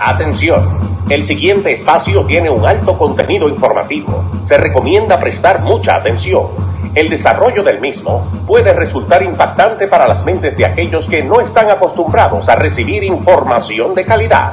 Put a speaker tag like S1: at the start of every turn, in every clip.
S1: Atención, el siguiente espacio tiene un alto contenido informativo. Se recomienda prestar mucha atención. El desarrollo del mismo puede resultar impactante para las mentes de aquellos que no están acostumbrados a recibir información de calidad.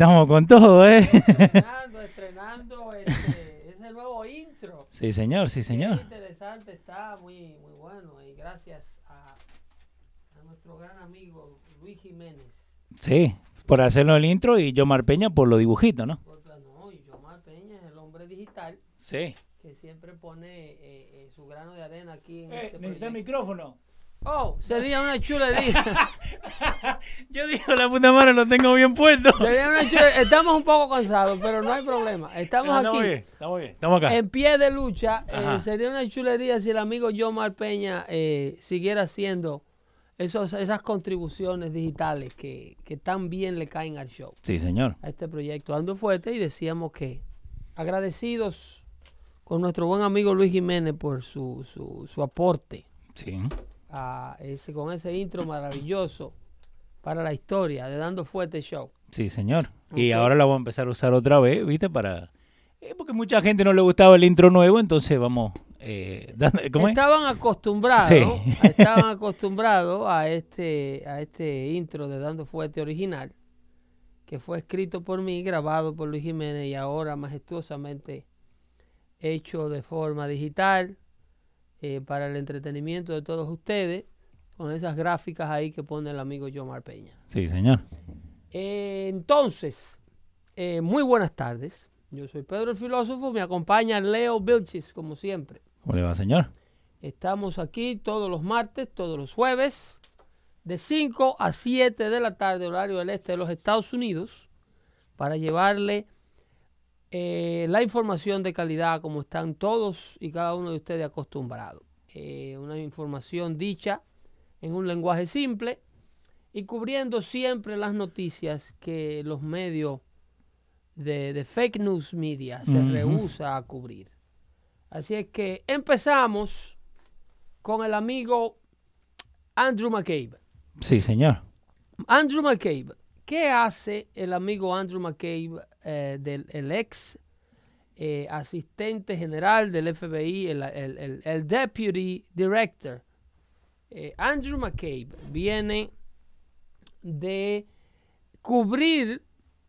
S2: Estamos con todo, ¿eh?
S3: Estrenando, estrenando este, ese nuevo intro.
S2: Sí, señor, sí,
S3: Qué
S2: señor.
S3: interesante, está muy, muy bueno. Y gracias a, a nuestro gran amigo Luis Jiménez.
S2: Sí, por hacerlo el intro y Yomar Peña por los dibujitos, ¿no?
S3: No, y Yomar Peña es el hombre digital
S2: Sí.
S3: que siempre pone eh, eh, su grano de arena aquí en
S2: Eh,
S3: este
S2: necesita
S3: proyecto.
S2: micrófono.
S3: Oh, sería una chulería.
S2: Yo digo, la puta madre lo tengo bien puesto.
S3: sería una chulería. Estamos un poco cansados, pero no hay problema. Estamos
S2: Estamos
S3: aquí.
S2: bien, estamos bien. Estamos acá.
S3: En pie de lucha, eh, sería una chulería si el amigo Yomar Peña eh, siguiera haciendo esos, esas contribuciones digitales que, que tan bien le caen al show,
S2: Sí, señor.
S3: a este proyecto Ando Fuerte. Y decíamos que agradecidos con nuestro buen amigo Luis Jiménez por su, su, su aporte
S2: Sí.
S3: A ese, con ese intro maravilloso para la historia de Dando Fuerte Show.
S2: Sí, señor. Y ahora la voy a empezar a usar otra vez, ¿viste? Para... eh, porque mucha gente no le gustaba el intro nuevo, entonces vamos... Eh, dando- ¿Cómo es?
S3: Estaban acostumbrados,
S2: Sí.
S3: estaban acostumbrados a este, a este intro de Dando Fuerte original, que fue escrito por mí, grabado por Luis Jiménez y ahora majestuosamente hecho de forma digital eh, para el entretenimiento de todos ustedes, con esas gráficas ahí que pone el amigo Yomar Peña.
S2: Sí, señor.
S3: Eh, entonces, eh, muy buenas tardes. Yo soy Pedro el Filósofo, me acompaña Leo Vilchis, como siempre.
S2: ¿Cómo le va, señor?
S3: Estamos aquí todos los martes, todos los jueves, de 5 a 7 de la tarde, horario del este de los Estados Unidos, para llevarle eh, la información de calidad como están todos y cada uno de ustedes acostumbrados. Eh, una información dicha en un lenguaje simple y cubriendo siempre las noticias que los medios de, de fake news media se
S2: Ujú.
S3: rehúsa a cubrir. Así es que empezamos con el amigo Andrew McCabe.
S2: Sí, señor.
S3: Andrew McCabe. ¿Qué hace el amigo Andrew McCabe, eh, del el ex eh, asistente general del FBI, el, el- el- el deputy director? Eh, Andrew McCabe viene de cubrir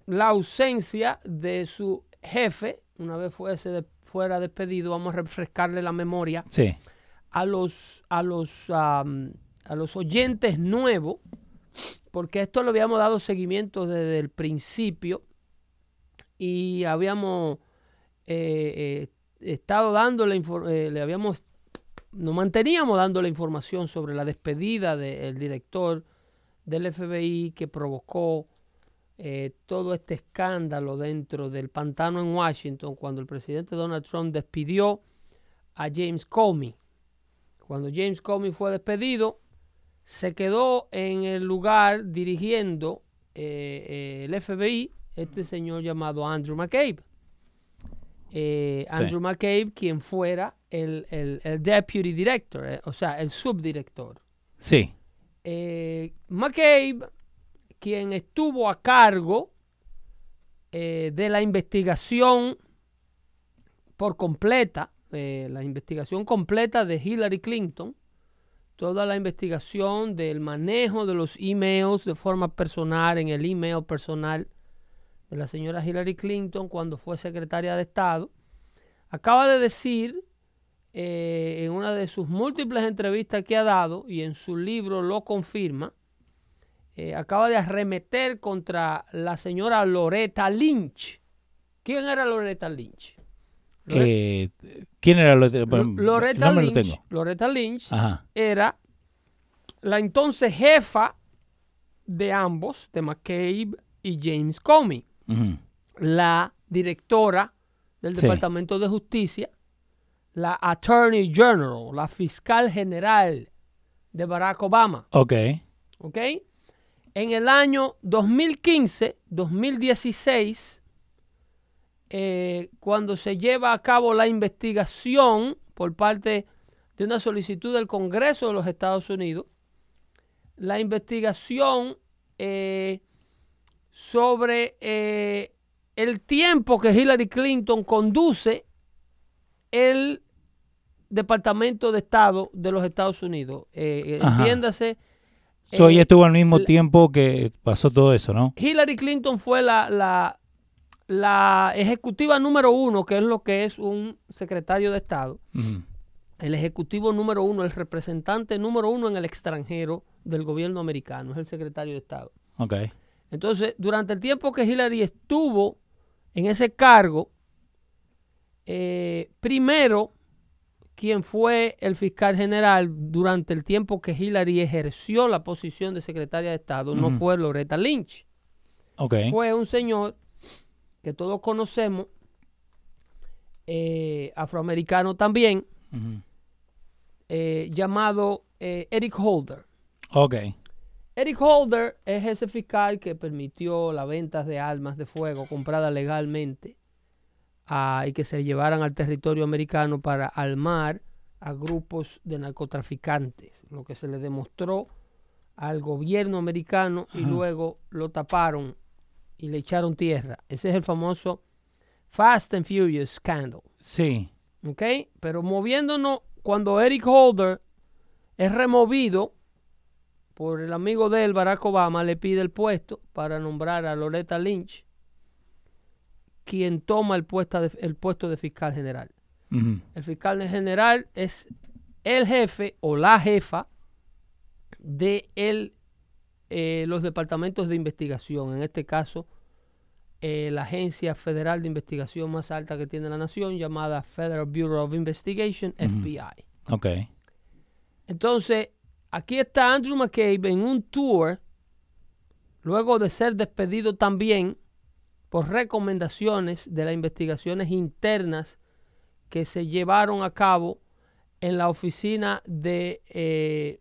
S3: la ausencia de su jefe, una vez fuese de- fuera despedido, vamos a refrescarle la memoria
S2: Sí.
S3: a los a los am, a los oyentes nuevos porque esto le habíamos dado seguimiento desde el principio y habíamos eh, eh, estado dándole infor- eh, le habíamos nos manteníamos dando la información sobre la despedida del director del FBI que provocó eh, todo este escándalo dentro del pantano en Washington cuando el presidente Donald Trump despidió a James Comey. Cuando James Comey fue despedido, se quedó en el lugar dirigiendo eh, eh, el FBI este señor llamado Andrew McCabe. Eh, Andrew McCabe, quien fuera el, el- el deputy director, o sea, el subdirector.
S2: Sí.
S3: McCabe, quien estuvo a cargo de la investigación por completa, la investigación completa de Hillary Clinton, toda la investigación del manejo de los emails de forma personal en el email personal de la señora Hillary Clinton cuando fue secretaria de Estado, acaba de decir eh, en una de sus múltiples entrevistas que ha dado y en su libro lo confirma, eh, acaba de arremeter contra la señora Loretta Lynch, ¿Quién era Loretta Lynch?
S2: Eh, ¿Quién era Loretta,
S3: lo Lynch,
S2: tengo.
S3: Loretta Lynch
S2: Ajá.
S3: era la entonces jefa de ambos, de McCabe y James Comey, la directora del
S2: Sí.
S3: Departamento de Justicia, la Attorney General, la fiscal general de Barack Obama.
S2: Ok.
S3: ¿ok? En el año 2015, 2016, eh, cuando se lleva a cabo la investigación por parte de una solicitud del Congreso de los Estados Unidos, la investigación eh, sobre eh, el tiempo que Hillary Clinton conduce el Departamento de Estado de los Estados Unidos. Eh, entiéndase.
S2: So, ella estuvo al mismo
S3: la-
S2: tiempo que pasó todo eso, ¿no?
S3: Hillary Clinton fue la, la, la ejecutiva número uno, que es lo que es un secretario de Estado. El ejecutivo número uno, el representante número uno en el extranjero del gobierno americano, es el secretario de Estado.
S2: Ok.
S3: Entonces, durante el tiempo que Hillary estuvo en ese cargo, eh, primero, quien fue el fiscal general durante el tiempo que Hillary ejerció la posición de secretaria de Estado no fue Loretta Lynch
S2: Ok.
S3: fue un señor que todos conocemos, eh, afroamericano también, eh, llamado eh, Eric Holder.
S2: Ok.
S3: Eric Holder es ese fiscal que permitió la venta de armas de fuego compradas legalmente ah, y que se llevaran al territorio americano para armar a grupos de narcotraficantes, lo que se le demostró al gobierno americano y
S2: Ajá.
S3: luego lo taparon y le echaron tierra. Ese es el famoso Fast and Furious Scandal.
S2: Sí.
S3: ¿ok? Pero moviéndonos, cuando Eric Holder es removido por el amigo de él, Barack Obama, le pide el puesto para nombrar a Loretta Lynch, quien toma el puesto de, el puesto de fiscal general. El fiscal general es el jefe o la jefa de el, eh, los departamentos de investigación. En este caso, eh, la agencia federal de investigación más alta que tiene la nación, llamada Federal Bureau of Investigation. FBI.
S2: Ok.
S3: Entonces, aquí está Andrew McCabe en un tour, luego de ser despedido también por recomendaciones de las investigaciones internas que se llevaron a cabo en la oficina de, eh,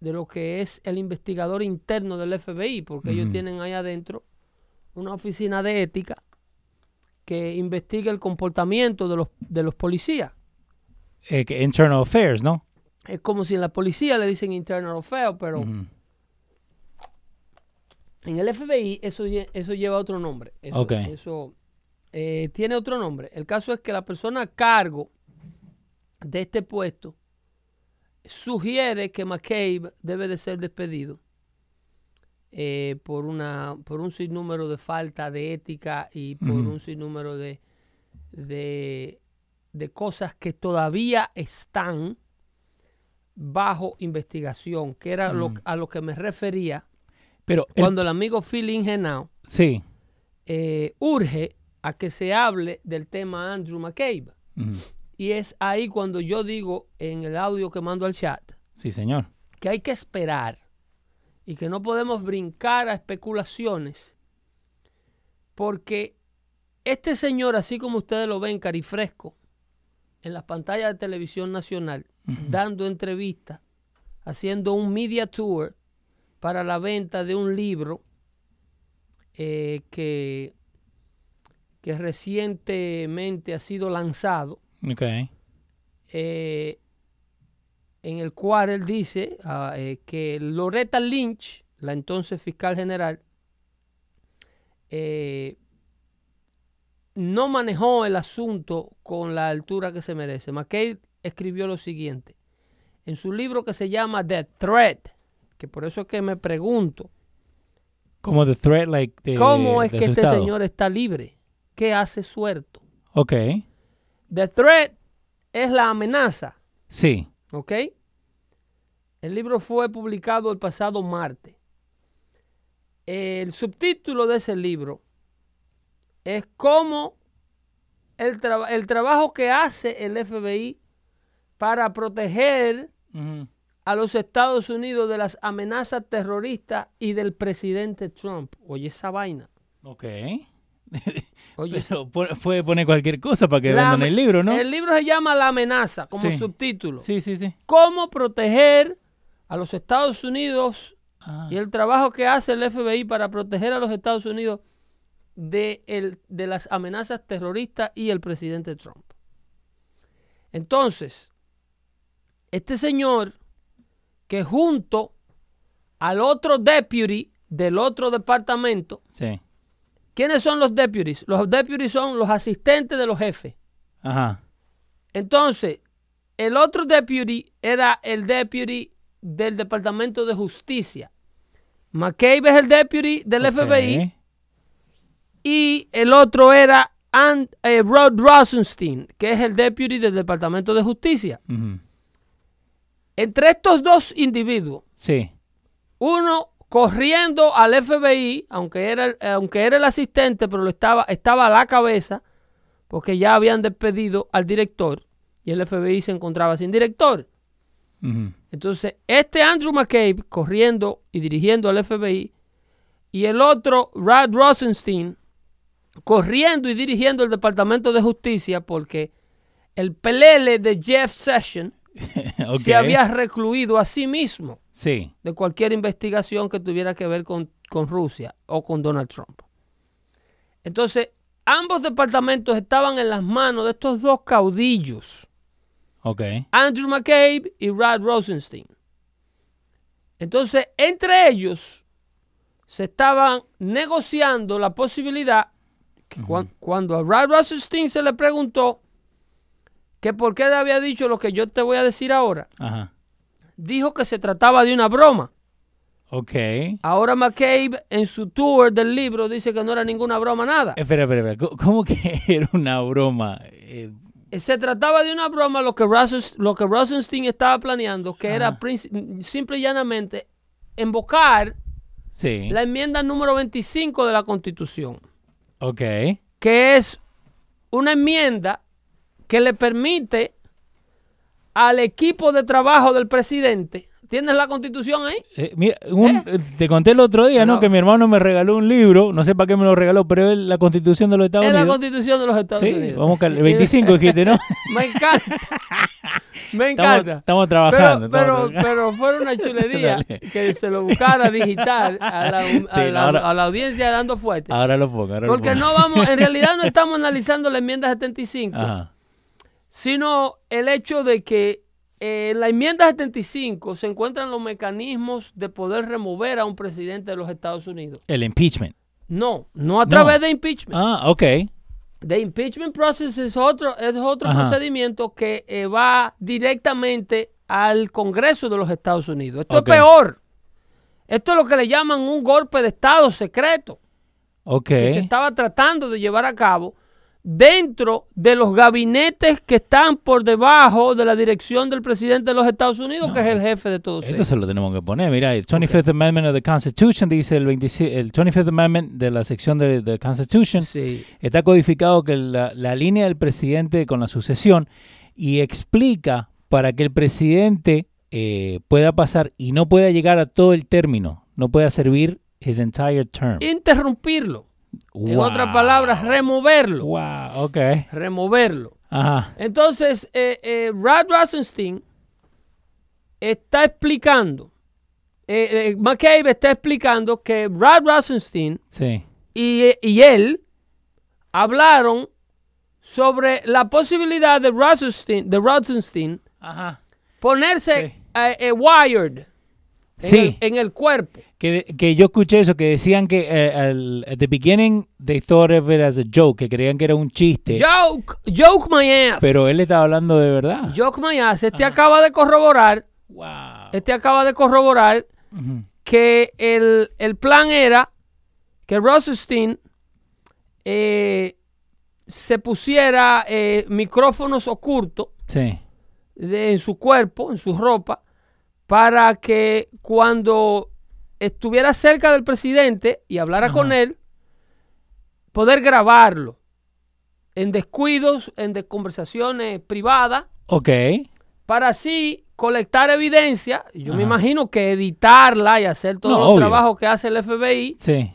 S3: de lo que es el investigador interno del FBI, porque ellos tienen ahí adentro una oficina de ética que investiga el comportamiento de los, de los policías.
S2: Eh, Internal Affairs, ¿no?
S3: Es como si en la policía le dicen internal affairs, pero en el FBI eso, eso lleva otro nombre. Eso, eso, eh, tiene otro nombre. El caso es que la persona a cargo de este puesto sugiere que McCabe debe de ser despedido eh, por, una, por un sinnúmero de falta de ética y por un sinnúmero de, de, de cosas que todavía están bajo investigación, que era lo-
S2: Ujú.
S3: a lo que me refería
S2: Pero,
S3: cuando el amigo Phil Ingenau
S2: sí.
S3: eh, urge a que se hable del tema Andrew McCabe. Y es ahí cuando yo digo en el audio que mando al chat
S2: Sí, señor.
S3: que hay que esperar y que no podemos brincar a especulaciones porque este señor, así como ustedes lo ven carifresco en las pantallas de televisión nacional, dando entrevistas, haciendo un media tour para la venta de un libro eh, que, que recientemente ha sido lanzado,
S2: Ok.
S3: eh, en el cual él dice ah, eh, que Loretta Lynch, la entonces fiscal general, eh, no manejó el asunto con la altura que se merece. McCabe escribió lo siguiente en su libro que se llama The Threat, que por eso es que me pregunto,
S2: Como the threat, like, de,
S3: ¿cómo es
S2: de
S3: que este señor está libre? ¿Qué hace suelto?
S2: Ok.
S3: The Threat es la amenaza.
S2: Sí.
S3: ¿Ok? El libro fue publicado el pasado martes. El subtítulo de ese libro es cómo el, el trabajo que hace el FBI para proteger a los Estados Unidos de las amenazas terroristas y del presidente Trump. Oye, esa vaina.
S2: Ok.
S3: Oye,
S2: Pero pu- puede poner cualquier cosa para que
S3: la
S2: vendan el libro, ¿no?
S3: El libro se llama La amenaza, como
S2: Sí.
S3: subtítulo.
S2: Sí, sí, sí.
S3: Cómo proteger a los Estados Unidos
S2: Ah,
S3: y el trabajo que hace el FBI para proteger a los Estados Unidos de, el- de las amenazas terroristas y el presidente Trump. Entonces, este señor que junto al otro deputy del otro departamento,
S2: sí.
S3: ¿Quiénes son los deputies? Los deputies son los asistentes de los jefes.
S2: Ajá.
S3: Entonces, el otro deputy era el deputy del Departamento de Justicia. McCabe es el deputy del. FBI y el otro era And- eh, Rod Rosenstein, que es el deputy del Departamento de Justicia. Entre estos dos individuos,
S2: Sí.
S3: uno corriendo al FBI, aunque era, el- aunque era el asistente, pero lo estaba, estaba a la cabeza, porque ya habían despedido al director y el FBI se encontraba sin director. Entonces, este Andrew McCabe corriendo y dirigiendo al FBI y el otro, Rod Rosenstein, corriendo y dirigiendo el Departamento de Justicia porque el pelele de Jeff Sessions Se había recluido a sí mismo
S2: Sí.
S3: de cualquier investigación que tuviera que ver con, con Rusia o con Donald Trump. Entonces, ambos departamentos estaban en las manos de estos dos caudillos,
S2: Ok.
S3: Andrew McCabe y Rod Rosenstein. Entonces, entre ellos se estaban negociando la posibilidad que cuan- cuando a Rod Rosenstein se le preguntó que por qué le había dicho lo que yo te voy a decir ahora,
S2: Ajá.
S3: dijo que se trataba de una broma.
S2: Ok.
S3: Ahora McCabe en su tour del libro dice que no era ninguna broma nada.
S2: Espera, espera, espera. ¿Cómo- ¿Cómo que era una broma? Eh,
S3: Se trataba de una broma lo que, Rosen- lo que Rosenstein estaba planeando, que era
S2: Ajá.
S3: simple y llanamente invocar
S2: sí.
S3: la enmienda número 25 de la Constitución,
S2: Ok.
S3: que es una enmienda que le permite al equipo de trabajo del presidente, ¿tienes la Constitución ahí?
S2: Eh, mira, un- eh, te conté el otro día, ¿no?
S3: No.
S2: Que mi hermano me regaló un libro, no sé para qué me lo regaló, pero es la Constitución de los Estados
S3: Es la
S2: Unidos.
S3: Constitución de los Estados
S2: Sí,
S3: Unidos.
S2: vamos a cal- 25 dijiste, ¿no?
S3: Me encanta. Me encanta.
S2: estamos trabajando.
S3: Pero,
S2: estamos
S3: pero,
S2: trabajando.
S3: pero fue una chulería que se lo buscara digital a la, a
S2: Sí,
S3: la-
S2: ahora-
S3: a la audiencia dando fuerte.
S2: Ahora lo pongo, ahora
S3: Porque
S2: lo pongo.
S3: no vamos, en realidad no estamos analizando la enmienda 75,
S2: Ajá.
S3: Sino el hecho de que eh, en la enmienda 75 se encuentran los mecanismos de poder remover a un presidente de los Estados Unidos.
S2: El impeachment.
S3: No, no a
S2: No.
S3: través de impeachment.
S2: Ah, ok.
S3: The impeachment process es otro, es otro
S2: Ajá.
S3: procedimiento que eh, va directamente al Congreso de los Estados Unidos. Esto es peor. Esto es lo que le llaman un golpe de Estado secreto
S2: Ok.
S3: que se estaba tratando de llevar a cabo dentro de los gabinetes que están por debajo de la dirección del presidente de los Estados Unidos,
S2: No,
S3: que es el jefe de todos
S2: Esto
S3: ellos.
S2: se lo tenemos que poner. Mira, el 25th Amendment of the Constitution dice el, 25 el 25th Amendment de la sección de the Constitution
S3: Sí.
S2: está codificado que la, la línea del presidente con la sucesión y explica para que el presidente eh, pueda pasar y no pueda llegar a todo el término, no pueda servir his entire term.
S3: Interrumpirlo. En otras palabras, removerlo.
S2: Wow, ok.
S3: Removerlo.
S2: Ajá.
S3: Entonces, eh, eh, Rod Rosenstein está explicando, eh, eh, McCabe está explicando que Rod Rosenstein
S2: Sí.
S3: y, y él hablaron sobre la posibilidad de Rosenstein, de Rosenstein
S2: Ajá.
S3: ponerse
S2: Sí.
S3: eh, wired en,
S2: Sí.
S3: el, en el cuerpo.
S2: Que, que yo escuché eso, que decían que eh, al- at the beginning they thought of it as a joke, que creían que era un chiste,
S3: Joke, joke my ass.
S2: pero él estaba hablando de verdad.
S3: joke my ass. Este acaba de corroborar,
S2: wow.
S3: este acaba de corroborar que el, el plan era que Rosenstein eh, se pusiera eh, micrófonos ocultos
S2: Sí.
S3: de- en su cuerpo, en su ropa, para que cuando estuviera cerca del presidente y hablara
S2: Ajá.
S3: con él, poder grabarlo. en descuidos, en de conversaciones privadas,
S2: Ok.
S3: para así colectar evidencia. Yo me imagino que editarla y hacer todos
S2: No,
S3: los
S2: obvio.
S3: trabajos que hace el FBI
S2: Sí.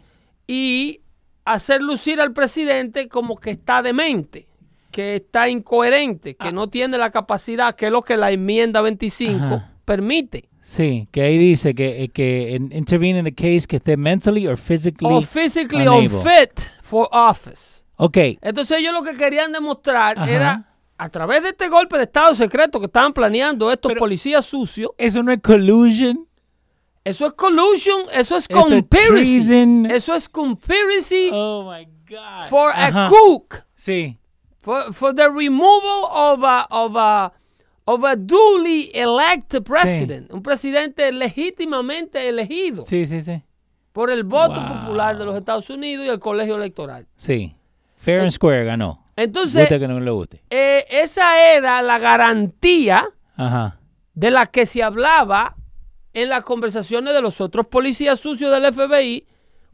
S3: y hacer lucir al presidente como que está demente, que está incoherente,
S2: Ah.
S3: que no tiene la capacidad, que es lo que la enmienda 25
S2: Ajá.
S3: permite.
S2: Sí, que ahí dice que, eh, que in- intervene in the case que esté mentally or physically.
S3: O physically
S2: unable.
S3: unfit for office.
S2: Ok.
S3: Entonces ellos lo que querían demostrar
S2: Ajá.
S3: era, a través de este golpe de Estado secreto que estaban planeando estos
S2: Pero-
S3: policías sucios,
S2: Eso no es collusion.
S3: eso es collusion, eso es
S2: Eso
S3: conspiracy. Eso es conspiracy
S2: Oh my God.
S3: for a cook.
S2: Sí.
S3: for, for the removal of a, of a, of a duly elected president, un presidente legítimamente elegido
S2: Sí, sí, sí.
S3: por el voto
S2: Wow.
S3: popular de los Estados Unidos y el colegio electoral.
S2: Sí. Fair and square ganó.
S3: Entonces,
S2: Guste que no le guste.
S3: eh, esa era la garantía
S2: Ajá.
S3: de la que se hablaba en las conversaciones de los otros policías sucios del FBI,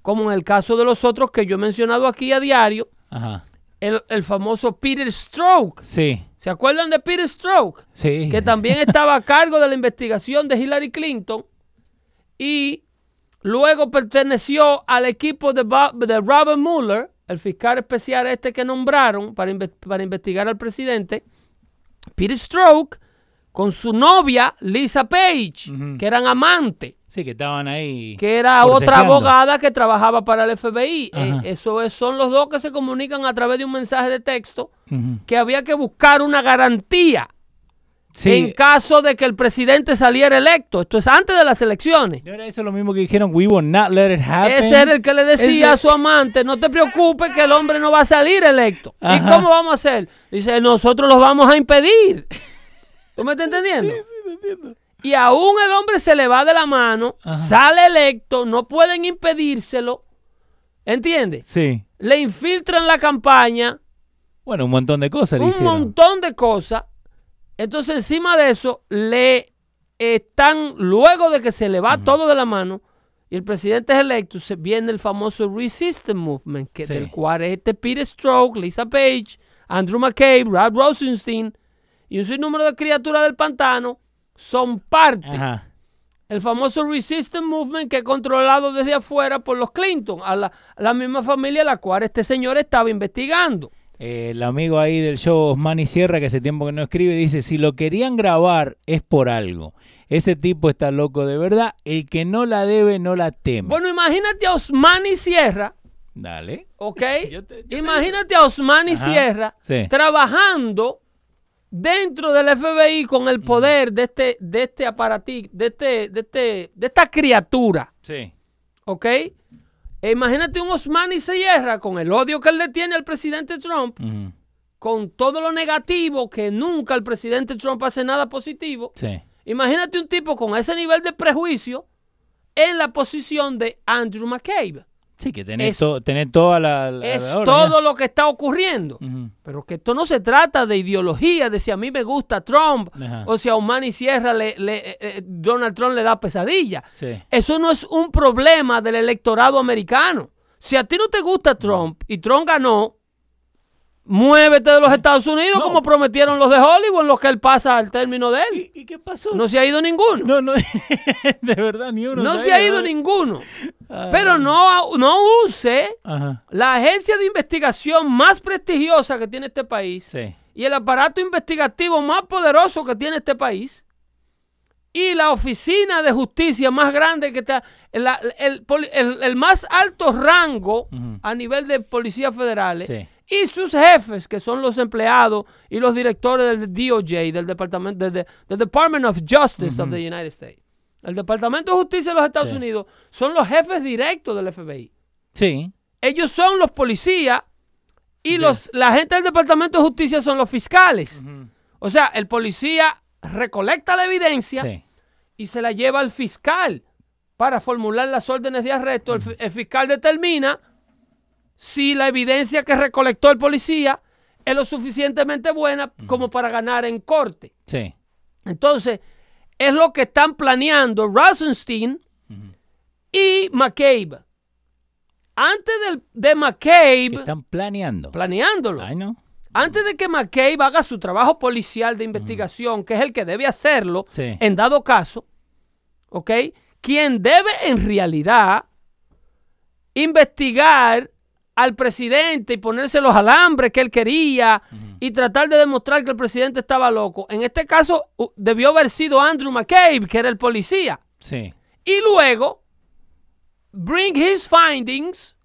S3: como en el caso de los otros que yo he mencionado aquí a diario,
S2: Ajá.
S3: el, el famoso Peter Stroke.
S2: Sí.
S3: ¿Se acuerdan de Peter Stroke?
S2: Sí.
S3: que también estaba a cargo de la investigación de Hillary Clinton y luego perteneció al equipo de, Bob- de Robert Mueller, el fiscal especial este que nombraron para, inve- para investigar al presidente, Peter Stroke, con su novia Lisa Page, que eran amantes,
S2: Sí, que estaban ahí.
S3: que era otra abogada que trabajaba para el FBI. Eh, eso es- son los dos que se comunican a través de un mensaje de texto que había que buscar una garantía
S2: Sí.
S3: en caso de que el presidente saliera electo. Esto es antes de las elecciones.
S2: ¿No era eso lo mismo que dijeron? We will not let it happen.
S3: Ese era el que le decía
S2: Ese-
S3: a su amante, no te preocupes que el hombre no va a salir electo. ¿Y cómo vamos a hacer? Dice, nosotros los vamos a impedir. ¿Tú me estás entendiendo? Y aún el hombre se le va de la mano,
S2: Ajá.
S3: sale electo, no pueden impedírselo. ¿Entiendes?
S2: Sí.
S3: Le infiltran la campaña,
S2: Bueno, un montón de cosas le
S3: un
S2: hicieron.
S3: montón de cosas. Entonces, encima de eso, le están, luego de que se le va todo de la mano y el presidente es electo, se viene el famoso Resistance Movement, que
S2: Sí.
S3: del cual es este Peter Stroke, Lisa Page, Andrew McCabe, Rod Rosenstein y un sinnúmero de criaturas del pantano son parte.
S2: Ajá.
S3: El famoso Resistance Movement que es controlado desde afuera por los Clinton, a la, a la misma familia a la cual este señor estaba investigando.
S2: Eh, el amigo ahí del show, Osmani Sierra, que hace tiempo que no escribe, dice, si lo querían grabar es por algo. Ese tipo está loco de verdad. El que no la debe, no la teme.
S3: Bueno, imagínate a Osmani Sierra,
S2: Dale.
S3: ¿ok?
S2: Yo te- yo te-
S3: imagínate a Osmani
S2: Ajá,
S3: Sierra
S2: sí.
S3: trabajando dentro del FBI con el poder de este, de este aparatí, de este, de este, de esta criatura,
S2: Sí.
S3: ¿ok? E imagínate un Osmani Sierra con el odio que él le tiene al presidente Trump, con todo lo negativo, que nunca el presidente Trump hace nada positivo.
S2: Sí.
S3: Imagínate un tipo con ese nivel de prejuicio en la posición de Andrew McCabe.
S2: Sí, que tenés,
S3: Es-
S2: to- tenés toda la... la-
S3: Es todo lo que está ocurriendo. Pero que esto no se trata de ideología, de si a mí me gusta Trump
S2: Ajá.
S3: o si a Omani Sierra le, le- eh, eh, Donald Trump le da pesadilla.
S2: Sí.
S3: Eso no es un problema del electorado americano. Si a ti no te gusta Trump y Trump ganó, muévete de los Estados Unidos
S2: No.
S3: como prometieron los de Hollywood en los que él pasa al término de él.
S2: ¿Y, y qué pasó?
S3: No se ha ido ninguno.
S2: no, no, de verdad, ni uno.
S3: No se ha ido
S2: ¿no?
S3: ninguno.
S2: Ay.
S3: Pero no, no use
S2: Ajá.
S3: la agencia de investigación más prestigiosa que tiene este país
S2: Sí.
S3: y el aparato investigativo más poderoso que tiene este país y la oficina de justicia más grande que está, el, poli- el- el más alto rango a nivel de policías federales
S2: Sí.
S3: Y sus jefes, que son los empleados y los directores del DOJ, del Departamento, del, del Department of Justice of the United States. El Departamento de Justicia de los Estados
S2: Sí.
S3: Unidos son los jefes directos del FBI.
S2: Sí.
S3: Ellos son los policías y los, la gente del Departamento de Justicia son los fiscales. O sea, el policía recolecta la evidencia
S2: Sí.
S3: y se la lleva al fiscal para formular las órdenes de arresto. El fiscal determina si la evidencia que recolectó el policía es lo suficientemente buena como para ganar en corte.
S2: Sí.
S3: Entonces, es lo que están planeando Rosenstein y McCabe. Antes del- de
S2: Que
S3: McCabe,
S2: están planeando.
S3: planeándolo.
S2: Ay, no.
S3: Antes de que McCabe haga su trabajo policial de investigación, que es el que debe hacerlo,
S2: Sí.
S3: en dado caso, ¿ok? Quien debe en realidad investigar al presidente y ponerse los alambres que él quería y tratar de demostrar que el presidente estaba loco. En este caso debió haber sido Andrew McCabe, que era el policía.
S2: Sí.
S3: Y luego, bring his findings,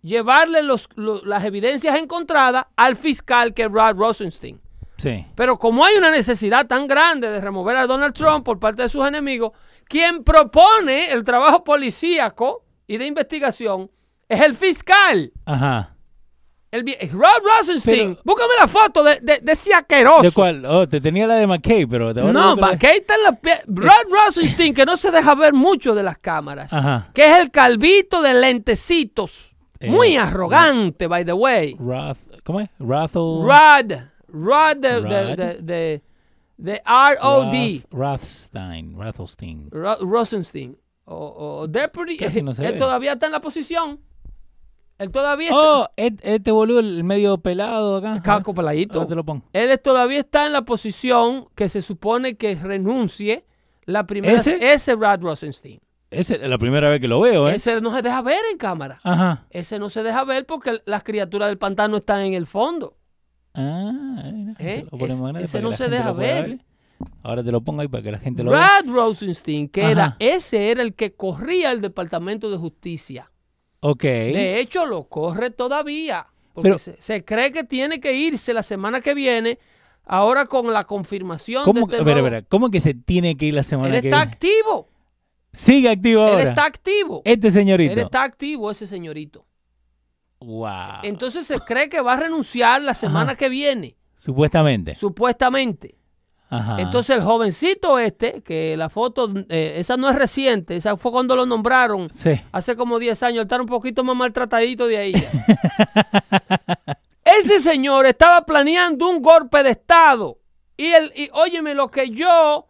S3: llevarle los- las evidencias encontradas al fiscal que es Rod Rosenstein.
S2: Sí.
S3: Pero como hay una necesidad tan grande de remover a Donald Trump por parte de sus enemigos, quien propone el trabajo policíaco y de investigación es el fiscal.
S2: Ajá.
S3: El, Rod Rosenstein.
S2: Pero-
S3: Búscame la foto de, de, de ese asqueroso.
S2: ¿De cuál? Oh, te tenía la de McKay, pero... te-
S3: No, McKay está en la Rod Rosenstein, que no se deja ver mucho de las cámaras.
S2: Ajá.
S3: Que es el calvito de lentecitos.
S2: Eh,
S3: Muy arrogante, by the way.
S2: Roth, ¿Cómo es? Rothel...
S3: Rod. Rod de,
S2: Rod.
S3: de, de- de R-O-D.
S2: Roth- Rothstein. Rothelstein.
S3: Ro- Rosenstein. O, o Deputy. Él
S2: no se
S3: él
S2: ve.
S3: todavía está en la posición. Él todavía está.
S2: Oh, este boludo, el medio pelado acá.
S3: Caco peladito.
S2: Te lo pongo.
S3: Él todavía está en la posición que se supone que renuncie la primera.
S2: ¿Ese?
S3: Ese Rod Rosenstein.
S2: Esa es la primera vez que lo veo, ¿eh?
S3: Ese no se deja ver en cámara.
S2: Ajá.
S3: Ese no se deja ver porque las criaturas del pantano están en el fondo.
S2: Ah,
S3: ¿Eh? Ese- ese no se deja ver.
S2: Ahora te lo pongo ahí para que la gente lo vea.
S3: Rod Rosenstein, que
S2: Ajá.
S3: era, ese era el que corría el Departamento de Justicia.
S2: Ok.
S3: De hecho, lo corre todavía. Porque
S2: Pero-
S3: se, se cree que tiene que irse la semana que viene, ahora con la confirmación
S2: ¿Cómo,
S3: de este
S2: espera, espera, ¿Cómo que se tiene que ir la semana
S3: Él
S2: que
S3: está
S2: viene?
S3: activo.
S2: Sigue activo
S3: Él
S2: ahora.
S3: está activo.
S2: Este señorito.
S3: Él está activo, ese señorito.
S2: Wow.
S3: Entonces se cree que va a renunciar la semana
S2: Ajá.
S3: que viene,
S2: Supuestamente.
S3: supuestamente.
S2: Ajá.
S3: Entonces el jovencito este, que la foto, eh, esa no es reciente, esa fue cuando lo nombraron
S2: Sí.
S3: hace como 10 años, está un poquito más maltratadito de ahí. Ese señor estaba planeando un golpe de Estado. Y, el, y óyeme, lo que yo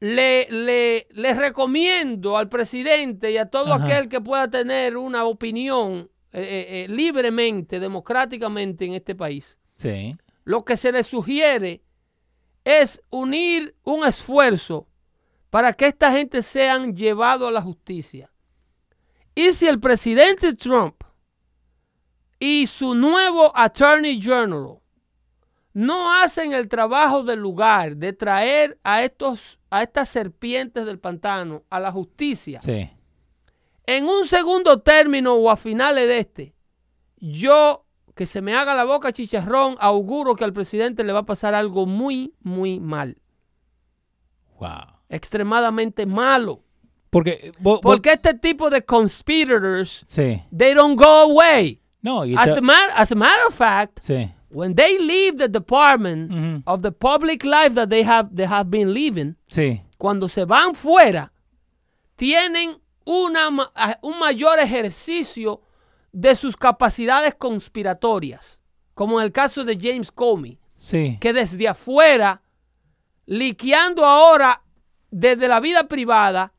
S3: le, le, le recomiendo al presidente y a todo
S2: Ajá.
S3: aquel que pueda tener una opinión eh, eh, eh, libremente, democráticamente en este país,
S2: Sí.
S3: lo que se le sugiere es unir un esfuerzo para que esta gente sean llevados a la justicia. Y si el presidente Trump y su nuevo Attorney General no hacen el trabajo del lugar de traer a, estos, a estas serpientes del pantano a la justicia,
S2: Sí.
S3: en un segundo término o a finales de este, yo que se me haga la boca chicharrón, auguro que al presidente le va a pasar algo muy, muy mal.
S2: Wow.
S3: Extremadamente malo.
S2: Porque. vos-
S3: Porque este tipo de conspirators,
S2: sí.
S3: they don't go away.
S2: No,
S3: As, the as a matter of fact,
S2: Sí.
S3: when they leave the department of the public life that they have, they have been living,
S2: Sí.
S3: cuando se van fuera, tienen una, un mayor ejercicio de sus capacidades conspiratorias, como en el caso de James Comey,
S2: Sí.
S3: que desde afuera, liqueando ahora desde la vida privada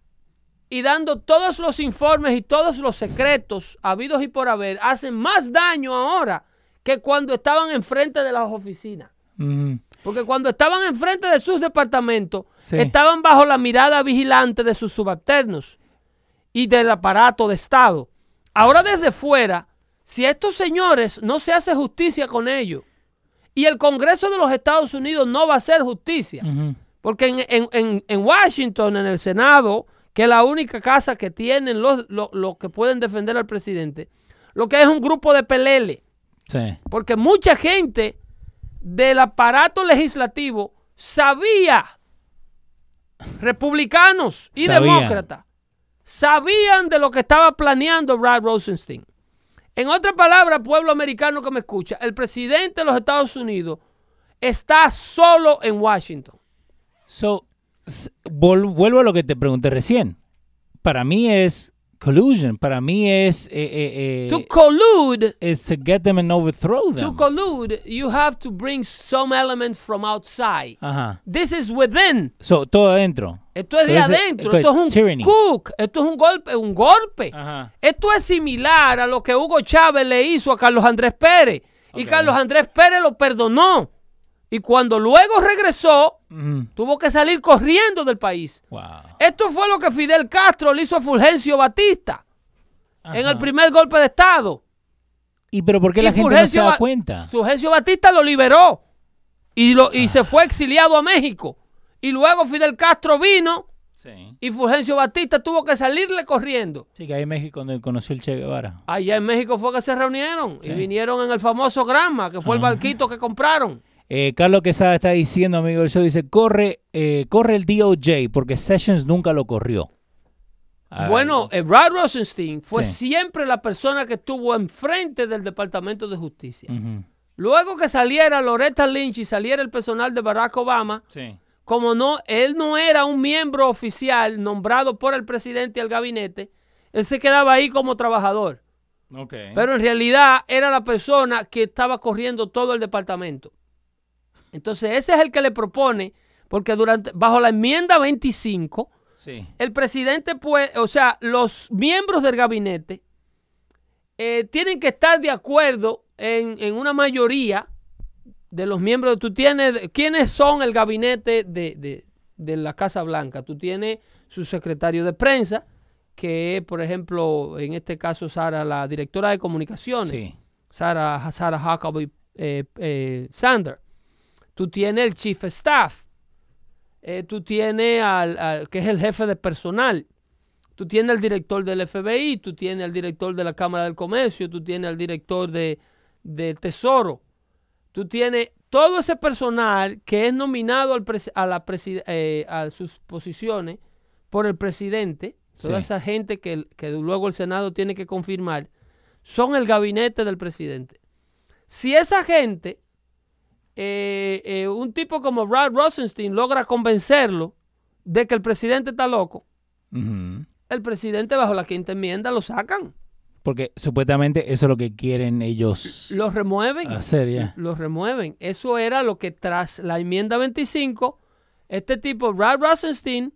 S3: y dando todos los informes y todos los secretos habidos y por haber, hacen más daño ahora que cuando estaban enfrente de las oficinas. Porque cuando estaban enfrente de sus departamentos,
S2: Sí.
S3: estaban bajo la mirada vigilante de sus subalternos y del aparato de Estado. Ahora desde fuera, si a estos señores no se hace justicia con ellos y el Congreso de los Estados Unidos no va a hacer justicia, porque en, en- en- en Washington, en el Senado, que es la única casa que tienen los, los- los que pueden defender al presidente, lo que es un grupo de pelele.
S2: Sí.
S3: Porque mucha gente del aparato legislativo sabía, republicanos y demócratas, sabían de lo que estaba planeando Brad Rosenstein. En otras palabras, pueblo americano que me escucha, el presidente de los Estados Unidos está solo en Washington.
S2: So, vuelvo a lo que te pregunté recién. Para mí es collusion. Para mí es. Eh, eh, eh,
S3: To collude,
S2: is to get them and overthrow them.
S3: to collude, you have to bring some element from outside.
S2: Ajá.
S3: This is within.
S2: So, todo adentro.
S3: Esto es de adentro,
S2: esto
S3: es un
S2: tyranny.
S3: cook, esto es un golpe, un golpe.
S2: Ajá.
S3: Esto es similar a lo que Hugo Chávez le hizo a Carlos Andrés Pérez Y. Carlos Andrés Pérez lo perdonó. Y cuando luego regresó, tuvo que salir corriendo del país.
S2: Wow.
S3: Esto fue lo que Fidel Castro le hizo a Fulgencio Batista en el primer golpe de Estado.
S2: ¿Y pero por qué la
S3: Y
S2: gente no se da cuenta?
S3: Fulgencio Batista lo liberó y, lo, y
S2: Ah.
S3: se fue exiliado a México. Y luego Fidel Castro vino
S2: Sí.
S3: y Fulgencio Batista tuvo que salirle corriendo.
S2: Sí, que ahí en México donde conoció el Che Guevara.
S3: Allá en México fue que se reunieron y vinieron en el famoso Granma, que fue el barquito que compraron.
S2: Eh, Carlos Quesada está diciendo, amigo del show, dice, corre, eh, corre el DOJ porque Sessions nunca lo corrió.
S3: Bueno, eh, Rod Rosenstein fue
S2: Sí.
S3: siempre la persona que estuvo enfrente del Departamento de Justicia. Luego que saliera Loretta Lynch y saliera el personal de Barack Obama,
S2: Sí.
S3: Como no, él no era un miembro oficial nombrado por el presidente y el gabinete, él se quedaba ahí como trabajador.
S2: Ok.
S3: Pero en realidad era la persona que estaba corriendo todo el departamento. Entonces ese es el que le propone, porque durante, bajo la enmienda 25,
S2: sí.
S3: el presidente puede, o sea, los miembros del gabinete eh, tienen que estar de acuerdo en, en una mayoría de los miembros. Tú tienes, ¿quiénes son el gabinete de, de- de la Casa Blanca? Tú tienes su secretario de prensa, que es, por ejemplo, en este caso, Sara, la directora de comunicaciones.
S2: Sí.
S3: Sarah, Sarah Huckabee eh, eh, Sander. Tú tienes el chief staff. Eh, tú tienes al, al- que es el jefe de personal. Tú tienes al director del FBI, tú tienes al director de la Cámara del Comercio, tú tienes al director de, de Tesoro. Tú tienes todo ese personal que es nominado al a, la eh, a sus posiciones por el presidente, toda
S2: Sí.
S3: esa gente que, que luego el Senado tiene que confirmar, son el gabinete del presidente. Si esa gente, eh, eh, un tipo como Rod Rosenstein logra convencerlo de que el presidente está loco, el presidente bajo la quinta enmienda lo sacan,
S2: Porque supuestamente eso es lo que quieren ellos
S3: lo remueven.
S2: hacer ya.
S3: Lo remueven. Eso era lo que tras la enmienda 25, este tipo, Rod Rosenstein,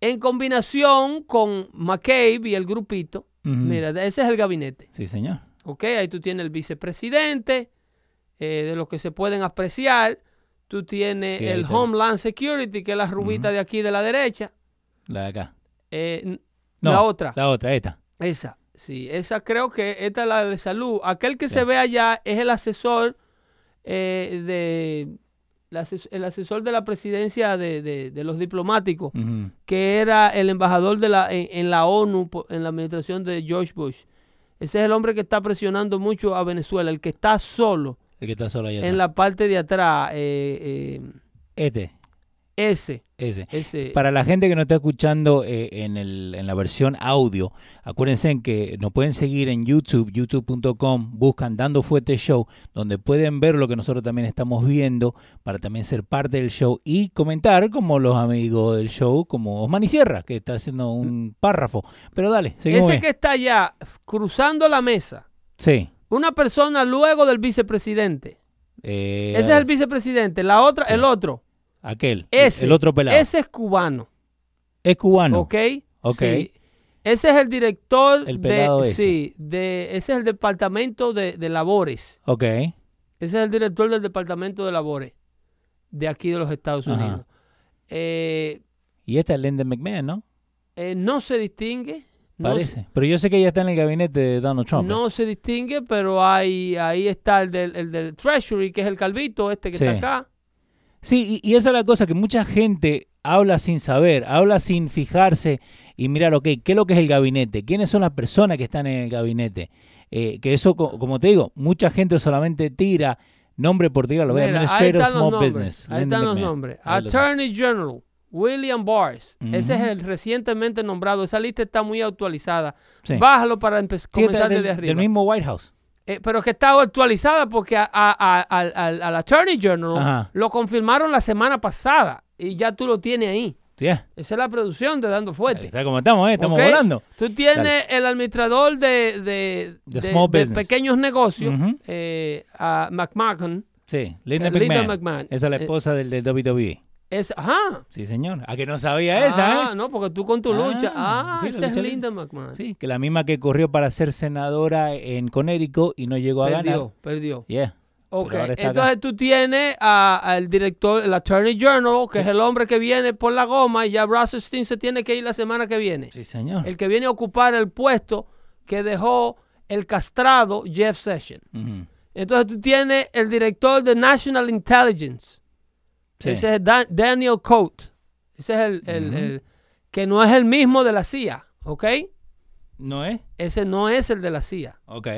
S3: en combinación con McCabe y el grupito, mira, ese es el gabinete.
S2: Sí, señor.
S3: ¿ok? Ahí tú tienes el vicepresidente, eh, de los que se pueden apreciar. Tú tienes el. Homeland Security, que es la rubita de aquí de la derecha.
S2: La de acá.
S3: Eh,
S2: No,
S3: la otra,
S2: La otra, esta.
S3: esa. Sí, esa creo que esta es la de salud. Aquel que
S2: Sí.
S3: se ve allá es el asesor eh, de el ases- el asesor de la presidencia de, de- de los diplomáticos, que era el embajador de la, en, en la ONU en la administración de George Bush. Ese es el hombre que está presionando mucho a Venezuela, el que está solo
S2: El que está solo allá
S3: en
S2: atrás.
S3: la parte de atrás. eh, eh,
S2: Este,
S3: ese,
S2: ese.
S3: ese.
S2: Para la gente que no está escuchando eh, en, el, en la versión audio, acuérdense en que nos pueden seguir en YouTube, youtube.com, buscan Dando Fuerte Show, donde pueden ver lo que nosotros también estamos viendo, para también ser parte del show y comentar como los amigos del show, como Osmani Sierra, que está haciendo un párrafo. Pero dale, seguimos
S3: ese
S2: bien.
S3: que está allá cruzando la mesa.
S2: Sí.
S3: Una persona luego del vicepresidente.
S2: eh,
S3: Ese es el vicepresidente. La otra,
S2: Sí.
S3: el otro.
S2: Aquel,
S3: Ese.
S2: el otro pelado.
S3: Ese es cubano.
S2: es cubano.
S3: ¿Ok?
S2: Ok.
S3: Sí. Ese es el director
S2: El pelado
S3: de,
S2: ese.
S3: sí, de, ese es el departamento de, de labores.
S2: Ok.
S3: Ese es el director del departamento de labores de aquí de los Estados. Unidos. Eh,
S2: Y esta es Lyndon McMahon, ¿no?
S3: eh, no se distingue. no
S2: Parece. Pero yo sé que ella está en el gabinete de Donald Trump.
S3: No se distingue, pero hay, ahí está el del, el del Treasury, que es el calvito este que
S2: Sí.
S3: está acá.
S2: Sí, y, y esa es la cosa que mucha gente habla sin saber, habla sin fijarse y mirar, ok, ¿qué es lo que es el gabinete? ¿Quiénes son las personas que están en el gabinete? Eh, que eso, co- como te digo, mucha gente solamente tira nombre por
S3: ahí
S2: Administrator
S3: están los
S2: Small
S3: nombres.
S2: Business.
S3: Ahí están los nombres.
S2: Lo
S3: Attorney General, William Barrs. Ese es el recientemente nombrado. Esa lista está muy actualizada.
S2: Sí.
S3: Bájalo para empezar
S2: Sí,
S3: comenzar desde arriba.
S2: del mismo White House.
S3: Eh, pero que está actualizada porque a- a- a- al, al- al Attorney General
S2: Ajá.
S3: lo confirmaron la semana pasada y ya tú lo tienes ahí. Esa es la producción de Dando Fuerte.
S2: está como estamos, ¿eh? Estamos volando.
S3: Tú tienes el administrador de, de, de-
S2: small
S3: de
S2: business.
S3: pequeños negocios, eh, a McMahon.
S2: Sí, Lyndon
S3: Eh.
S2: McMahon. Esa es la
S3: Eh,
S2: esposa del, del WWE.
S3: Es, ajá.
S2: Sí, señor. ¿A que no sabía esa,
S3: Ah,
S2: eh?
S3: no, porque tú con tu
S2: Ah,
S3: lucha. Ah,
S2: sí, la
S3: esa es. Linda McMahon.
S2: Sí, que la misma que corrió para ser senadora en Connecticut y no llegó a
S3: perdió,
S2: ganar.
S3: perdió.
S2: Yeah.
S3: Ok, entonces
S2: acá.
S3: tú tienes a- al director, el Attorney General, que es el hombre que viene por la goma, y ya Rosenstein se tiene que ir la semana que viene.
S2: Sí, señor.
S3: El que viene a ocupar el puesto que dejó el castrado Jeff Sessions. Entonces tú tienes el director de National Intelligence.
S2: Sí.
S3: Ese es Dan- Daniel Coate. Ese es el, el- que no es el mismo de la CIA, ¿ok?
S2: ¿No es?
S3: Ese no es el de la CIA.
S2: Ok.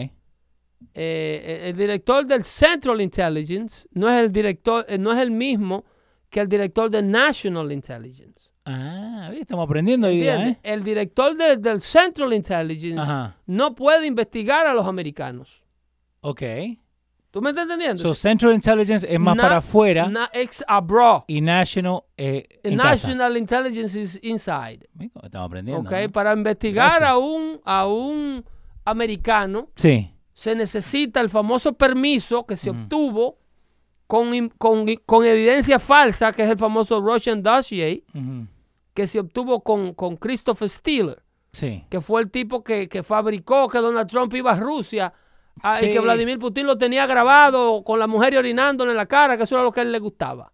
S3: Eh, el director del Central Intelligence no es el director, eh, no es el mismo que el director de National Intelligence.
S2: Ah, estamos aprendiendo hoy. ¿eh?
S3: El director de- del Central Intelligence
S2: Ajá.
S3: no puede investigar a los americanos.
S2: Ok.
S3: ¿Tú me estás entendiendo?
S2: So, Central Intelligence es más
S3: Na-
S2: para afuera
S3: na- ex abroad.
S2: y National eh, en casa.
S3: National Intelligence is inside.
S2: Estamos aprendiendo.
S3: ¿ok?
S2: ¿no?
S3: Para investigar
S2: Gracias.
S3: a un, a un americano
S2: Sí.
S3: se necesita el famoso permiso que se obtuvo con, con, con evidencia falsa, que es el famoso Russian dossier, que se obtuvo con, con Christopher Steeler,
S2: Sí.
S3: que fue el tipo que, que fabricó que Donald Trump iba a Rusia ah, que Vladimir Putin lo tenía grabado con la mujer orinándole en la cara, que eso era lo que a él le gustaba.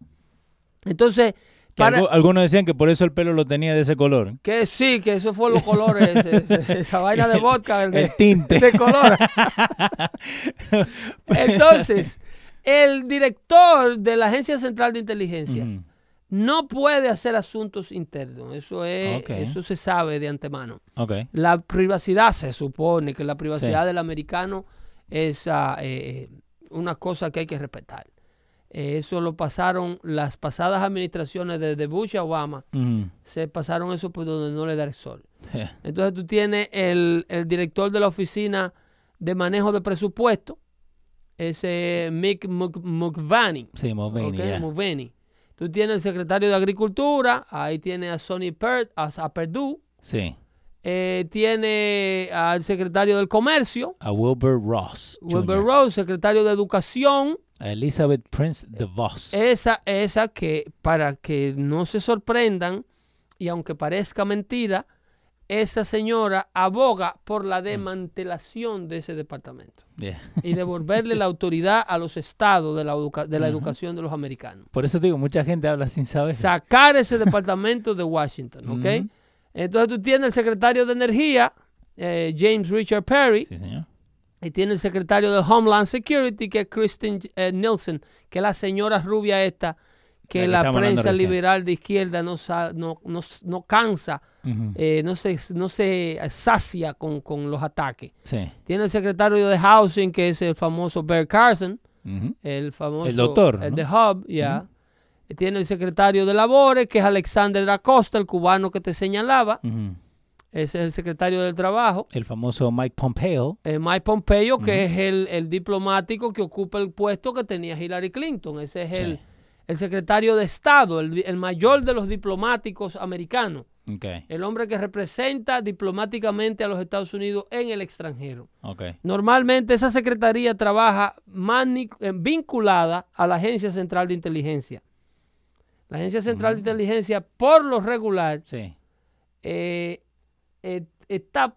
S3: Entonces, para,
S2: algunos decían que por eso el pelo lo tenía de ese color.
S3: que sí, que eso fue los colores, ese- ese- esa vaina de vodka. el
S2: tinte.
S3: de color. Entonces, el director de la Agencia Central de Inteligencia no puede hacer asuntos internos. Eso es, eso se sabe de antemano. La privacidad se supone que la privacidad
S2: Sí.
S3: del americano es ah, eh, una cosa que hay que respetar. Eh, eso lo pasaron las pasadas administraciones desde Bush a Obama. Se pasaron eso por donde no le da el sol. Entonces tú tienes el, el director de la oficina de manejo de presupuesto, ese Mick Mulvaney.
S2: Sí, Mulvaney,
S3: ok,
S2: yeah.
S3: Mulvaney. Tú tienes el secretario de Agricultura, ahí tiene a Sonny Perd, a, a Perdue,
S2: Sí.
S3: Eh, tiene al secretario del Comercio,
S2: A Wilbur Ross.
S3: Wilbur
S2: Jr.
S3: Rose, secretario de Educación,
S2: A Elizabeth Prince DeVos.
S3: esa, esa que para que no se sorprendan y aunque parezca mentira, esa señora aboga por
S2: Mm.
S3: la desmantelación de ese departamento
S2: Yeah.
S3: y devolverle la autoridad a los estados de la, educa- de la educación de los americanos.
S2: Por eso digo, mucha gente habla sin saber.
S3: Sacar ese departamento de Washington, ¿ok?
S2: Ujú.
S3: Entonces tú tienes el secretario de Energía, eh, James Richard Perry,
S2: Sí, señor.
S3: y tiene el secretario de Homeland Security, que es Kristen eh, Nielsen, que es la señora rubia esta, que
S2: La
S3: prensa
S2: recién.
S3: liberal de izquierda no, no, no, no cansa, eh, no, se, no se sacia con, con los ataques.
S2: Sí.
S3: Tiene el secretario de Housing, que es el famoso Bear Carson, el famoso...
S2: El doctor,
S3: El de Hub, ya. Tiene el secretario de Labores, que es Alexander Acosta, el cubano que te señalaba. Ese es el secretario del Trabajo.
S2: El famoso Mike Pompeo.
S3: Eh, Mike Pompeo, que es el, el diplomático que ocupa el puesto que tenía Hillary Clinton. Ese es el,
S2: Sí.
S3: el secretario de Estado, el, el mayor de los diplomáticos americanos. El hombre que representa diplomáticamente a los Estados Unidos en el extranjero. Normalmente esa secretaría trabaja eh, vinculada a la Agencia Central de Inteligencia. La Agencia Central de Inteligencia, por lo regular,
S2: Sí.
S3: eh, eh, está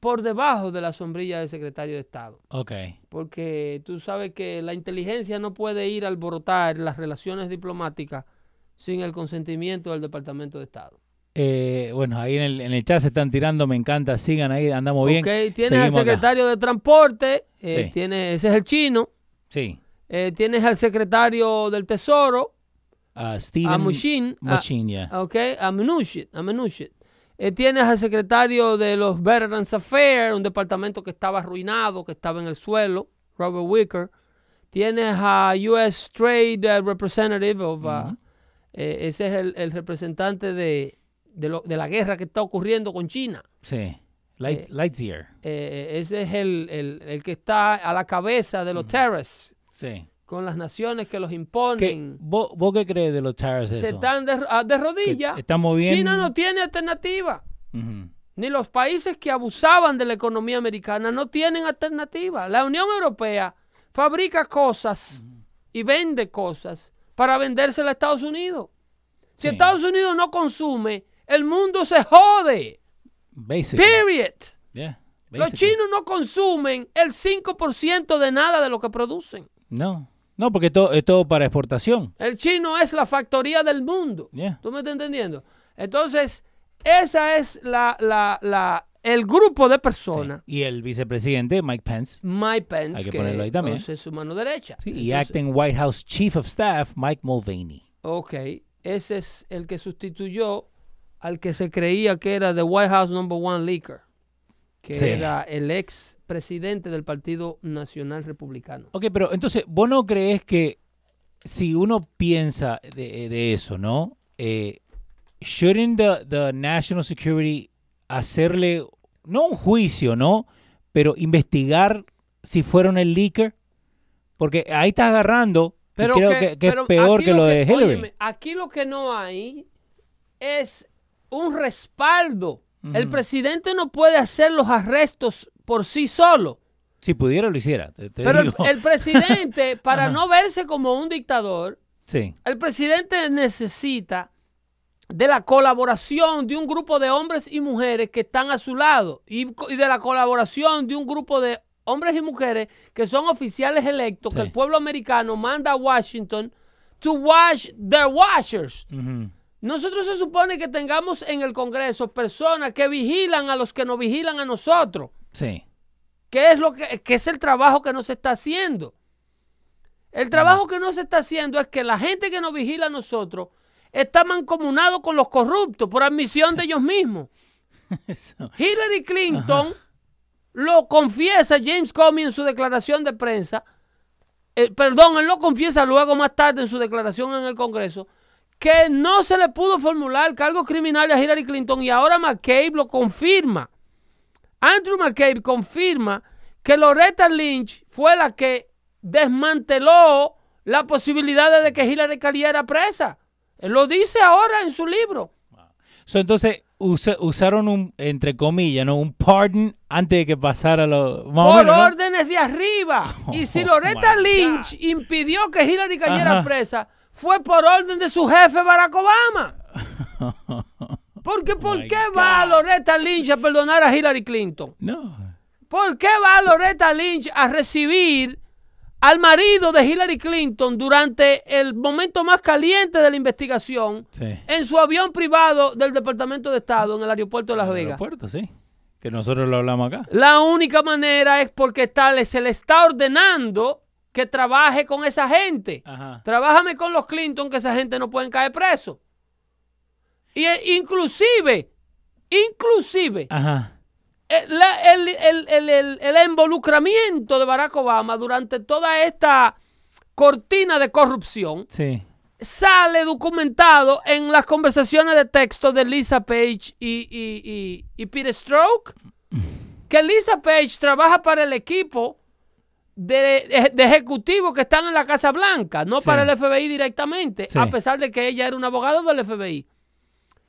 S3: por debajo de la sombrilla del secretario de Estado.
S2: Ok.
S3: Porque tú sabes que la inteligencia no puede ir a alborotar las relaciones diplomáticas sin el consentimiento del Departamento de Estado.
S2: Eh, bueno, ahí en el, en el chat se están tirando, me encanta, sigan ahí, andamos bien.
S3: Ok, Tienes al
S2: acá.
S3: secretario de Transporte, eh,
S2: Sí.
S3: tiene- ese es el chino.
S2: Sí.
S3: Eh, tienes al secretario del Tesoro,
S2: A Steven
S3: a Mushin,
S2: Mnuchin, ya.
S3: ok, a Mnuchin, a Mnuchin. Eh, tienes al secretario de los Veterans Affairs, un departamento que estaba arruinado, que estaba en el suelo, Robert Wicker. Tienes a US Trade eh, Representative, of, uh, eh, ese es el, el representante de, de, lo- de la guerra que está ocurriendo con China.
S2: Sí. Light,
S3: Eh,
S2: Lightyear.
S3: Eh, ese es el, el- el que está a la cabeza de los terrorists,
S2: Sí.
S3: Con las naciones que los
S2: ¿Qué,
S3: imponen.
S2: vos, vos qué crees de los tariffs
S3: Se
S2: eso?
S3: están de, a- de
S2: Que
S3: rodillas.
S2: Estamos bien.
S3: China no tiene alternativa. Ni los países que abusaban de la economía americana no tienen alternativa. La Unión Europea fabrica cosas y vende cosas para vendérselas a Estados Unidos. Si
S2: Sí.
S3: Estados Unidos no consume, el mundo se jode. Period.
S2: Yeah,
S3: Los chinos no consumen el 5% de nada de lo que producen.
S2: No, no, porque todo, es todo para exportación.
S3: El chino es la factoría del mundo.
S2: Yeah.
S3: ¿Tú me estás entendiendo? Entonces, esa es la, la, la, el grupo de
S2: Sí.
S3: personas.
S2: Y el vicepresidente, Mike Pence.
S3: Mike Pence,
S2: Hay que ponerlo ahí también.
S3: es su mano derecha.
S2: Sí, y acting White House Chief of Staff, Mike Mulvaney.
S3: Ok, ese es el que sustituyó al que se creía que era the White House number one leaker, que
S2: Sí.
S3: era el ex presidente del Partido Nacional Republicano.
S2: Ok, pero entonces, ¿vos no crees que si uno piensa de, de eso, ¿no? Eh, shouldn't the, the National Security hacerle, no un juicio, ¿no? Pero investigar si fueron el leaker? Porque ahí está agarrando, y creo que, que es
S3: pero
S2: peor que lo de Hillary.
S3: óyeme, aquí lo que no hay es un respaldo. El presidente no puede hacer los arrestos por sí solo.
S2: si pudiera, lo hiciera. te- te
S3: Pero el, presidente, para no verse como un dictador,
S2: Sí,
S3: el presidente necesita de la colaboración de un grupo de hombres y mujeres que están a su lado y, de la colaboración de un grupo de hombres y mujeres que son oficiales electos que el pueblo americano manda a Washington to wash their washers. Nosotros se supone que tengamos en el Congreso personas que vigilan a los que nos vigilan a nosotros,
S2: sí.
S3: que es lo que, que es el trabajo que no se está haciendo. El trabajo que no se está haciendo es que la gente que nos vigila a nosotros está mancomunado con los corruptos por admisión de ellos mismos.
S2: Eso.
S3: Hillary Clinton lo confiesa James Comey en su declaración de prensa. eh, perdón, él lo confiesa luego más tarde en su declaración en el Congreso que no se le pudo formular cargo criminal a Hillary Clinton y ahora McCabe lo confirma. Andrew McCabe confirma que Loretta Lynch fue la que desmanteló la posibilidad de que Hillary cayera presa. Él lo dice ahora en su libro.
S2: So, entonces usa- usaron un, entre comillas, ¿no? Un pardon antes de que pasara lo...
S3: Por
S2: menos, ¿no?
S3: órdenes de arriba. Y si
S2: Oh,
S3: Loretta Lynch impidió que Hillary cayera
S2: Ajá.
S3: presa, fue por orden de su jefe Barack Obama. Porque ¿por
S2: My
S3: qué va
S2: God.
S3: Loretta Lynch a perdonar a Hillary Clinton?
S2: No.
S3: ¿Por qué va Loretta Lynch a recibir al marido de Hillary Clinton durante el momento más caliente de la investigación
S2: Sí.
S3: en su avión privado del Departamento de Estado en el aeropuerto de Las
S2: El
S3: Vegas?
S2: aeropuerto, sí. Que nosotros lo hablamos acá.
S3: La única manera es porque tal se le está ordenando que trabaje con esa gente.
S2: Ajá.
S3: Trabájame con los Clinton que esa gente no pueden caer preso. Y eh, inclusive, inclusive,
S2: Ajá.
S3: el, la- el- el- el- el- el involucramiento de Barack Obama durante toda esta cortina de corrupción
S2: Sí.
S3: sale documentado en las conversaciones de texto de Lisa Page y, y- y- y Peter Stroke. Que Lisa Page trabaja para el equipo de, de ejecutivos que están en la Casa Blanca, no
S2: Sí.
S3: para el FBI directamente,
S2: Sí.
S3: a pesar de que ella era una abogada del FBI.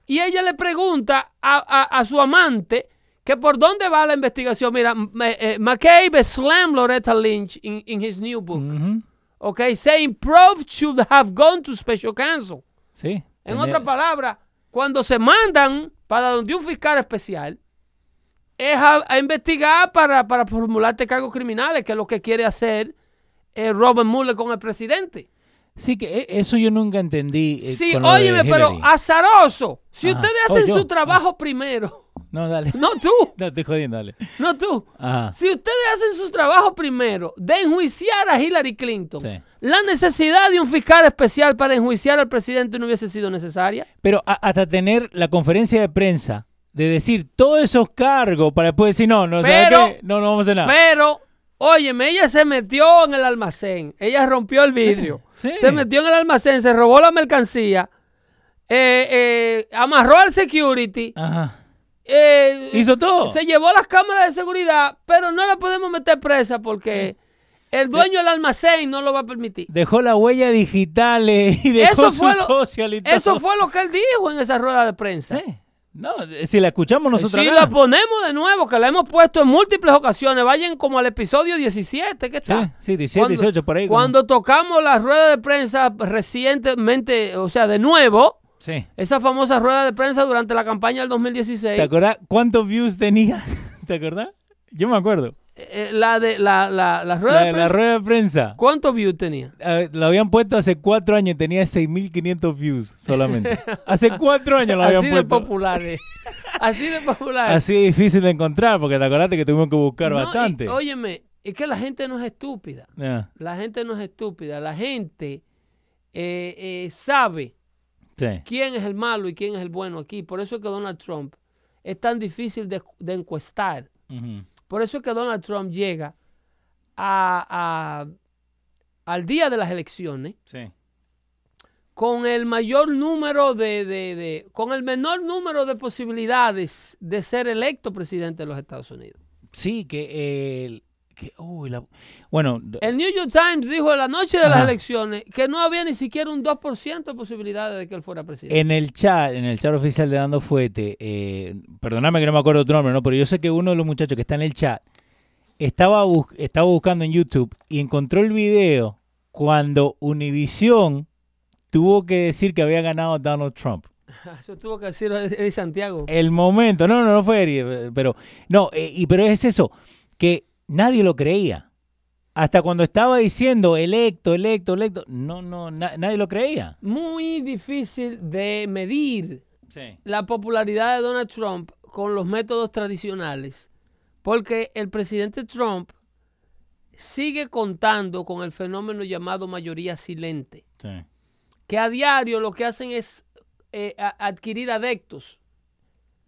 S3: Y ella le pregunta a, a- a su amante que por dónde va la investigación. Mira, M- eh, McCabe slammed Loretta Lynch in, in his new book.
S2: Ujú.
S3: Okay, saying Prof should have gone to special counsel.
S2: Sí.
S3: En otras palabras, cuando se mandan para donde un fiscal especial, es a, a investigar para, para formularte cargos criminales, que es lo que quiere hacer eh, Robert Mueller con el presidente.
S2: Sí, que e- eso yo nunca entendí. eh,
S3: Sí, óyeme, pero azaroso. Si
S2: Ajá.
S3: ustedes
S2: Oh,
S3: hacen su trabajo primero,
S2: No, dale.
S3: no tú,
S2: No, estoy jodiendo, dale.
S3: no tú.
S2: Ajá.
S3: Si ustedes hacen su trabajo primero de enjuiciar a Hillary Clinton,
S2: Sí.
S3: la necesidad de un fiscal especial para enjuiciar al presidente no hubiese sido necesaria.
S2: Pero a- hasta tener la conferencia de prensa de decir todos esos cargos para después decir, no, no, ¿sabes
S3: Pero-
S2: qué? No, no vamos a hacer nada.
S3: Pero, óyeme, ella se metió en el almacén. Ella rompió el vidrio.
S2: Sí, sí.
S3: Se metió en el almacén, se robó la mercancía. eh, eh, amarró al security.
S2: Ajá.
S3: eh,
S2: Hizo todo.
S3: Se llevó las cámaras de seguridad, pero no la podemos meter presa porque el dueño del almacén no lo va a permitir.
S2: Dejó la huella digital y dejó
S3: Eso
S2: su
S3: lo,
S2: social y todo.
S3: eso fue lo que él dijo en esa rueda de prensa.
S2: Sí. No, si la escuchamos nosotros
S3: si
S2: acá.
S3: la ponemos de nuevo, que la hemos puesto en múltiples ocasiones, vayan como al episodio 17 que está.
S2: Sí, sí, 17, 18 por ahí, como-
S3: Cuando tocamos la rueda de prensa recientemente, o sea, de nuevo,
S2: Sí.
S3: Esa famosa rueda de prensa durante la campaña del 2016.
S2: ¿Te acordás cuántos views tenía? ¿Te acordás? Yo me acuerdo.
S3: Eh, la de la, la, la rueda
S2: La,
S3: de
S2: la
S3: prensa.
S2: rueda de prensa.
S3: ¿Cuántos views tenía?
S2: eh, Lo habían puesto hace cuatro años y tenía 6.500 views solamente. hace cuatro años lo habían
S3: Así de
S2: puesto.
S3: populares. Así de populares.
S2: Así de difícil de encontrar porque te acordaste que tuvimos que buscar
S3: No, y-
S2: bastante.
S3: óyeme, es que la gente no es estúpida. La gente no es estúpida. La gente eh, eh, sabe
S2: sí.
S3: quién es el malo y quién es el bueno aquí. Por eso es que Donald Trump es tan difícil de, de encuestar.
S2: Ujú.
S3: Por eso es que Donald Trump llega a, a- al día de las elecciones
S2: Sí.
S3: con el mayor número de, de- de- con el menor número de posibilidades de ser electo presidente de los Estados Unidos.
S2: Sí, que el. Que- uy, la- bueno,
S3: El New York Times dijo en la noche de las elecciones que no había ni siquiera un 2% de posibilidades de que él fuera presidente.
S2: en el chat, en el chat oficial de Dando Fuete, eh, perdóname que no me acuerdo tu nombre, ¿no? Pero yo sé que uno de los muchachos que está en el chat estaba, bus- estaba buscando en YouTube y encontró el video cuando Univision tuvo que decir que había ganado Donald Trump.
S3: Eso tuvo que decir Eri Santiago.
S2: El momento, no, no, no fue Eri, pero no, eh, y pero es eso, que nadie lo creía. Hasta cuando estaba diciendo electo, electo, electo, no, no, na- nadie lo creía.
S3: Muy difícil de medir
S2: Sí.
S3: la popularidad de Donald Trump con los métodos tradicionales, porque el presidente Trump sigue contando con el fenómeno llamado mayoría silente,
S2: Sí.
S3: que a diario lo que hacen es eh, adquirir adeptos.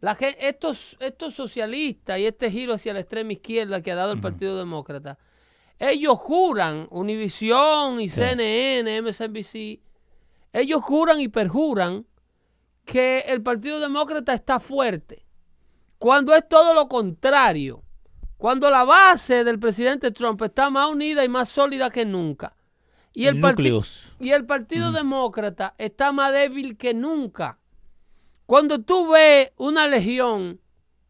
S3: La estos, estos socialistas y este giro hacia la extrema izquierda que ha dado el Partido Demócrata, ellos juran, Univision y
S2: Sí.
S3: CNN, MSNBC, ellos juran y perjuran que el Partido Demócrata está fuerte, cuando es todo lo contrario, cuando la base del presidente Trump está más unida y más sólida que nunca. Y el,
S2: El
S3: parti-
S2: núcleos.
S3: y el Partido Demócrata está más débil que nunca. Cuando tú ves una legión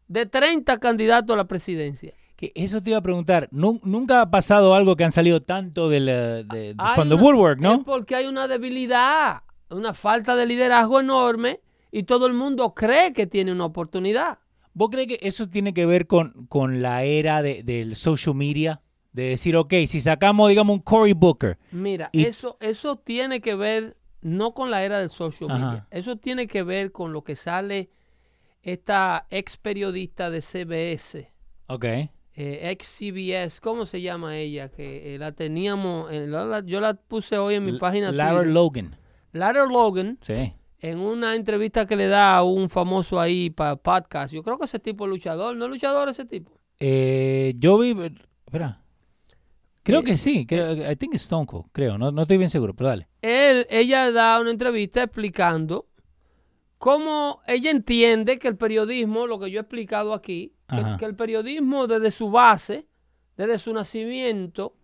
S3: de 30 candidatos a la presidencia,
S2: Que eso te iba a preguntar. Nu- nunca ha pasado algo que han salido tanto de, from the woodwork,
S3: es
S2: ¿no?
S3: porque hay una debilidad, una falta de liderazgo enorme y todo el mundo cree que tiene una oportunidad.
S2: ¿Vos crees que eso tiene que ver con, con la era de- del social media? De decir, ok, si sacamos, digamos, un Cory Booker.
S3: Mira,
S2: Y-
S3: eso, eso tiene que ver no con la era del social
S2: Ajá.
S3: media, eso tiene que ver con lo que sale esta ex periodista de CBS,
S2: Ok.
S3: eh, ex CBS, ¿cómo se llama ella? Que eh, la teníamos, eh, la- la- yo la puse hoy en mi página.
S2: Lara. Logan.
S3: Lara Logan,
S2: Sí.
S3: en una entrevista que le da a un famoso ahí para podcast. Yo creo que ese tipo es luchador, ¿no es luchador ese tipo?
S2: Eh, yo vi. Espera. Creo
S3: Eh,
S2: que sí. Creo, I think it's Stone Cold, creo. No, no estoy bien seguro, pero dale.
S3: Él, ella da una entrevista explicando cómo ella entiende que el periodismo, lo que yo he explicado aquí, que, que el periodismo desde su base, desde su nacimiento,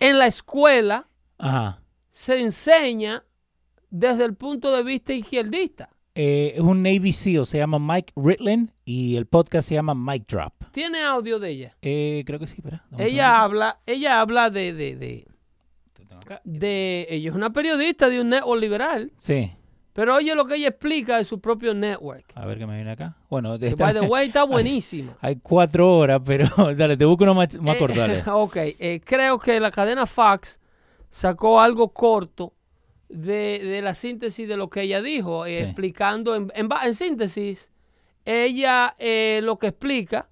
S3: en la escuela,
S2: Ajá.
S3: se enseña desde el punto de vista izquierdista.
S2: Eh, es un Navy SEAL, se llama Mike Ritland y el podcast se llama Mike Drop.
S3: Tiene audio de ella.
S2: Eh, creo que sí, un
S3: Ella habla, ella habla de, de, de, de- ella es una periodista de un network liberal,
S2: Sí.
S3: pero oye lo que ella explica de su propio network.
S2: A ver qué me viene acá. Bueno,
S3: Que,
S2: está-
S3: by the way, está buenísima.
S2: hay cuatro horas, pero dale, te busco uno más, más
S3: Eh,
S2: corto, dale.
S3: ok, eh, creo que la cadena Fox sacó algo corto de, de la síntesis de lo que ella dijo, eh,
S2: Sí.
S3: explicando, en, en síntesis, ella eh, lo que explica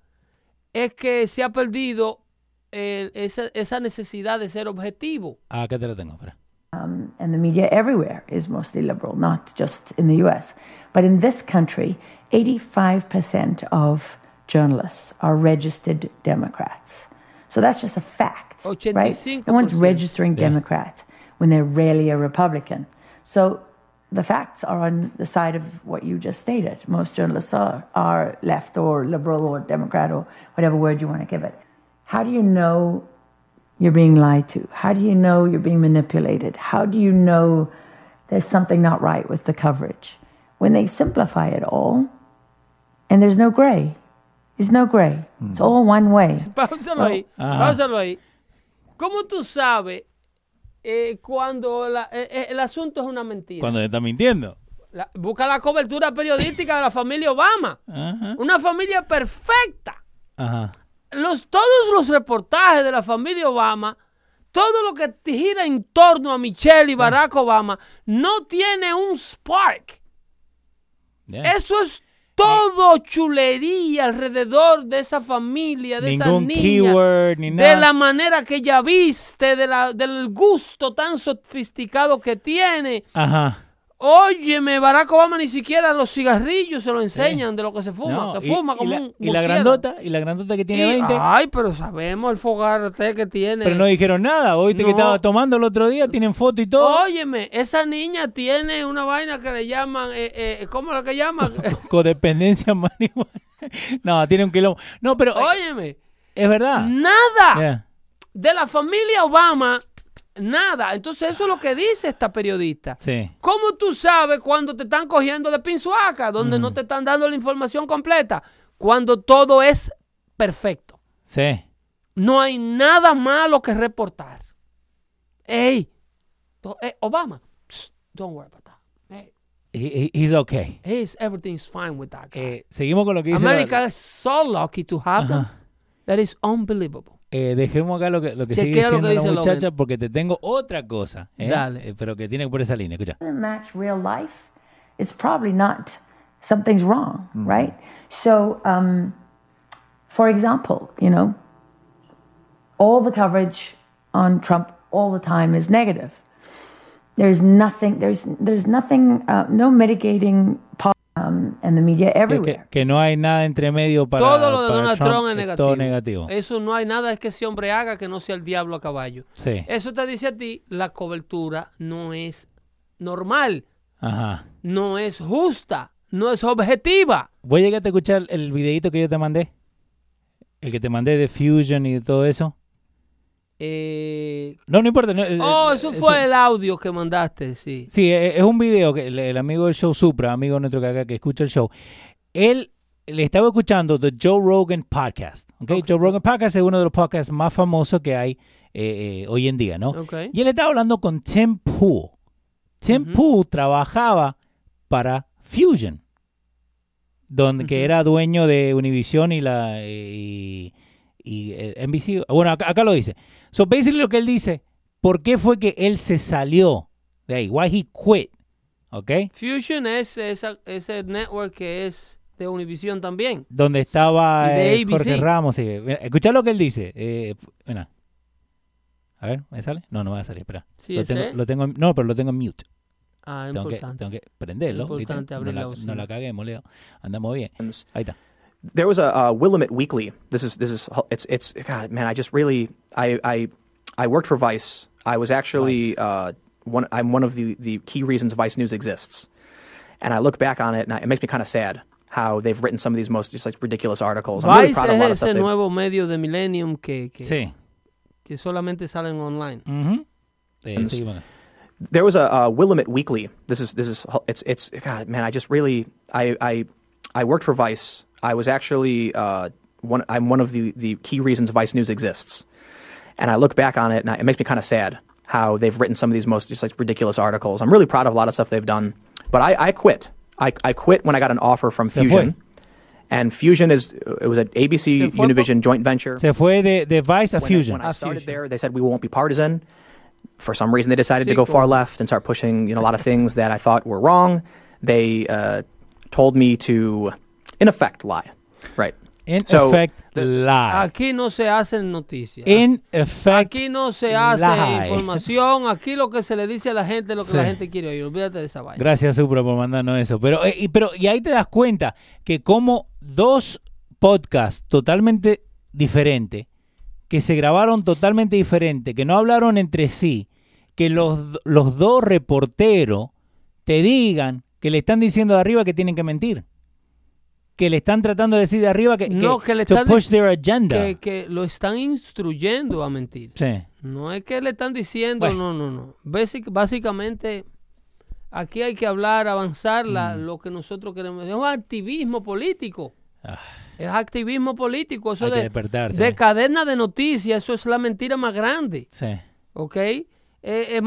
S3: es que se ha perdido eh, esa, esa necesidad de ser objetivo.
S2: Ah, acá te lo tengo, espera.
S4: um, and the media everywhere is mostly liberal, not just in the US. But in this country, 85% of journalists are registered Democrats. So that's just a fact, right? No one's
S3: 85%.
S4: registering
S2: Yeah.
S4: Democrat when they're rarely a Republican. So the facts are on the side of what you just stated. Most journalists are, are left or liberal or Democrat or whatever word you want to give it. How do you know you're being lied to? How do you know you're being manipulated? How do you know there's something not right with the coverage? When they simplify it all, and there's no gray. There's no gray. It's hmm. all one way.
S3: Páusalo ahí, oh.
S2: Ajá. Uh-huh.
S3: páusalo ahí. ¿Cómo tú sabes eh, cuando la- eh, eh, el asunto es una mentira?
S2: Cuando te está mintiendo.
S3: la- busca la cobertura periodística de la familia Obama.
S2: Ajá.
S3: Una familia perfecta.
S2: Ajá.
S3: Los, todos los reportajes de la familia Obama, todo lo que gira en torno a Michelle y Barack Obama, no tiene un spark.
S2: Yeah.
S3: Eso es todo chulería alrededor de esa familia, de esa niña.
S2: keyword ni
S3: de
S2: nada.
S3: la manera que ella viste, de la, del gusto tan sofisticado que tiene.
S2: Ajá.
S3: Óyeme, Barack Obama ni siquiera los cigarrillos se lo enseñan de lo que se fuma,
S2: No,
S3: que
S2: y-
S3: fuma
S2: y,
S3: como
S2: la,
S3: un
S2: y la grandota, y la grandota que tiene
S3: Y-
S2: 20,
S3: Ay, pero sabemos el fogarte que tiene.
S2: pero no dijeron nada. Oíste que
S3: No.
S2: estaba tomando el otro día, tienen foto y todo.
S3: Óyeme, esa niña tiene una vaina que le llaman, eh, eh, ¿cómo es lo que llaman?
S2: Codependencia marihuana. no, tiene un quilombo. No, pero eh,
S3: Óyeme,
S2: es verdad.
S3: nada
S2: Yeah.
S3: de la familia Obama, nada. Entonces eso es lo que dice esta periodista.
S2: Sí.
S3: ¿Cómo tú sabes cuando te están cogiendo de pinzuaca, donde no te están dando la información completa? Cuando todo es perfecto.
S2: Sí.
S3: No hay nada malo que reportar. Ey, to- eh, Obama, psst, don't worry about that. Hey,
S2: He- he- he's okay.
S3: he's, everything's fine with that guy.
S2: Eh, seguimos con lo que dice. la-
S3: America is so lucky to have them.
S2: Ajá.
S3: That is unbelievable.
S2: Eh, dejemos acá lo que, lo que sigue
S3: Chequea lo
S2: diciendo
S3: que
S2: la muchacha
S3: Logan.
S2: porque te tengo otra cosa. ¿eh?
S3: Dale.
S2: Eh, pero que tiene que por esa línea. Escucha.
S4: doesn't match real life, it's probably not something's wrong, right? So, um, for example, you know, all the coverage on Trump all the time is negative. There's nothing. There's there's nothing. Uh, no mitigating po- um, in the media
S2: Que,
S4: everywhere.
S2: que- que no hay nada entre medio para.
S3: todo lo de Donald Trump, es
S2: es
S3: negativo.
S2: Todo negativo.
S3: Eso no hay nada que ese hombre haga que no sea el diablo a caballo.
S2: Sí.
S3: Eso te dice a ti, la cobertura no es normal,
S2: Ajá.
S3: no es justa, no es objetiva.
S2: ¿Voy a llegar a escuchar el videito que yo te mandé? El que te mandé de Fusion y de todo eso.
S3: Eh,
S2: No, no importa. no, eh,
S3: oh,
S2: eh,
S3: eso fue el audio que mandaste, sí.
S2: Sí, e- es un video que el, el amigo del show Supra, amigo nuestro que acá que escucha el show, él le estaba escuchando The Joe Rogan Podcast. ¿ok? Joe Rogan Podcast es uno de los podcasts más famosos que hay eh, eh, hoy en día, ¿no?
S3: Ok.
S2: Y él estaba hablando con Tim Pool. Tim
S3: Ujú.
S2: Pool trabajaba para Fusion, donde que era dueño de Univision y la y, y, eh, NBC. Bueno, acá, acá lo dice. So basically lo que él dice, ¿por qué fue que él se salió de ahí? Why he quit? ¿Ok?
S3: Fusion es esa- ese network que es de Univision también.
S2: Donde estaba eh, Jorge. Ramos. sí. Escucha lo que él dice. Eh, mira. A ver, ¿me sale? No, no me va a salir, espera.
S3: Sí,
S2: lo tengo, lo tengo en- no, pero lo tengo en mute.
S3: Ah,
S2: Tengo que,
S3: importante.
S2: tengo que prenderlo.
S3: Importante abrir
S2: no,
S3: la
S2: no la caguemos, Leo. Andamos bien. Ahí está.
S5: There was a uh, Willamette Weekly. This is this is it's it's God man. I just really I I I worked for Vice. I was actually uh, one. I'm one of the the key reasons Vice News exists. And I look back on it, and I, it makes me kind of sad how they've written some of these most just like ridiculous articles. I'm really
S3: Vice
S5: proud of a lot of
S3: es
S5: stuff
S3: ese nuevo medio de Millennium que, que,
S2: Sí.
S3: que solamente salen online.
S2: Ujú.
S5: And-
S2: seguimos acá.
S5: there was a uh, Willamette Weekly. This is this is it's it's God man. I just really I I I worked for Vice. I was actually uh, one. I'm one of the the key reasons Vice News exists. And I look back on it, and I, it makes me kind of sad how they've written some of these most just like ridiculous articles. I'm really proud of a lot of stuff they've done, but I, I quit. I, I quit when I got an offer from
S2: Se
S5: Fusion.
S2: fue.
S5: And Fusion is it was an ABC
S3: Se fue
S5: Univision joint venture
S2: Se fue de, de Vice a
S5: when, I-
S2: Fusion.
S5: when I
S3: A
S5: started
S3: Fusion.
S5: there, they said we won't be partisan. For some reason, they decided
S3: Sí,
S5: to go far left and start pushing you know a lot of things that I thought were wrong. They uh, told me to, in effect, lie. Right.
S2: In
S5: So,
S2: effect,
S5: the-
S2: lie.
S3: Aquí no se hacen noticias.
S2: In effect,
S3: Aquí no se hace
S2: lie.
S3: información. Aquí lo que se le dice a la gente es lo que
S2: Sí.
S3: la gente quiere oír. Olvídate de esa vaina.
S2: Gracias, Supra, por mandarnos eso. Pero, eh, y, pero, y ahí te das cuenta que como dos podcasts totalmente diferentes, que se grabaron totalmente diferentes, que no hablaron entre sí, que los, los dos reporteros te digan que le están diciendo de arriba que tienen que mentir. Que le están tratando de decir de arriba que,
S3: No, que le están
S2: push their agenda.
S3: Que, que lo están instruyendo a mentir.
S2: Sí.
S3: No es que le están diciendo,
S2: Bueno.
S3: no, no, no. Basic- básicamente, aquí hay que hablar, avanzar la-
S2: Mm.
S3: lo que nosotros queremos. Es un activismo político.
S2: Ah,
S3: Es activismo político. Eso
S2: hay que
S3: de,
S2: despertarse.
S3: de cadena de noticias, eso es la mentira más grande.
S2: Sí.
S3: ¿Ok? Eh, eh,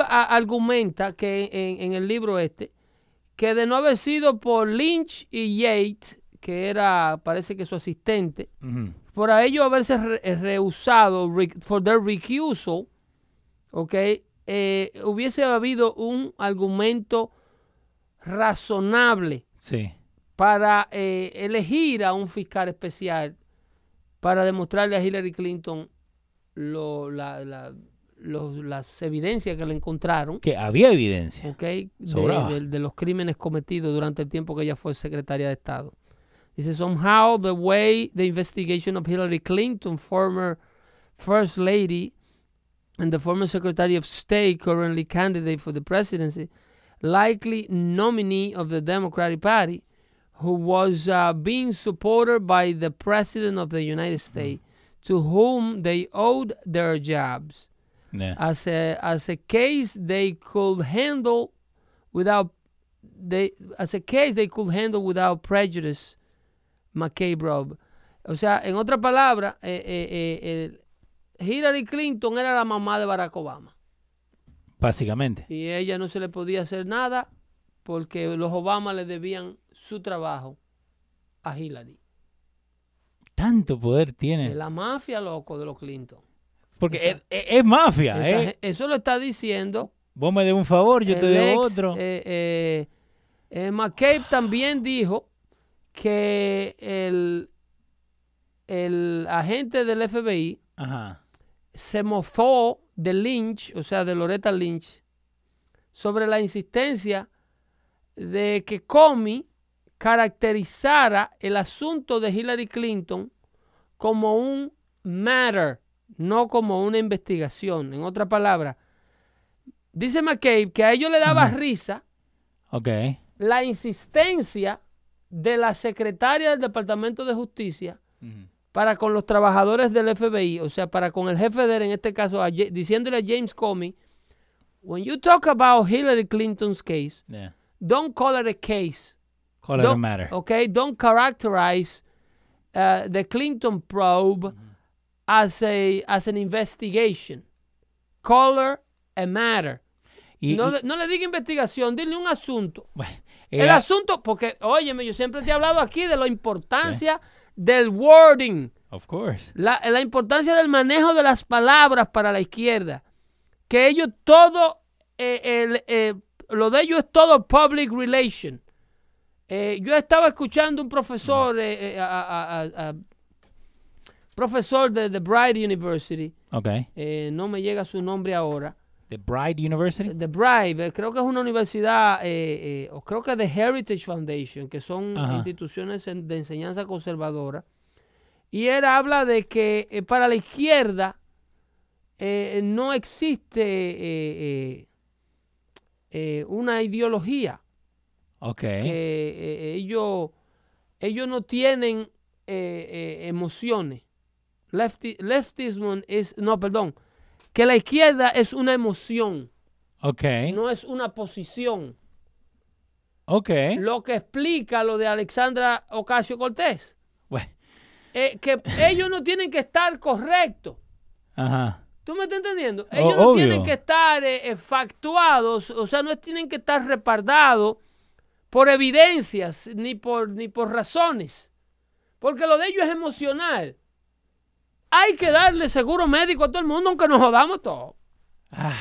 S3: a- argumenta que en, en el libro este que de no haber sido por Lynch y Yates, que era, parece que su asistente, por a ellos haberse re- eh, rehusado, re- for their recusal, ok, eh, hubiese habido un argumento razonable
S2: Sí.
S3: para eh, elegir a un fiscal especial para demostrarle a Hillary Clinton lo- la- la- los- las evidencias que le encontraron
S2: Que había evidencia.
S3: ok, de,
S2: Sobraba.
S3: de- de los crímenes cometidos durante el tiempo que ella fue secretaria de Estado. Dice, somehow the way the investigation of Hillary Clinton, former First Lady, and the former Secretary of State, currently candidate for the presidency, likely nominee of the Democratic Party, who was uh, being supported by the President of the United States, to whom they owed their jobs
S2: Yeah.
S3: as a as a case they could handle without they as a case they could handle without prejudice McCabe Rob. O sea, en otra palabra, eh, eh, eh, Hillary Clinton era la mamá de Barack Obama
S2: Básicamente.
S3: y ella no se le podía hacer nada porque los Obama le debían su trabajo a Hillary.
S2: Tanto poder tiene.
S3: La mafia loco de los Clinton.
S2: Porque es, es- es mafia,
S3: Esa
S2: ¿eh?
S3: Eso lo está diciendo
S2: Vos me debes un favor, yo te debo otro.
S3: eh, eh, eh, McCabe también dijo que el, el agente del FBI
S2: Ajá.
S3: se mofó de Lynch, o sea, de Loretta Lynch, sobre la insistencia de que Comey caracterizara el asunto de Hillary Clinton como un matter, no como una investigación. En otra palabra, dice McCabe que a ellos le daba risa la insistencia de la secretaria del Departamento de Justicia para con los trabajadores del FBI, o sea, para con el jefe de él, en este caso, a diciéndole a James Comey, when you talk about Hillary Clinton's case,
S2: Yeah.
S3: don't call it a case.
S2: Call it a matter.
S3: Okay, don't characterize uh, the Clinton probe as a as an investigation. Her a matter.
S2: Y,
S3: no,
S2: y-
S3: no le diga investigación, dile un asunto.
S2: bueno,
S3: El asunto, porque, óyeme, yo siempre te he hablado aquí de la importancia del wording,
S2: Of course.
S3: la, la importancia del manejo de las palabras para la izquierda. Que ellos todo, eh, el, eh, lo de ellos es todo public relation. Eh, yo estaba escuchando un profesor, eh, a- a- a- a- profesor de The Bright University,
S2: Ok.
S3: eh, no me llega su nombre ahora,
S2: The Bride University.
S3: The Bribe, eh, creo que es una universidad, eh, eh, o creo que es The Heritage Foundation, que son
S2: Ajá.
S3: instituciones de enseñanza conservadora. Y él habla de que para la izquierda no existe una ideología,
S2: Ok.
S3: que ellos, ellos no tienen emociones. Lefti- leftism es, no, perdón, que la izquierda es una emoción
S2: Ok.
S3: no es una posición.
S2: Ok.
S3: Lo que explica lo de Alexandra Ocasio Cortés.
S2: Bueno,
S3: que ellos no tienen que estar correctos.
S2: Ajá.
S3: ¿Tú me estás entendiendo?
S2: O-
S3: Ellos no
S2: obvio.
S3: tienen que estar eh, eh, factuados, o sea, no tienen que estar repardados por evidencias ni por, ni por razones. Porque lo de ellos es emocional. Hay que darle seguro médico a todo el mundo, aunque nos jodamos todos.
S2: Ah.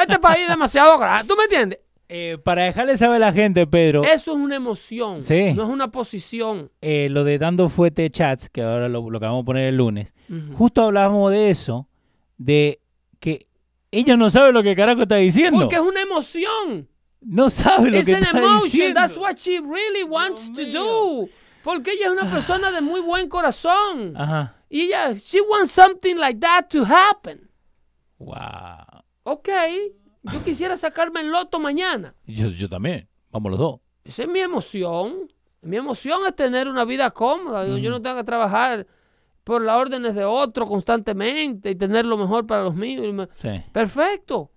S3: Este país es demasiado grande. ¿Tú me entiendes?
S2: Eh, para dejarle saber a la gente, Pedro,
S3: Eso es una emoción,
S2: Sí.
S3: no es una posición.
S2: eh, lo de dando fuete chats, que ahora lo, lo que vamos a poner el lunes, justo hablábamos de eso, de que ella no sabe lo que carajo está diciendo.
S3: Porque es una emoción.
S2: No sabe lo
S3: It's
S2: que
S3: an
S2: está
S3: emotion.
S2: diciendo.
S3: That's what she really wants to
S2: mío.
S3: do. Porque ella es una persona de muy buen corazón.
S2: Ajá.
S3: Y ella, she wants something like that to happen.
S2: Wow.
S3: Ok, yo quisiera sacarme el loto mañana.
S2: Yo, yo también. Vamos los dos.
S3: Esa es mi emoción. Mi emoción es tener una vida cómoda. Yo- Yo no tengo que trabajar por las órdenes de otro constantemente y tener lo mejor para los míos.
S2: Sí.
S3: Perfecto.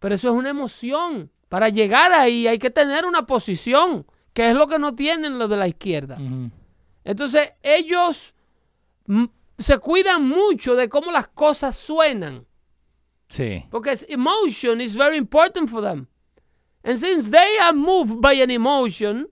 S3: Pero eso es una emoción. Para llegar ahí hay que tener una posición, que es lo que no tienen los de la izquierda. Entonces, ellos mm, se cuidan mucho de cómo las cosas suenan.
S2: Sí.
S3: Porque emotion is very important for them. And since they are moved by an emotion,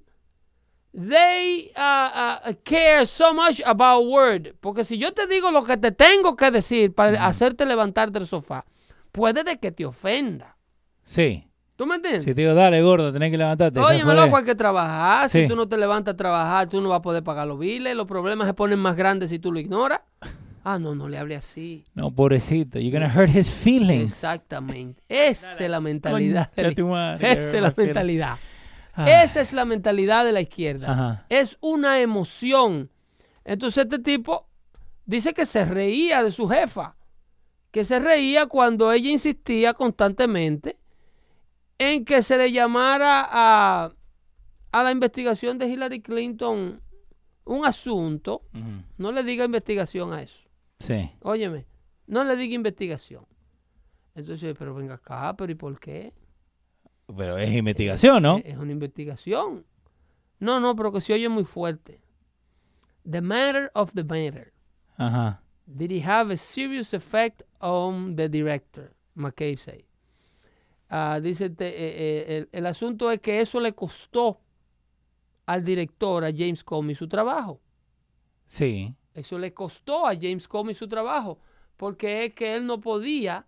S3: they uh, uh, care so much about word. Porque si yo te digo lo que te tengo que decir para hacerte levantar del sofá, puede de que te ofenda.
S2: Sí.
S3: ¿Tú me entiendes?
S2: Si te digo, dale, gordo, tenés que levantarte.
S3: Oye,
S2: joder.
S3: loco, hay que trabajar. Si tú no te levantas a trabajar, tú no vas a poder pagar los biles. Los problemas se ponen más grandes si tú lo ignoras. Ah, no, no le hable así.
S2: No, pobrecito. You're gonna hurt his feelings.
S3: Exactamente. Esa es la mentalidad. Esa es la
S2: me
S3: mentalidad.
S2: Ah.
S3: Esa es la mentalidad de la izquierda.
S2: Ajá.
S3: Es una emoción. Entonces este tipo dice que se reía de su jefa. Que se reía cuando ella insistía constantemente en que se le llamara a, a la investigación de Hillary Clinton un asunto. No le diga investigación a eso.
S2: Sí.
S3: Óyeme, no le diga investigación. Entonces, pero venga acá, pero ¿y por qué?
S2: Pero es investigación, ¿no?
S3: Es, es una investigación. No, no, pero que se oye muy fuerte. The matter of the matter.
S2: Ajá.
S3: Did it have a serious effect on the director? McCabe say. Ah, dice, te- eh, eh, el, el asunto es que eso le costó al director, a James Comey, su trabajo.
S2: Sí.
S3: Eso le costó a James Comey su trabajo, porque es que él no podía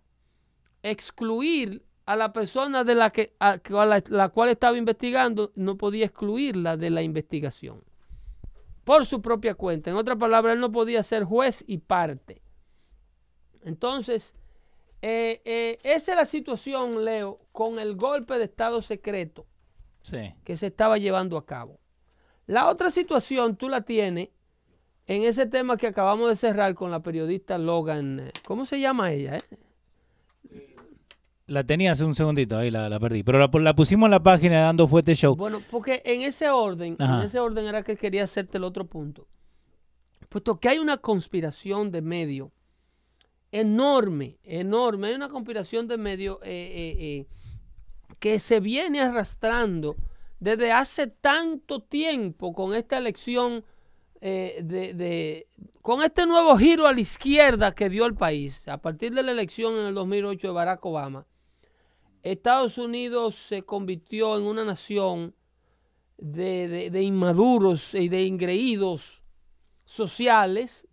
S3: excluir a la persona de la que a, a la, la cual estaba investigando, no podía excluirla de la investigación. Por su propia cuenta. En otras palabras, él no podía ser juez y parte. Entonces, eh, eh, esa es la situación, Leo, con el golpe de Estado secreto
S2: Sí.
S3: que se estaba llevando a cabo. La otra situación tú la tienes en ese tema que acabamos de cerrar con la periodista Logan. eh, ¿Cómo se llama ella? eh?
S2: La tenía hace un segundito, ahí la, la perdí. Pero la, la pusimos en la página de Dando Fuerte Show.
S3: Bueno, porque en ese orden,
S2: Ajá.
S3: en ese orden era que quería hacerte el otro punto. Puesto que hay una conspiración de medio enorme, enorme, hay una conspiración de medio eh, eh, eh, que se viene arrastrando desde hace tanto tiempo con esta elección, de, de- con este nuevo giro a la izquierda que dio el país, a partir de la elección en el 2008 de Barack Obama. Estados Unidos se convirtió en una nación de- de inmaduros y de ingreídos sociales,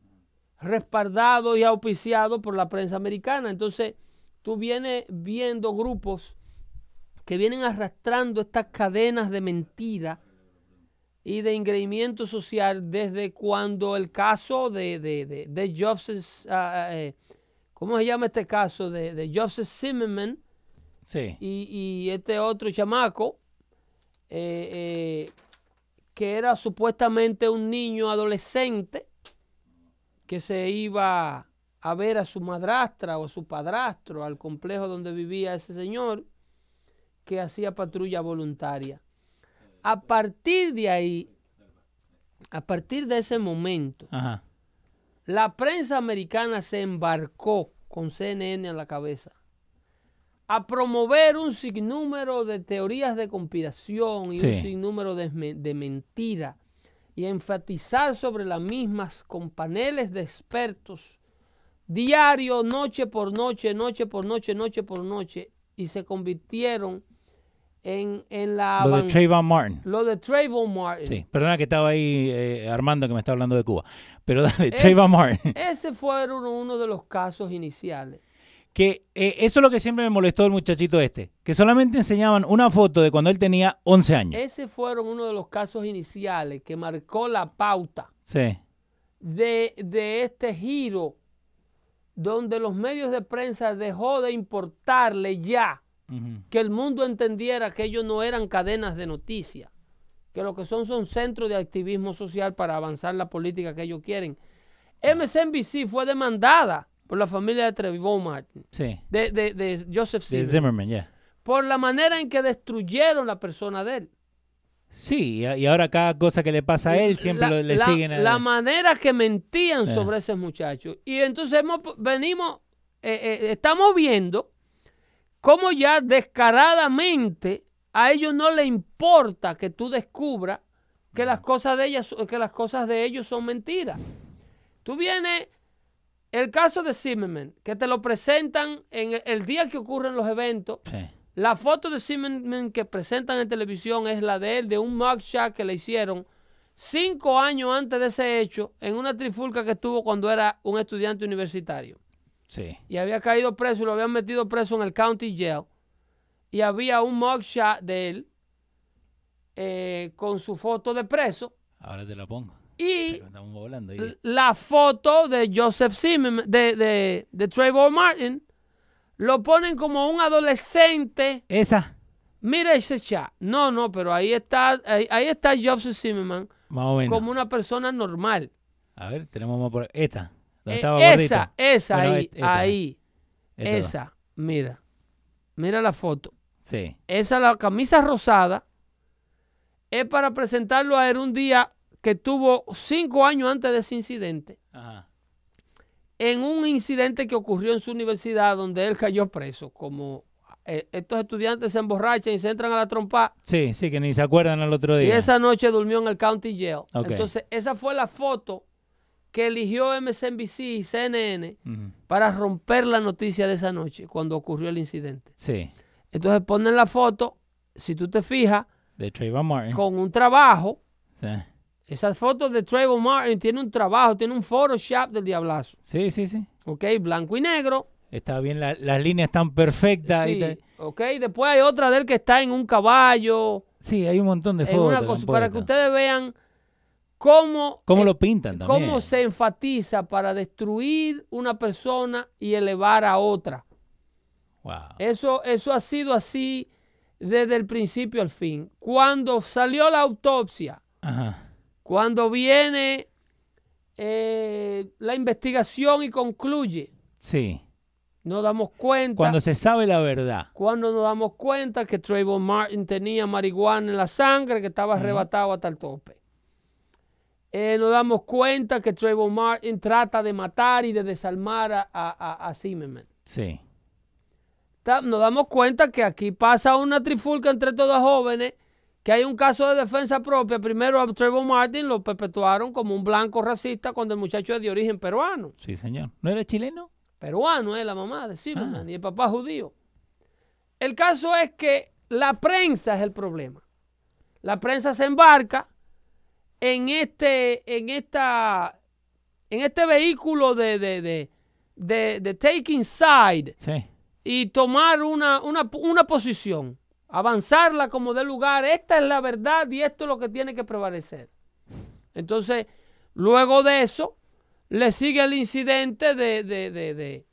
S3: respaldados y auspiciados por la prensa americana. Entonces, tú vienes viendo grupos que vienen arrastrando estas cadenas de mentira y de engreimiento social desde cuando el caso de, de, de, de Joseph, eh, ¿cómo se llama este caso? De, de Joseph Zimmerman,
S2: Sí.
S3: y, y este otro chamaco, eh, eh, que era supuestamente un niño adolescente que se iba a ver a su madrastra o a su padrastro al complejo donde vivía ese señor, que hacía patrulla voluntaria. A partir de ahí, a partir de ese momento,
S2: Ajá.
S3: la prensa americana se embarcó con CNN a la cabeza a promover un sinnúmero de teorías de conspiración y
S2: Sí.
S3: un sinnúmero de, de mentiras y enfatizar sobre las mismas con paneles de expertos diario, noche por noche, noche por noche, noche por noche y se convirtieron en, en la
S2: Lo de Trayvon Martin.
S3: lo de Trayvon Martin.
S2: Sí. Perdona que estaba ahí eh, Armando que me está hablando de Cuba. Pero dale,
S3: Es-
S2: Trayvon Martin.
S3: Ese fue uno, uno de los casos iniciales.
S2: Que eh, eso es lo que siempre me molestó el muchachito este. Que solamente enseñaban una foto de cuando él tenía 11 años.
S3: Ese fueron uno de los casos iniciales que marcó la pauta
S2: Sí.
S3: de, de este giro donde los medios de prensa dejó de importarle ya que el mundo entendiera que ellos no eran cadenas de noticias, que lo que son son centros de activismo social para avanzar la política que ellos quieren. MSNBC fue demandada por la familia de Trayvon Martin,
S2: Sí.
S3: de, de- de Joseph
S2: De
S3: Zimmerman,
S2: Zimmerman, ya.
S3: por la manera en que destruyeron la persona de él.
S2: Sí, y, ahora cada cosa que le pasa a él siempre
S3: la,
S2: lo- le
S3: la-
S2: siguen a
S3: la manera que mentían
S2: Eh.
S3: sobre ese muchacho. Y entonces hemos, venimos, eh, eh, estamos viendo cómo ya descaradamente a ellos no les importa que tú descubras que las cosas de ellas, que las cosas de ellos son mentiras. Tú vienes, el caso de Zimmerman, que te lo presentan en el, día que ocurren los eventos,
S2: Sí.
S3: La foto de Zimmerman que presentan en televisión es la de él, de un mugshot que le hicieron cinco años antes de ese hecho en una trifulca que tuvo cuando era un estudiante universitario.
S2: Sí.
S3: Y había caído preso y lo habían metido preso en el county jail. Y había un mugshot de él eh, con su foto de preso.
S2: Ahora te la pongo.
S3: Y
S2: volando ahí.
S3: la foto de Joseph Zimmerman, de, de, de Trayvon Martin, lo ponen como un adolescente.
S2: Esa,
S3: Mira ese chat. No, no, pero ahí está, ahí, ahí está Joseph Zimmerman
S2: más o menos.
S3: como una persona normal.
S2: A ver, tenemos más por Esta. ¿Dónde
S3: Eh, esa, esa
S2: Bueno,
S3: ahí,
S2: et- esta.
S3: ahí,
S2: Esta dos.
S3: esa. Mira, mira la foto.
S2: Sí.
S3: Esa, la camisa rosada, es para presentarlo a él un día que tuvo cinco años antes de ese incidente.
S2: Ajá.
S3: en un incidente que ocurrió en su universidad donde él cayó preso. Como eh, estos estudiantes se emborrachan y se entran a la trompa.
S2: Sí, sí, que ni se acuerdan al otro
S3: Y
S2: día.
S3: esa noche durmió en el county jail. Entonces, esa fue la foto que eligió MSNBC y CNN para romper la noticia de esa noche, cuando ocurrió el incidente.
S2: Sí,
S3: Entonces ponen la foto, si tú te fijas,
S2: de Trayvon Martin.
S3: con un trabajo.
S2: Sí.
S3: Esa foto de Trayvon Martin tiene un trabajo, tiene un Photoshop del diablazo.
S2: sí, sí, sí.
S3: ¿Ok? Blanco y negro.
S2: Está bien, la- las líneas están perfectas.
S3: Sí, ok. Después hay otra de él que está en un caballo,
S2: Sí, hay un montón de fotos.
S3: una cosa, para que ustedes vean cómo,
S2: ¿Cómo
S3: eh,
S2: lo pintan también?
S3: cómo se enfatiza para destruir una persona y elevar a otra.
S2: Wow.
S3: Eso, eso ha sido así desde el principio al fin. Cuando salió la autopsia,
S2: Ajá.
S3: Cuando viene eh, la investigación y concluye,
S2: Sí.
S3: nos damos cuenta.
S2: Cuando se sabe la verdad.
S3: cuando nos damos cuenta que Trayvon Martin tenía marihuana en la sangre, que estaba arrebatado hasta el tope. Eh, nos damos cuenta que Trayvon Martin trata de matar y de desarmar a, a, Zimmerman.
S2: Sí.
S3: Nos damos cuenta que aquí pasa una trifulca entre todos jóvenes, que hay un caso de defensa propia. Primero a Trayvon Martin lo perpetuaron como un blanco racista cuando el muchacho es de origen peruano.
S2: Sí, señor. ¿No era chileno?
S3: peruano es la mamá de Zimmerman
S2: Ah.
S3: y el papá judío. El caso es que la prensa es el problema. La prensa se embarca en este, en esta, en este vehículo de, de, de, de, de taking side
S2: Sí.
S3: y tomar una, una, una posición, avanzarla como de lugar. Esta es la verdad y esto es lo que tiene que prevalecer. Entonces, luego de eso, le sigue el incidente de, de, de, de,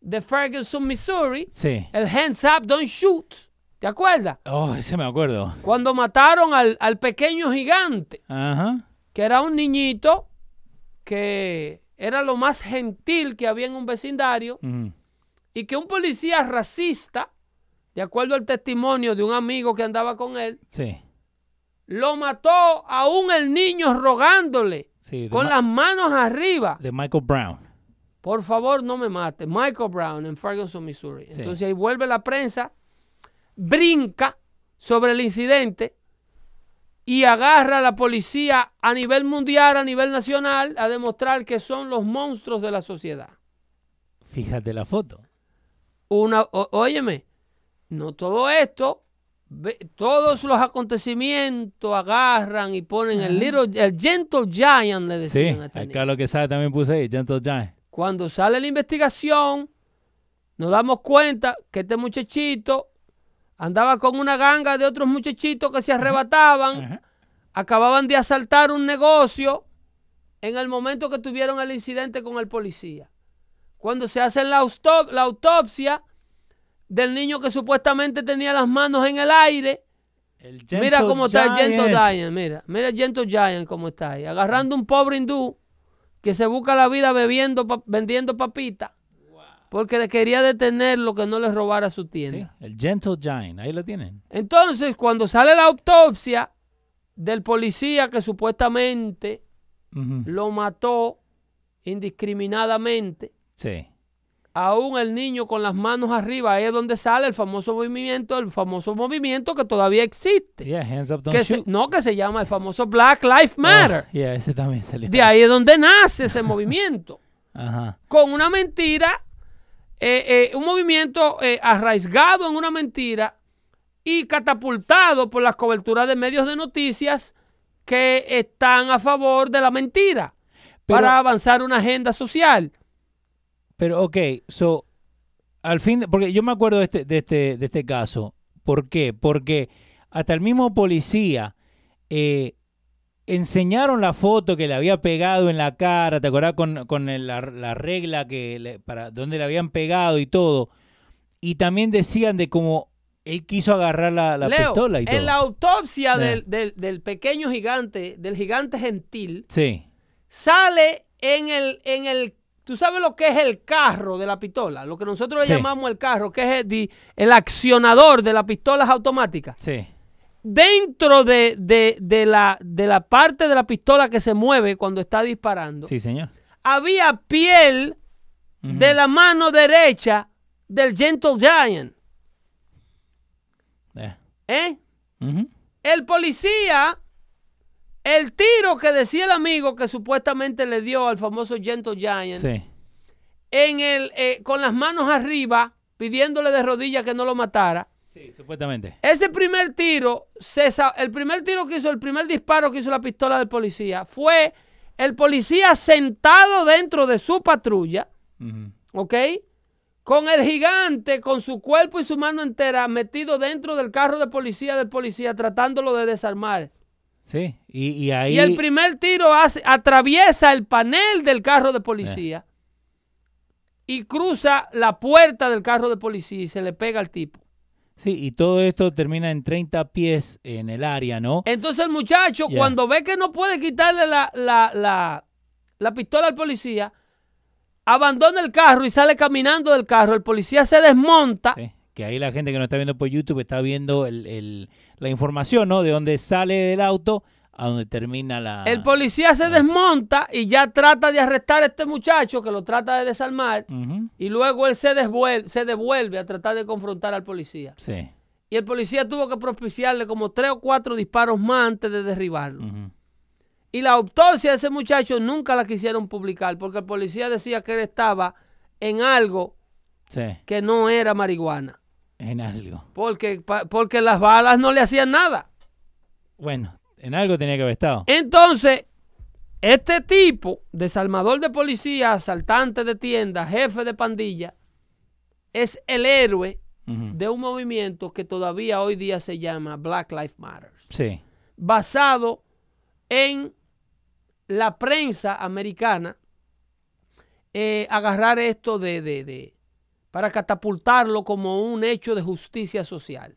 S3: de Ferguson, Missouri,
S2: Sí.
S3: el hands up, don't shoot. ¿Te acuerdas?
S2: Oh, ese me acuerdo.
S3: Cuando mataron al, al pequeño gigante,
S2: Ajá.
S3: que era un niñito que era lo más gentil que había en un vecindario y que un policía racista, de acuerdo al testimonio de un amigo que andaba con él,
S2: Sí.
S3: lo mató aún el niño rogándole
S2: Sí.
S3: Con
S2: Ma-
S3: las manos arriba.
S2: de Michael Brown.
S3: Por favor, no me mate. Michael Brown en Ferguson, Missouri.
S2: Sí.
S3: Entonces ahí vuelve la prensa, brinca sobre el incidente y agarra a la policía a nivel mundial, a nivel nacional, a demostrar que son los monstruos de la sociedad.
S2: Fíjate la foto.
S3: una, óyeme, no todo esto, todos los acontecimientos agarran y ponen el little, el gentle giant, le
S2: Sí.
S3: decían a este
S2: Acá lo que sabe también puse ahí. Gentle Giant.
S3: Cuando sale la investigación, nos damos cuenta que este muchachito andaba con una ganga de otros muchachitos que se arrebataban, acababan de asaltar un negocio en el momento que tuvieron el incidente con el policía. Cuando se hace la, la autopsia del niño que supuestamente tenía las manos en el aire,
S2: El
S3: mira cómo está el Gentle
S2: Giant.
S3: Mira, mira el Gentle Giant cómo está ahí, agarrando un pobre hindú que se busca la vida bebiendo, pa- vendiendo papitas, porque le quería detener lo que no le robara su
S2: Sí,
S3: tienda.
S2: el Gentle Giant. Ahí lo tienen.
S3: Entonces, cuando sale la autopsia del policía que supuestamente lo mató indiscriminadamente,
S2: Sí.
S3: Aún el niño con las manos arriba, ahí es donde sale el famoso movimiento, el famoso movimiento que todavía existe.
S2: Yeah, hands up, don't
S3: Que se- no, que se llama el famoso Black Lives Matter.
S2: Oh, yeah, ese también salió.
S3: De ahí es donde nace ese movimiento.
S2: Ajá.
S3: Con una mentira eh, eh, un movimiento eh, arraigado en una mentira y catapultado por las coberturas de medios de noticias que están a favor de la mentira
S2: Pero-
S3: para avanzar una agenda social.
S2: Pero, ok, so, al fin, de- porque yo me acuerdo de este, de este, de este caso. ¿Por qué? Porque hasta el mismo policía eh, enseñaron la foto que le había pegado en la cara, ¿te acuerdas? Con, con el- la, la regla que le- para donde le habían pegado y todo. Y también decían de cómo él quiso agarrar la, la
S3: Leo,
S2: pistola y todo.
S3: en la autopsia
S2: Ya.
S3: del, del- del pequeño gigante, del gigante gentil,
S2: Sí,
S3: sale en el, en el, tú sabes lo que es el carro de la pistola, lo que nosotros le llamamos el carro, que es el, accionador de las pistolas automáticas.
S2: sí,
S3: Dentro de, de- de la, de la parte de la pistola que se mueve cuando está disparando,
S2: sí, señor.
S3: había piel de la mano derecha del Gentle Giant.
S2: Eh,
S3: ¿eh? El policía, el tiro que decía el amigo que supuestamente le dio al famoso Gentle Giant,
S2: Sí,
S3: en el, eh, con las manos arriba, pidiéndole de rodillas que no lo matara.
S2: sí, supuestamente.
S3: Ese primer tiro, se el primer tiro que hizo, el primer disparo que hizo la pistola del policía, fue el policía sentado dentro de su patrulla. ¿ok? Con el gigante, con su cuerpo y su mano entera metido dentro del carro de policía del policía, tratándolo de desarmar.
S2: Sí, y, y ahí...
S3: Y el primer tiro hace- atraviesa el panel del carro de policía y cruza la puerta del carro de policía y se le pega al tipo.
S2: Sí, y todo esto termina en 30 pies en el área, ¿no?
S3: Entonces el muchacho, cuando ve que no puede quitarle la, la- la- la pistola al policía, abandona el carro y sale caminando del carro. El policía se desmonta.
S2: Sí, Que ahí la gente que nos está viendo por YouTube está viendo el- el- la información, ¿no? De dónde sale del auto a donde termina la...
S3: El policía se desmonta y ya trata de arrestar a este muchacho que lo trata de desarmar. Y luego él se devuelve, se devuelve a tratar de confrontar al policía.
S2: Sí.
S3: Y el policía tuvo que propiciarle como tres o cuatro disparos más antes de derribarlo. Y la autopsia de ese muchacho nunca la quisieron publicar porque el policía decía que él estaba en algo
S2: Sí,
S3: que no era marihuana.
S2: En algo.
S3: Porque, porque las balas no le hacían nada.
S2: Bueno, en algo tenía que haber estado.
S3: Entonces, este tipo, desarmador de policía, asaltante de tiendas, jefe de pandilla, es el héroe de un movimiento que todavía hoy día se llama Black Lives Matter.
S2: Sí,
S3: basado en la prensa americana eh, agarrar esto de, de- de- para catapultarlo como un hecho de justicia social.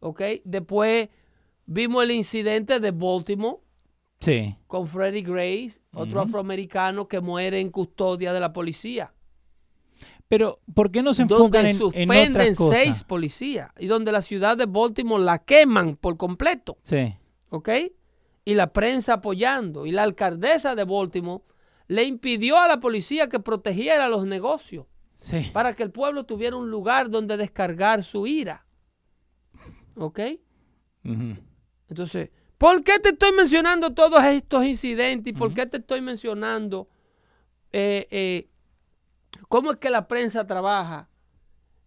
S3: ¿ok? Después vimos el incidente de Baltimore
S2: sí,
S3: con Freddie Gray, otro afroamericano que muere en custodia de la policía.
S2: pero ¿por qué no se enfocan
S3: Donde
S2: en, en
S3: suspenden
S2: otras cosas?
S3: seis policías y donde la ciudad de Baltimore la queman por completo.
S2: Sí,
S3: ¿ok? Y la prensa apoyando. Y la alcaldesa de Baltimore le impidió a la policía que protegiera los negocios
S2: sí.
S3: para que el pueblo tuviera un lugar donde descargar su ira. ¿Ok? Entonces, ¿por qué te estoy mencionando todos estos incidentes y por qué te estoy mencionando eh, eh, cómo es que la prensa trabaja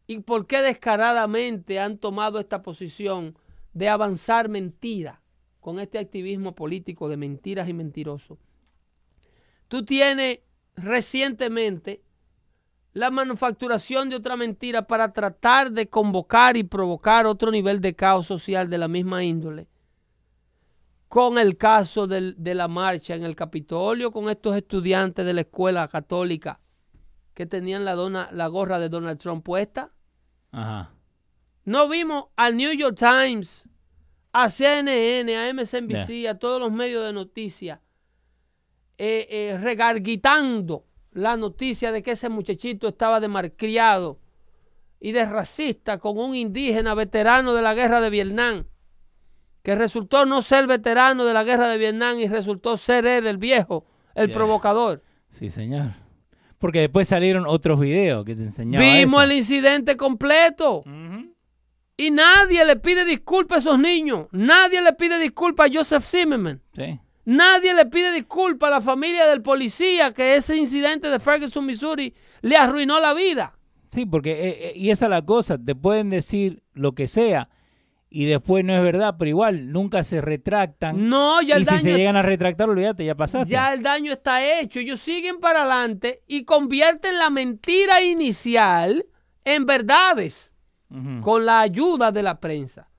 S3: y por qué descaradamente han tomado esta posición de avanzar mentira con este activismo político de mentiras y mentirosos? Tú tienes recientemente la manufacturación de otra mentira para tratar de convocar y provocar otro nivel de caos social de la misma índole. Con el caso del- de la marcha en el Capitolio, con estos estudiantes de la escuela católica que tenían la, dona- la gorra de Donald Trump puesta.
S2: Ajá.
S3: No vimos al New York Times, a CNN, a MSNBC, a todos los medios de noticias, eh, eh, regarguitando la noticia de que ese muchachito estaba de malcriado y de racista con un indígena veterano de la guerra de Vietnam, que resultó no ser veterano de la guerra de Vietnam y resultó ser él el viejo, el
S2: Yeah.
S3: provocador.
S2: Sí, señor. Porque después salieron otros videos que te enseñaban
S3: Vimos
S2: eso.
S3: el incidente completo. Y nadie le pide disculpas a esos niños. Nadie le pide disculpas a Joseph Zimmerman.
S2: Sí.
S3: Nadie le pide disculpas a la familia del policía que ese incidente de Ferguson, Missouri, le arruinó la vida.
S2: Sí, porque, eh, eh, y esa es la cosa, te pueden decir lo que sea y después no es verdad, pero igual nunca se retractan.
S3: No, ya
S2: y
S3: el
S2: si
S3: daño
S2: se llegan a retractar, olvídate, ya pasaste.
S3: Ya el daño está hecho. Ellos siguen para adelante y convierten la mentira inicial en verdades con la ayuda de la prensa.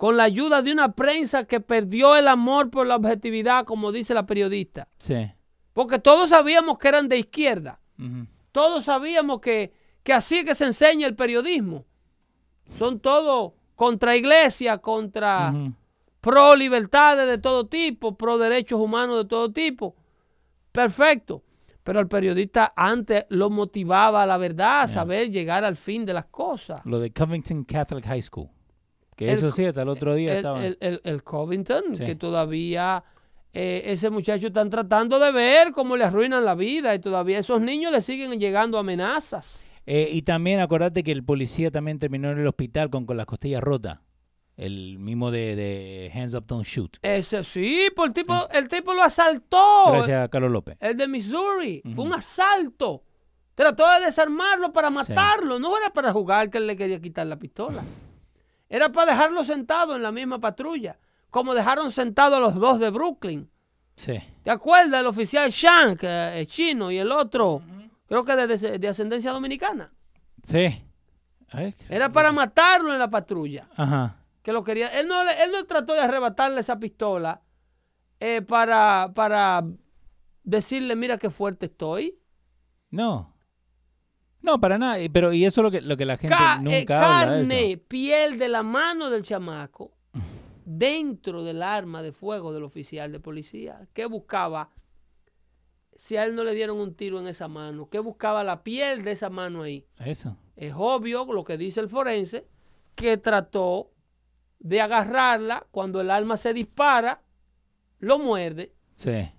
S3: Con la ayuda de una prensa que perdió el amor por la objetividad, como dice la periodista.
S2: Sí.
S3: Porque todos sabíamos que eran de izquierda. Todos sabíamos que, que así es que se enseña el periodismo. Son todos contra iglesia, contra pro libertades de todo tipo, pro derechos humanos de todo tipo. Perfecto. Pero el periodista antes lo motivaba a la verdad, a saber llegar al fin de las cosas.
S2: Lo de Covington Catholic High School. Que
S3: El
S2: eso sí, hasta el otro día
S3: el,
S2: estaba.
S3: el- el- Covington,
S2: Sí.
S3: que todavía eh, ese muchacho están tratando de ver cómo le arruinan la vida y todavía esos niños le siguen llegando amenazas.
S2: Eh, y también acordate que el policía también terminó en el hospital con, con las costillas rotas. El mismo de, de Hands Up Don't Shoot.
S3: Ese sí, por el tipo, el tipo lo asaltó.
S2: Gracias a Carlos López.
S3: El de Missouri. Fue un asalto. Trató de desarmarlo para matarlo. No era para jugar que él le quería quitar la pistola. Era para dejarlo sentado en la misma patrulla. Como dejaron sentados a los dos de Brooklyn.
S2: Sí.
S3: ¿Te acuerdas? El oficial Shank, eh, chino, y el otro, creo que de, de- de ascendencia dominicana.
S2: Sí. Ay,
S3: Era para matarlo en la patrulla.
S2: Ajá.
S3: Que lo quería. Él no, él no trató de arrebatarle esa pistola eh, para, para decirle, mira qué fuerte estoy.
S2: No. No, para nada. Pero, y eso es lo que, lo que la gente
S3: Ca- eh,
S2: nunca habla de
S3: carne,
S2: eso.
S3: piel de la mano del chamaco dentro del arma de fuego del oficial de policía. ¿Qué buscaba? Si a él no le dieron un tiro en esa mano, ¿qué buscaba la piel de esa mano ahí?
S2: Eso.
S3: Es obvio lo que dice el forense, que trató de agarrarla cuando el arma se dispara, lo muerde.
S2: Sí.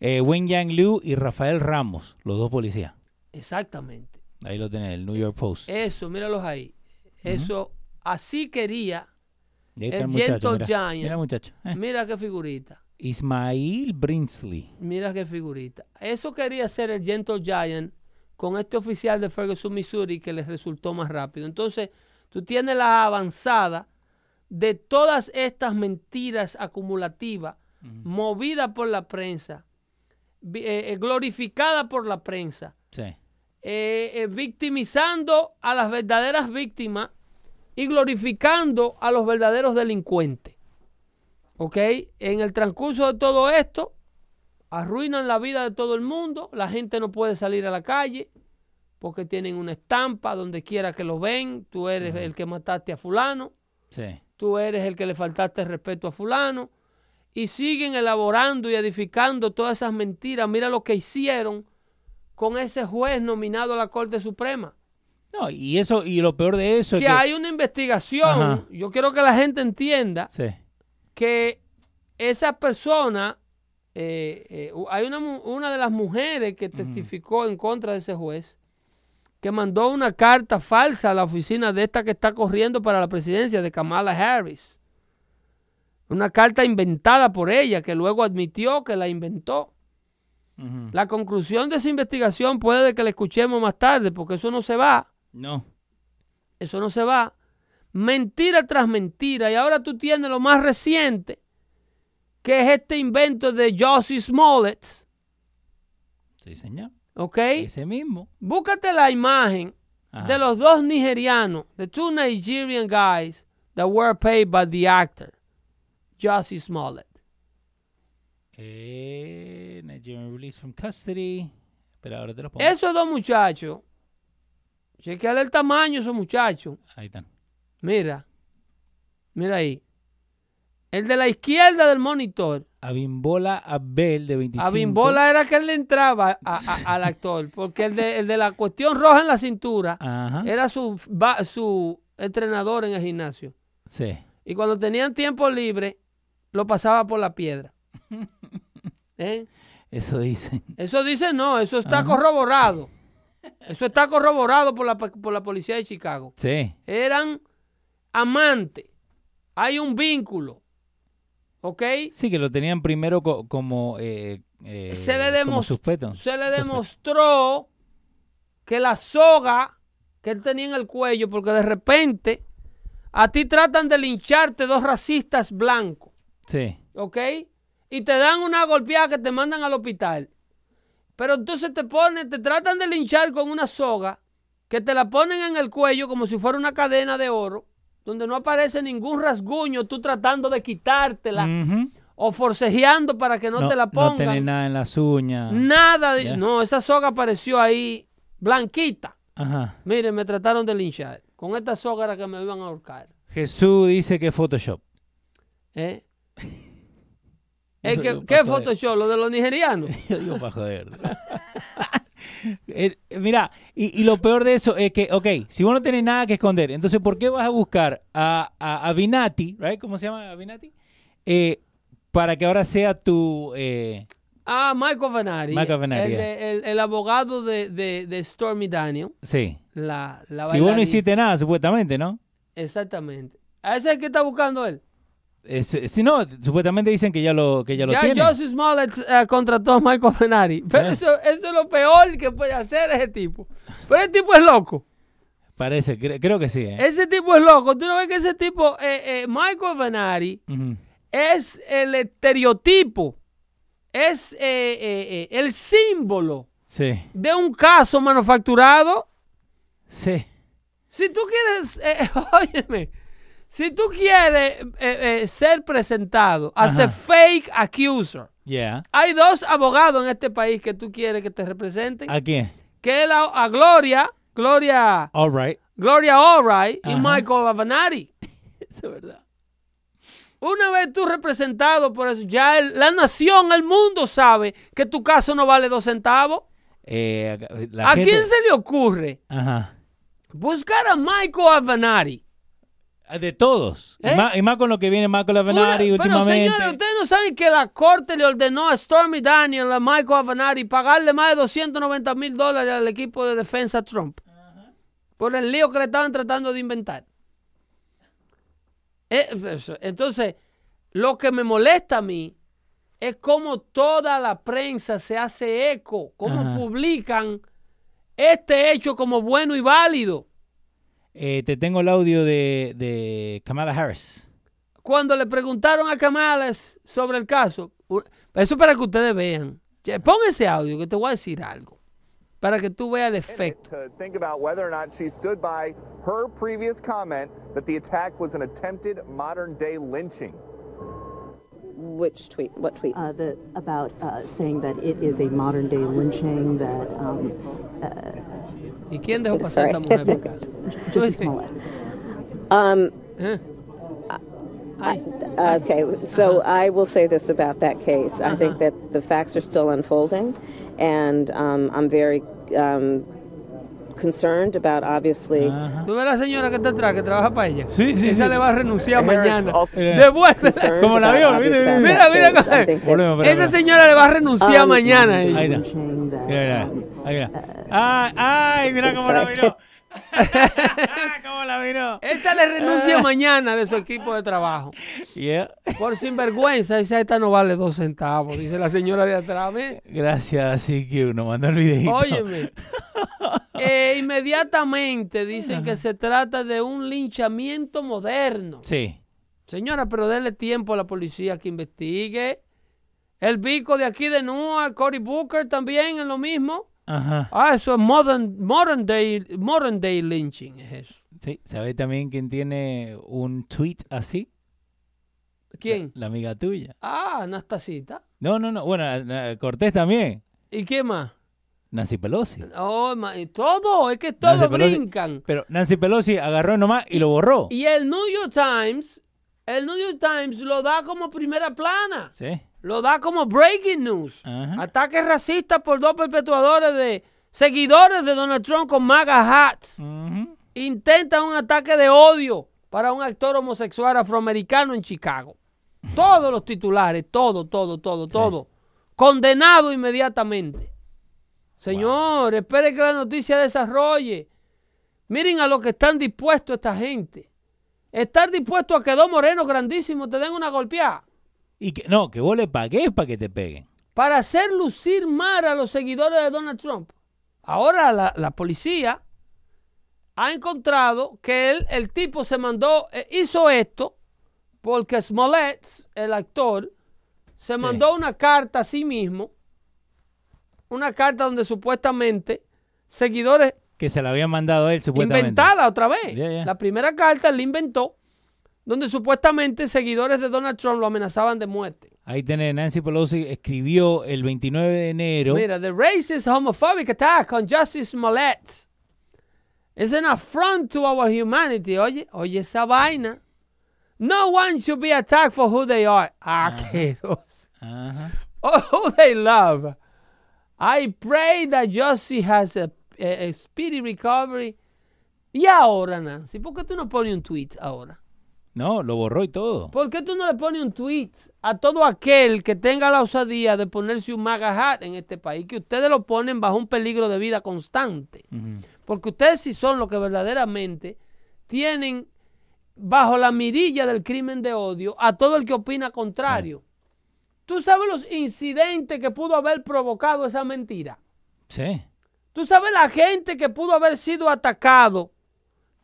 S2: Eh, Wen Yang Liu y Rafael Ramos, los dos policías.
S3: Exactamente.
S2: Ahí lo tenés, el New York Post.
S3: Eso, míralos ahí. Eso, así quería. El
S2: muchacho, mira.
S3: Giant.
S2: Mira, muchacho. Eh.
S3: Mira qué figurita.
S2: Ismail Brinsley.
S3: Mira qué figurita. Eso quería hacer el Gentle Giant con este oficial de Ferguson, Missouri, que les resultó más rápido. Entonces, tú tienes la avanzada de todas estas mentiras acumulativas, movidas por la prensa, eh, eh, glorificada por la prensa,
S2: Sí.
S3: Eh, eh, victimizando a las verdaderas víctimas y glorificando a los verdaderos delincuentes. ¿Ok? En el transcurso de todo esto, arruinan la vida de todo el mundo, la gente no puede salir a la calle porque tienen una estampa donde quiera que lo ven, tú eres el que mataste a fulano,
S2: Sí.
S3: tú eres el que le faltaste respeto a fulano, y siguen elaborando y edificando todas esas mentiras. Mira lo que hicieron con ese juez nominado a la Corte Suprema.
S2: No, y eso, y lo peor de eso
S3: Que
S2: es que.
S3: hay una investigación,
S2: Ajá.
S3: yo quiero que la gente entienda
S2: Sí.
S3: que esa persona, eh, eh, hay una, una de las mujeres que testificó en contra de ese juez, que mandó una carta falsa a la oficina de esta que está corriendo para la presidencia de Kamala Harris. Una carta inventada por ella, que luego admitió que la inventó. La conclusión de esa investigación puede que la escuchemos más tarde, porque eso no se va.
S2: No.
S3: Eso no se va. Mentira tras mentira. Y ahora tú tienes lo más reciente, que es este invento de Josie Smollett.
S2: Sí, señor.
S3: ¿Ok?
S2: Ese mismo.
S3: Búscate la imagen
S2: Ajá.
S3: de los dos nigerianos, the two Nigerian guys that were paid by the actor, Josie Smollett.
S2: Eh, Nigerian release from custody. Pero ahora te lo pongo.
S3: Esos dos muchachos, chequeale el tamaño esos muchachos.
S2: Ahí están.
S3: Mira, mira ahí. El de la izquierda del monitor.
S2: Abimbola Abel, de 25.
S3: A Bimbola era que él le entraba a- a- al actor, porque el de, el de la cuestión roja en la cintura
S2: Ajá.
S3: era su, va- su entrenador en el gimnasio.
S2: Sí.
S3: Y cuando tenían tiempo libre, lo pasaba por la piedra. ¿Eh?
S2: Eso dicen.
S3: Eso dice no, eso está
S2: Ajá.
S3: corroborado. Eso está corroborado por la, por la policía de Chicago.
S2: Sí.
S3: Eran amantes. Hay un vínculo. ¿Ok?
S2: Sí, que lo tenían primero co- como, eh, eh,
S3: se le,
S2: como
S3: demos-
S2: suspeto.
S3: se le demostró que la soga que él tenía en el cuello, porque de repente a ti tratan de lincharte dos racistas blancos,
S2: Sí.
S3: ¿ok? Y te dan una golpeada que te mandan al hospital. Pero entonces te ponen, te tratan de linchar con una soga que te la ponen en el cuello como si fuera una cadena de oro, donde no aparece ningún rasguño, tú tratando de quitártela o forcejeando para que no, te la
S2: No
S3: pongan.
S2: tenés nada en las uñas.
S3: Nada de... No, esa soga apareció ahí blanquita.
S2: Ajá.
S3: Miren, me trataron de linchar. Con esta soga era que me iban a ahorcar.
S2: Jesús dice que Photoshop.
S3: ¿Eh? ¿Qué
S2: joder.
S3: Photoshop? ¿Lo de los nigerianos?
S2: Yo digo para joder. Eh, mira, y, y lo peor de eso es que, ok, si vos no tenés nada que esconder, entonces ¿por qué vas a buscar a, a, a Binati, right? ¿cómo se llama Binati? Eh, para que ahora sea tu... eh,
S3: Ah, Michael Venari.
S2: Michael Venari,
S3: El, el- el abogado de, de- de Stormy Daniel.
S2: sí.
S3: La, la
S2: Si vos no hiciste nada, supuestamente, ¿no?
S3: Exactamente. ¿A ese es el que está buscando él?
S2: Es- si no, supuestamente dicen que ya lo, que ya lo
S3: Ya
S2: tiene.
S3: Josie Smollett eh, contrató a Michael Venari. Pero
S2: Sí.
S3: eso, eso es lo peor que puede hacer ese tipo. Pero ese tipo es loco.
S2: Parece, cre- creo que sí. ¿eh?
S3: Ese tipo es loco. Tú no ves que ese tipo, eh, eh, Michael Venari,
S2: Ujú.
S3: es el estereotipo, es eh, eh, eh, el símbolo
S2: Sí,
S3: de un caso manufacturado.
S2: sí.
S3: Si tú quieres, eh, óyeme, si tú quieres eh, eh, ser presentado as a fake accuser,
S2: Yeah.
S3: hay dos abogados en este país que tú quieres que te representen,
S2: ¿A quién?
S3: que es la, a Gloria, Gloria,
S2: All right.
S3: Gloria Allright y. Michael Avenatti.
S2: Eso es verdad.
S3: Una vez tú representado por eso, ya el- la nación, el mundo sabe que tu caso no vale dos centavos.
S2: Eh,
S3: ¿A
S2: gente-
S3: quién se le ocurre
S2: Ajá.
S3: buscar a Michael Avenatti?
S2: Ah, De todos.
S3: ¿Eh?
S2: Y, más, y más con lo que viene Marco
S3: Una-
S2: Lavenari
S3: pero
S2: últimamente.
S3: señores, ustedes no saben que la corte le ordenó a Stormy Daniel, a Michael Avenatti, pagarle más de 290 mil dólares al equipo de defensa Trump. Por el lío que le estaban tratando de inventar. Eh, eso. Entonces, lo que me molesta a mí es cómo toda la prensa se hace eco, cómo publican este hecho como bueno y válido.
S2: Eh, te tengo el audio de, de Kamala Harris.
S3: cuando le preguntaron a Kamala sobre el caso, eso para que ustedes vean. Pon ese audio que te voy a decir algo. Para que tú veas el efecto.
S6: to think about whether or not she stood by her previous comment that the attack was an attempted modern day lynching.
S7: Which tweet? What tweet?
S8: uh, the, about uh, saying that it is a modern day lynching, that um,
S3: ¿Y quién dejó pasar a esta mujer acá? Tú
S8: Jussie
S3: dices,
S8: Smollett.
S7: Um,
S3: ¿eh? Ay,
S7: okay, so I will say this about that case. I think that the facts are still unfolding, and um, I'm very um, concerned about obviously.
S3: Tú ves la señora que está atrás, que trabaja para ella.
S2: Sí, sí,
S3: Esa
S2: sí.
S3: le va a renunciar
S6: Harris
S3: mañana. De vuelta.
S2: Como mire,
S7: facts
S3: mira, mira, mira.
S2: Volvemos,
S3: señora le va a renunciar
S7: Um,
S3: mañana. a
S2: Ahí está. Mira,
S8: um,
S2: mira. Ahí. Ay, ay, mira cómo la miró. cómo la miró.
S3: Esa le renuncia mañana de su equipo de trabajo.
S2: Yeah.
S3: Por sinvergüenza, esa esta no vale dos centavos, dice la señora de atrás. ¿ve?
S2: Gracias, que uno mandó el videito.
S3: Óyeme. Eh, inmediatamente dicen que se trata de un linchamiento moderno.
S2: Sí.
S3: Señora, pero denle tiempo a la policía que investigue. El bico de aquí de Nua, Cory Booker también es lo mismo.
S2: Ajá.
S3: Ah, eso es modern, modern, day, modern day lynching, es eso.
S2: Sí. ¿Sabes también quién tiene un tweet así?
S3: ¿Quién?
S2: La amiga tuya.
S3: Ah, Anastasita.
S2: No, no, no. Bueno, Cortés también.
S3: ¿Y quién más?
S2: Nancy Pelosi.
S3: Oh, y todo, es que todos brincan.
S2: Pero Nancy Pelosi agarró nomás y lo borró.
S3: Y el New York Times, el New York Times lo da como primera plana.
S2: Sí.
S3: Lo da como breaking news.
S2: Ajá.
S3: Ataques racistas por dos perpetuadores de seguidores de Donald Trump con MAGA hats.
S2: Ujú.
S3: Intentan un ataque de odio para un actor homosexual afroamericano en Chicago. Todos los titulares, todo, todo, todo, todo. Condenado inmediatamente. Señor, espere que la noticia desarrolle. Miren a lo que están dispuestos esta gente. Estar dispuesto a que dos morenos grandísimos te den una golpeada.
S2: Y que no, que vos le pagués para que te peguen.
S3: para hacer lucir mal a los seguidores de Donald Trump. Ahora la, la policía ha encontrado que él, el tipo se mandó, eh, hizo esto porque Smollett, el actor, se
S2: Sí.
S3: mandó una carta a sí mismo, una carta donde supuestamente seguidores
S2: Que se la habían mandado a él, supuestamente.
S3: inventada otra vez. La primera carta la inventó, donde supuestamente seguidores de Donald Trump lo amenazaban de muerte.
S2: Ahí tenés, Nancy Pelosi escribió el 29 de enero.
S3: Mira, the racist homophobic attack on Justice Smollett is an affront to our humanity. Oye, oye esa vaina. No one should be attacked for who they are. Asqueroso.
S2: Ajá.
S3: or who they love. I pray that Josie has a, a- a speedy recovery. Y ahora, Nancy, ¿por qué tú no pones un tweet ahora?
S2: No, lo borró y todo.
S3: ¿Por qué tú no le pones un tweet a todo aquel que tenga la osadía de ponerse un MAGA hat en este país? Que ustedes lo ponen bajo un peligro de vida constante. Porque ustedes sí son los que verdaderamente tienen bajo la mirilla del crimen de odio a todo el que opina contrario. ¿Tú sabes los incidentes que pudo haber provocado esa mentira?
S2: Sí.
S3: ¿Tú sabes la gente que pudo haber sido atacado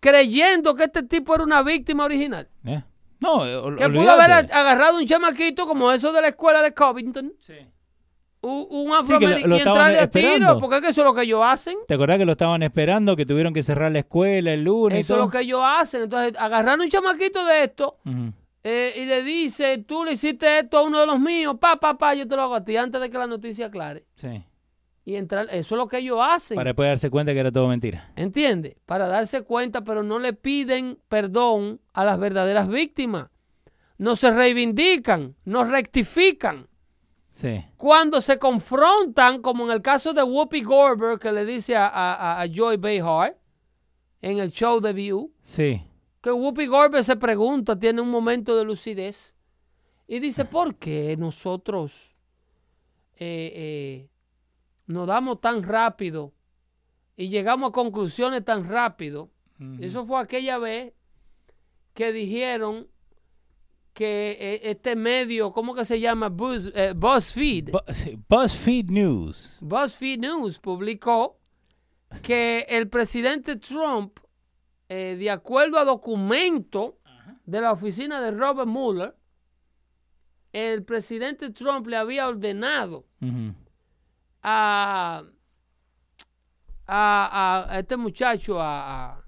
S3: creyendo que este tipo era una víctima original?
S2: Eh. No, eh, ol-
S3: Que pudo haber agarrado un chamaquito como eso de la escuela de Covington, un, un
S2: Sí, que lo-
S3: afroamericano y entrarle a tiro, porque es que eso es lo que ellos hacen.
S2: ¿Te acordás que lo estaban esperando, que tuvieron que cerrar la escuela el lunes? y
S3: Eso es
S2: todo?
S3: lo que ellos hacen. Entonces, agarraron un chamaquito de esto eh, y le dice, tú le hiciste esto a uno de los míos, pa, pa, pa, yo te lo hago a ti antes de que la noticia aclare.
S2: Sí.
S3: Y entrar, eso es lo que ellos hacen.
S2: Para después darse cuenta que era todo mentira.
S3: ¿Entiendes? Para darse cuenta, pero no le piden perdón a las verdaderas víctimas. No se reivindican, no rectifican.
S2: Sí.
S3: Cuando se confrontan, como en el caso de Whoopi Goldberg, que le dice a, a- a Joy Behar en el show de View,
S2: Sí.
S3: que Whoopi Goldberg se pregunta, tiene un momento de lucidez, y dice, ¿por qué nosotros eh, eh, nos damos tan rápido y llegamos a conclusiones tan rápido? Eso fue aquella vez que dijeron que eh, este medio, ¿cómo que se llama? Buzz, eh, BuzzFeed.
S2: BuzzFeed News.
S3: BuzzFeed News publicó que el presidente Trump, eh, de acuerdo a documento de la oficina de Robert Mueller, el presidente Trump le había ordenado. A, a, a este muchacho, a,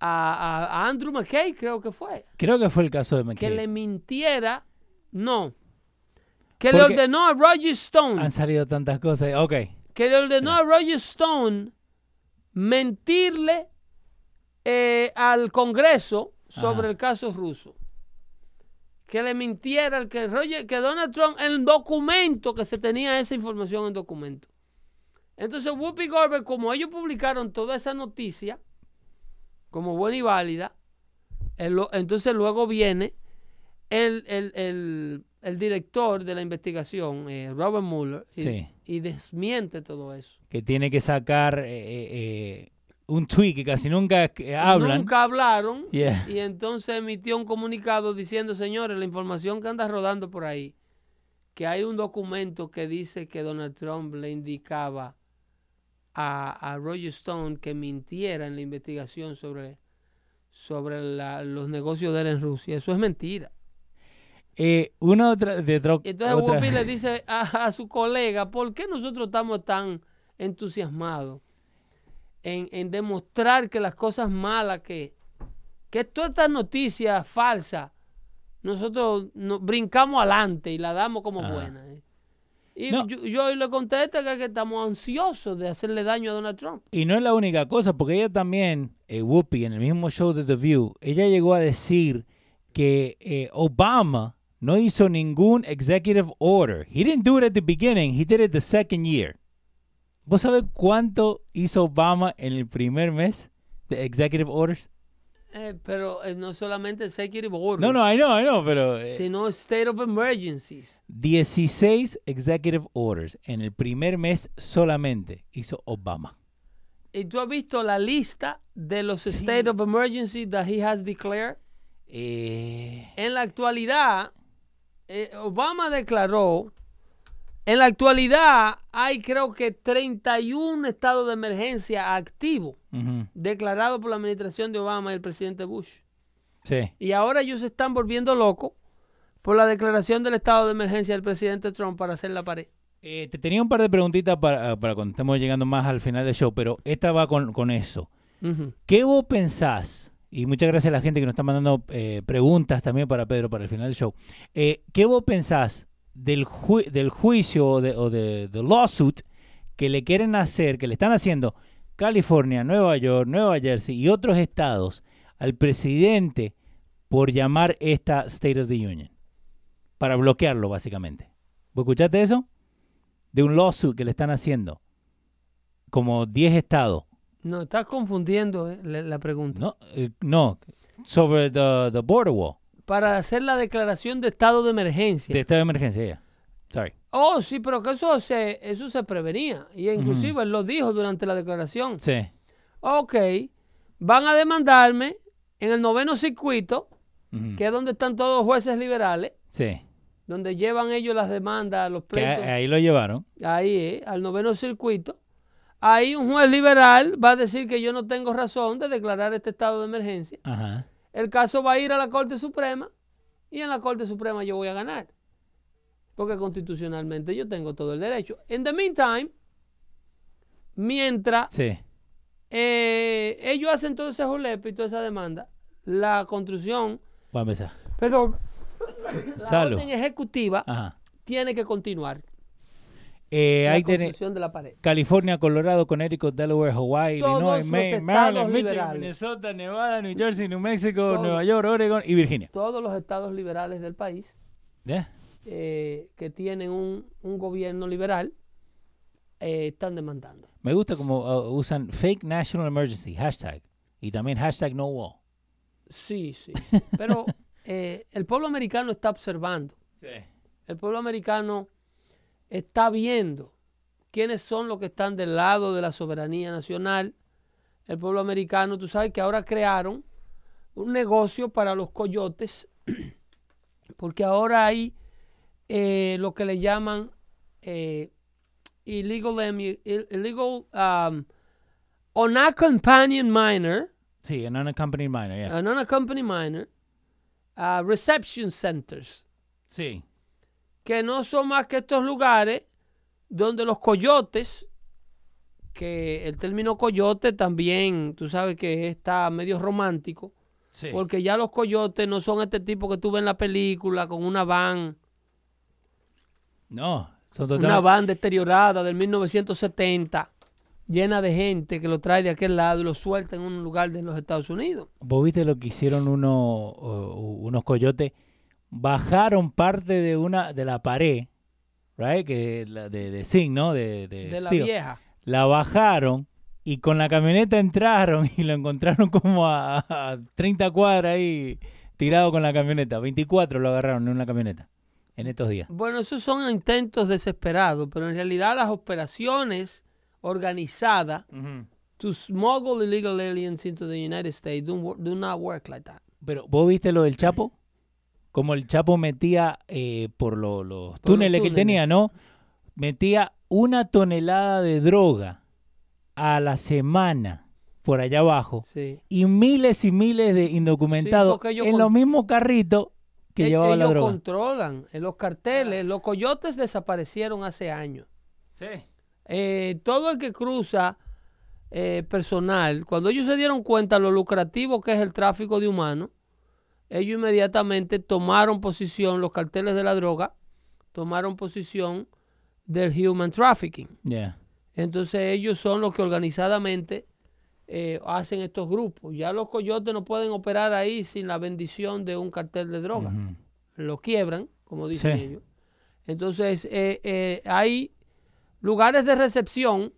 S3: a, Andrew McKay, creo que fue,
S2: Creo que fue el caso de
S3: que
S2: McKay.
S3: le mintiera, no, que le ordenó a Roger Stone.
S2: Han salido tantas cosas. Ok.
S3: que le ordenó a Roger Stone mentirle eh, al Congreso sobre
S2: Ajá.
S3: el caso ruso. Que le mintiera el que Roger, que Donald Trump, en documento, que se tenía esa información en documento. Entonces, Whoopi Goldberg, como ellos publicaron toda esa noticia, como buena y válida, el lo- entonces luego viene el, el- el- el director de la investigación, eh, Robert Mueller,
S2: Sí.
S3: y desmiente todo eso.
S2: Que tiene que sacar eh, eh, eh, un tweet que casi nunca eh, hablan.
S3: Nunca hablaron
S2: Yeah.
S3: y entonces emitió un comunicado diciendo, señores, la información que anda rodando por ahí, que hay un documento que dice que Donald Trump le indicaba a, a Roger Stone que mintiera en la investigación sobre, sobre la- los negocios de él en Rusia. Eso es mentira.
S2: Eh, una otra de
S3: Y entonces
S2: otra-
S3: Whoopi le dice a, a su colega, ¿por qué nosotros estamos tan entusiasmados en, en demostrar que las cosas malas que, que todas estas noticias falsas, nosotros nos brincamos adelante y la damos como
S2: Ajá.
S3: buenas? eh? Y
S2: No.
S3: yo, yo le contesta que, que estamos ansiosos de hacerle daño a Donald Trump.
S2: Y no es la única cosa, porque ella también, eh, Whoopi, en el mismo show de The View, ella llegó a decir que eh, Obama no hizo ningún executive order. He didn't do it at the beginning, he did it the second year. ¿Vos sabés cuánto hizo Obama en el primer mes de executive orders?
S3: Eh, pero eh, no solamente executive orders,
S2: No, no, I know, I know, pero eh,
S3: sino state of emergencies.
S2: 16 executive orders en el primer mes solamente hizo Obama.
S3: ¿Y tú has visto la lista de los state of emergency that he has declared?
S2: Eh,
S3: En la actualidad, eh, Obama declaró En la actualidad hay creo que 31 estados de emergencia activos
S2: Ujú.
S3: declarados por la administración de Obama y el presidente Bush.
S2: Sí.
S3: Y ahora ellos se están volviendo locos por la declaración del estado de emergencia del presidente Trump para hacer la pared.
S2: Eh, te tenía un par de preguntitas para, para cuando estemos llegando más al final del show, pero esta va con, con eso. ¿Qué vos pensás? Y muchas gracias a la gente que nos está mandando eh, preguntas también para Pedro para el final del show. Eh, ¿Qué vos pensás del, ju- del juicio o de, o de, de lawsuit que le quieren hacer, que le están haciendo California, Nueva York, Nueva Jersey y otros estados al presidente por llamar esta State of the Union? Para bloquearlo, básicamente. ¿Vos escuchaste eso? De un lawsuit que le están haciendo. Como 10 estados.
S3: No, estás confundiendo eh, la, la pregunta.
S2: No, eh, no, sobre the, the border wall,
S3: Para hacer la declaración de estado de emergencia.
S2: de estado de emergencia, ya. Sorry.
S3: Oh, sí, pero que eso se, eso se prevenía. Y inclusive él lo dijo durante la declaración.
S2: Sí.
S3: Ok, van a demandarme en el noveno circuito, que es donde están todos los jueces liberales,
S2: Sí.
S3: donde llevan ellos las demandas, los
S2: Que
S3: pleitos.
S2: ahí lo llevaron.
S3: ahí, eh, al noveno circuito. Ahí un juez liberal va a decir que yo no tengo razón de declarar este estado de emergencia.
S2: Ajá.
S3: El caso va a ir a la Corte Suprema y en la Corte Suprema yo voy a ganar. Porque constitucionalmente yo tengo todo el derecho. En the meantime, mientras
S2: Sí.
S3: eh, ellos hacen todo ese julepe y toda esa demanda, la construcción,
S2: Va a empezar.
S3: perdón, la orden ejecutiva
S2: Ajá.
S3: tiene que continuar.
S2: Eh,
S3: la
S2: ahí tenés
S3: construcción de la pared.
S2: California, Colorado, Connecticut, Delaware, Hawaii,
S3: Todos
S2: Illinois, Maine, Maryland, Michigan. Minnesota, Nevada, New Jersey, New Mexico,
S3: Todos.
S2: Nueva York, Oregon y Virginia.
S3: Todos los estados liberales del país eh, que tienen un, un gobierno liberal eh, están demandando.
S2: Me gusta como uh, usan fake national emergency, hashtag. Y también hashtag no wall.
S3: Sí, sí. Pero eh, el pueblo americano está observando.
S2: Sí.
S3: El pueblo americano está viendo quiénes son los que están del lado de la soberanía nacional. El pueblo americano, tú sabes que ahora crearon un negocio para los coyotes, porque ahora hay eh, lo que le llaman eh, illegal, illegal um, unaccompanied minor,
S2: Sí, an unaccompanied minor, yeah.
S3: an unaccompanied minor, uh, reception centers
S2: sí.
S3: Que no son más que estos lugares donde los coyotes, que el término coyote también, tú sabes que está medio romántico,
S2: Sí.
S3: porque ya los coyotes no son este tipo que tú ves en la película con una van,
S2: No, son
S3: una van deteriorada del 1970, llena de gente que lo trae de aquel lado y lo suelta en un lugar de los Estados Unidos.
S2: ¿Vos viste lo que hicieron uno, uh, unos coyotes? Bajaron parte de una de la pared, right? Que la de, de zinc, ¿no? De, de,
S3: De la
S2: steel.
S3: vieja.
S2: La bajaron y con la camioneta entraron y lo encontraron como a, a 30 cuadras ahí tirado con la camioneta. 24 lo agarraron en una camioneta en estos días.
S3: Bueno, esos son intentos desesperados, pero en realidad las operaciones organizadas to smuggle illegal aliens into the United States do, do not work like that.
S2: Pero ¿vos viste lo del Chapo? Como el Chapo metía eh, por lo- los
S3: los
S2: túneles que tenía, ¿no? Metía una tonelada de droga a la semana por allá abajo
S3: Sí.
S2: y miles y miles de indocumentados
S3: ellos
S2: en los mismos carritos que
S3: E-
S2: llevaban la
S3: ellos
S2: droga.
S3: controlan eh, los carteles. Los coyotes desaparecieron hace años.
S2: Sí.
S3: Eh, todo el que cruza eh, personal, cuando ellos se dieron cuenta lo lucrativo que es el tráfico de humanos, ellos inmediatamente tomaron posición, los carteles de la droga, tomaron posición del human trafficking.
S2: Yeah.
S3: Entonces ellos son los que organizadamente eh, hacen estos grupos. Ya los coyotes no pueden operar ahí sin la bendición de un cartel de droga. Lo quiebran, como dicen
S2: Sí.
S3: ellos. Entonces eh, eh, hay lugares de recepción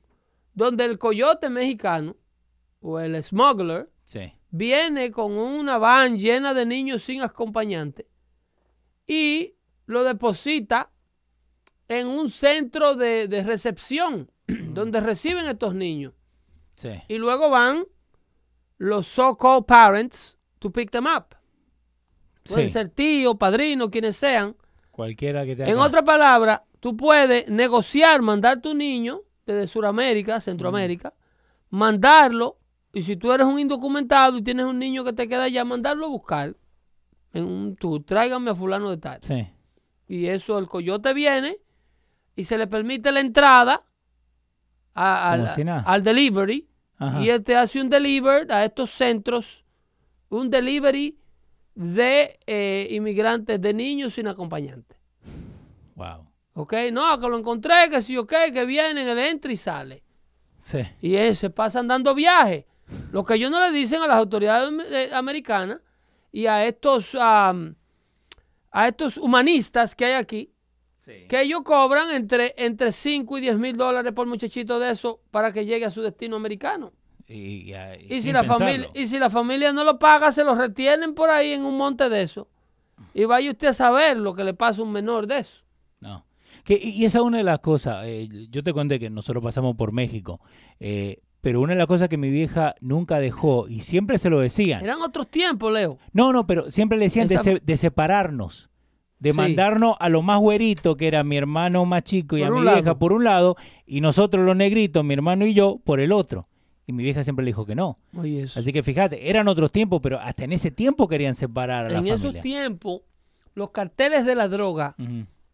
S3: donde el coyote mexicano o el smuggler
S2: Sí.
S3: Viene con una van llena de niños sin acompañante y lo deposita en un centro de, de recepción donde reciben estos niños.
S2: Sí.
S3: Y luego van los so-called parents to pick them up. Pueden
S2: Sí.
S3: ser tíos, padrinos, quienes sean,
S2: Cualquiera que te
S3: En
S2: haga-
S3: otras palabras, tú puedes negociar, mandar tu niño desde Sudamérica, Centroamérica, mandarlo, y si tú eres un indocumentado y tienes un niño que te queda allá, mandarlo a buscar en un tour. Tráigame a fulano de tal.
S2: Sí.
S3: Y eso, el coyote viene y se le permite la entrada a- al,
S2: si nada.
S3: al delivery.
S2: Ajá.
S3: Y él te hace un delivery a estos centros, un delivery de eh, inmigrantes, de niños sin acompañantes.
S2: Wow.
S3: ¿Ok? No, que lo encontré, que sí, ok, que vienen, él entra y sale.
S2: Sí.
S3: Y él se pasan dando viajes. Lo que ellos no le dicen a las autoridades eh, americanas y a estos, am, a estos humanistas que hay aquí, que ellos cobran entre, entre 5 y 10 mil dólares por muchachito de eso para que llegue a su destino americano.
S2: Y, y- y
S3: Y si, la
S2: pensarlo.
S3: familia, y si la familia no lo paga, se lo retienen por ahí en un monte de eso. Y vaya usted a saber lo que le pasa a un menor de eso.
S2: No. Que, y y esa es una de las cosas. eh, yo te conté que nosotros pasamos por México. eh, pero una de las cosas que mi vieja nunca dejó, y siempre se lo decían.
S3: Eran otros tiempos, Leo.
S2: No, no, pero siempre le decían de,
S3: Esa-
S2: se- de separarnos. De
S3: Sí.
S2: mandarnos a lo más güerito, que era mi hermano más chico y
S3: Por
S2: a mi vieja
S3: lado.
S2: por un lado, y nosotros los negritos, mi hermano y yo, por el otro. Y mi vieja siempre le dijo que no.
S3: Oye, eso.
S2: Así que fíjate, eran otros tiempos, pero hasta en ese tiempo querían separar a la
S3: en esos
S2: familia.
S3: tiempos, los carteles de la droga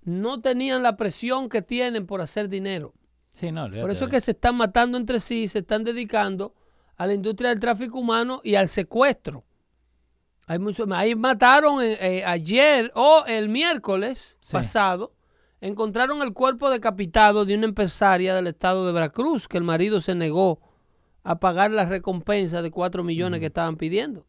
S3: no tenían la presión que tienen por hacer dinero.
S2: Sí, no,
S3: Por eso es que se están matando entre sí, se están dedicando a la industria del tráfico humano y al secuestro. Hay mucho, ahí mataron eh, eh, ayer o el miércoles
S2: Sí.
S3: pasado, encontraron el cuerpo decapitado de una empresaria del estado de Veracruz, que el marido se negó a pagar la recompensa de 4 millones que estaban pidiendo.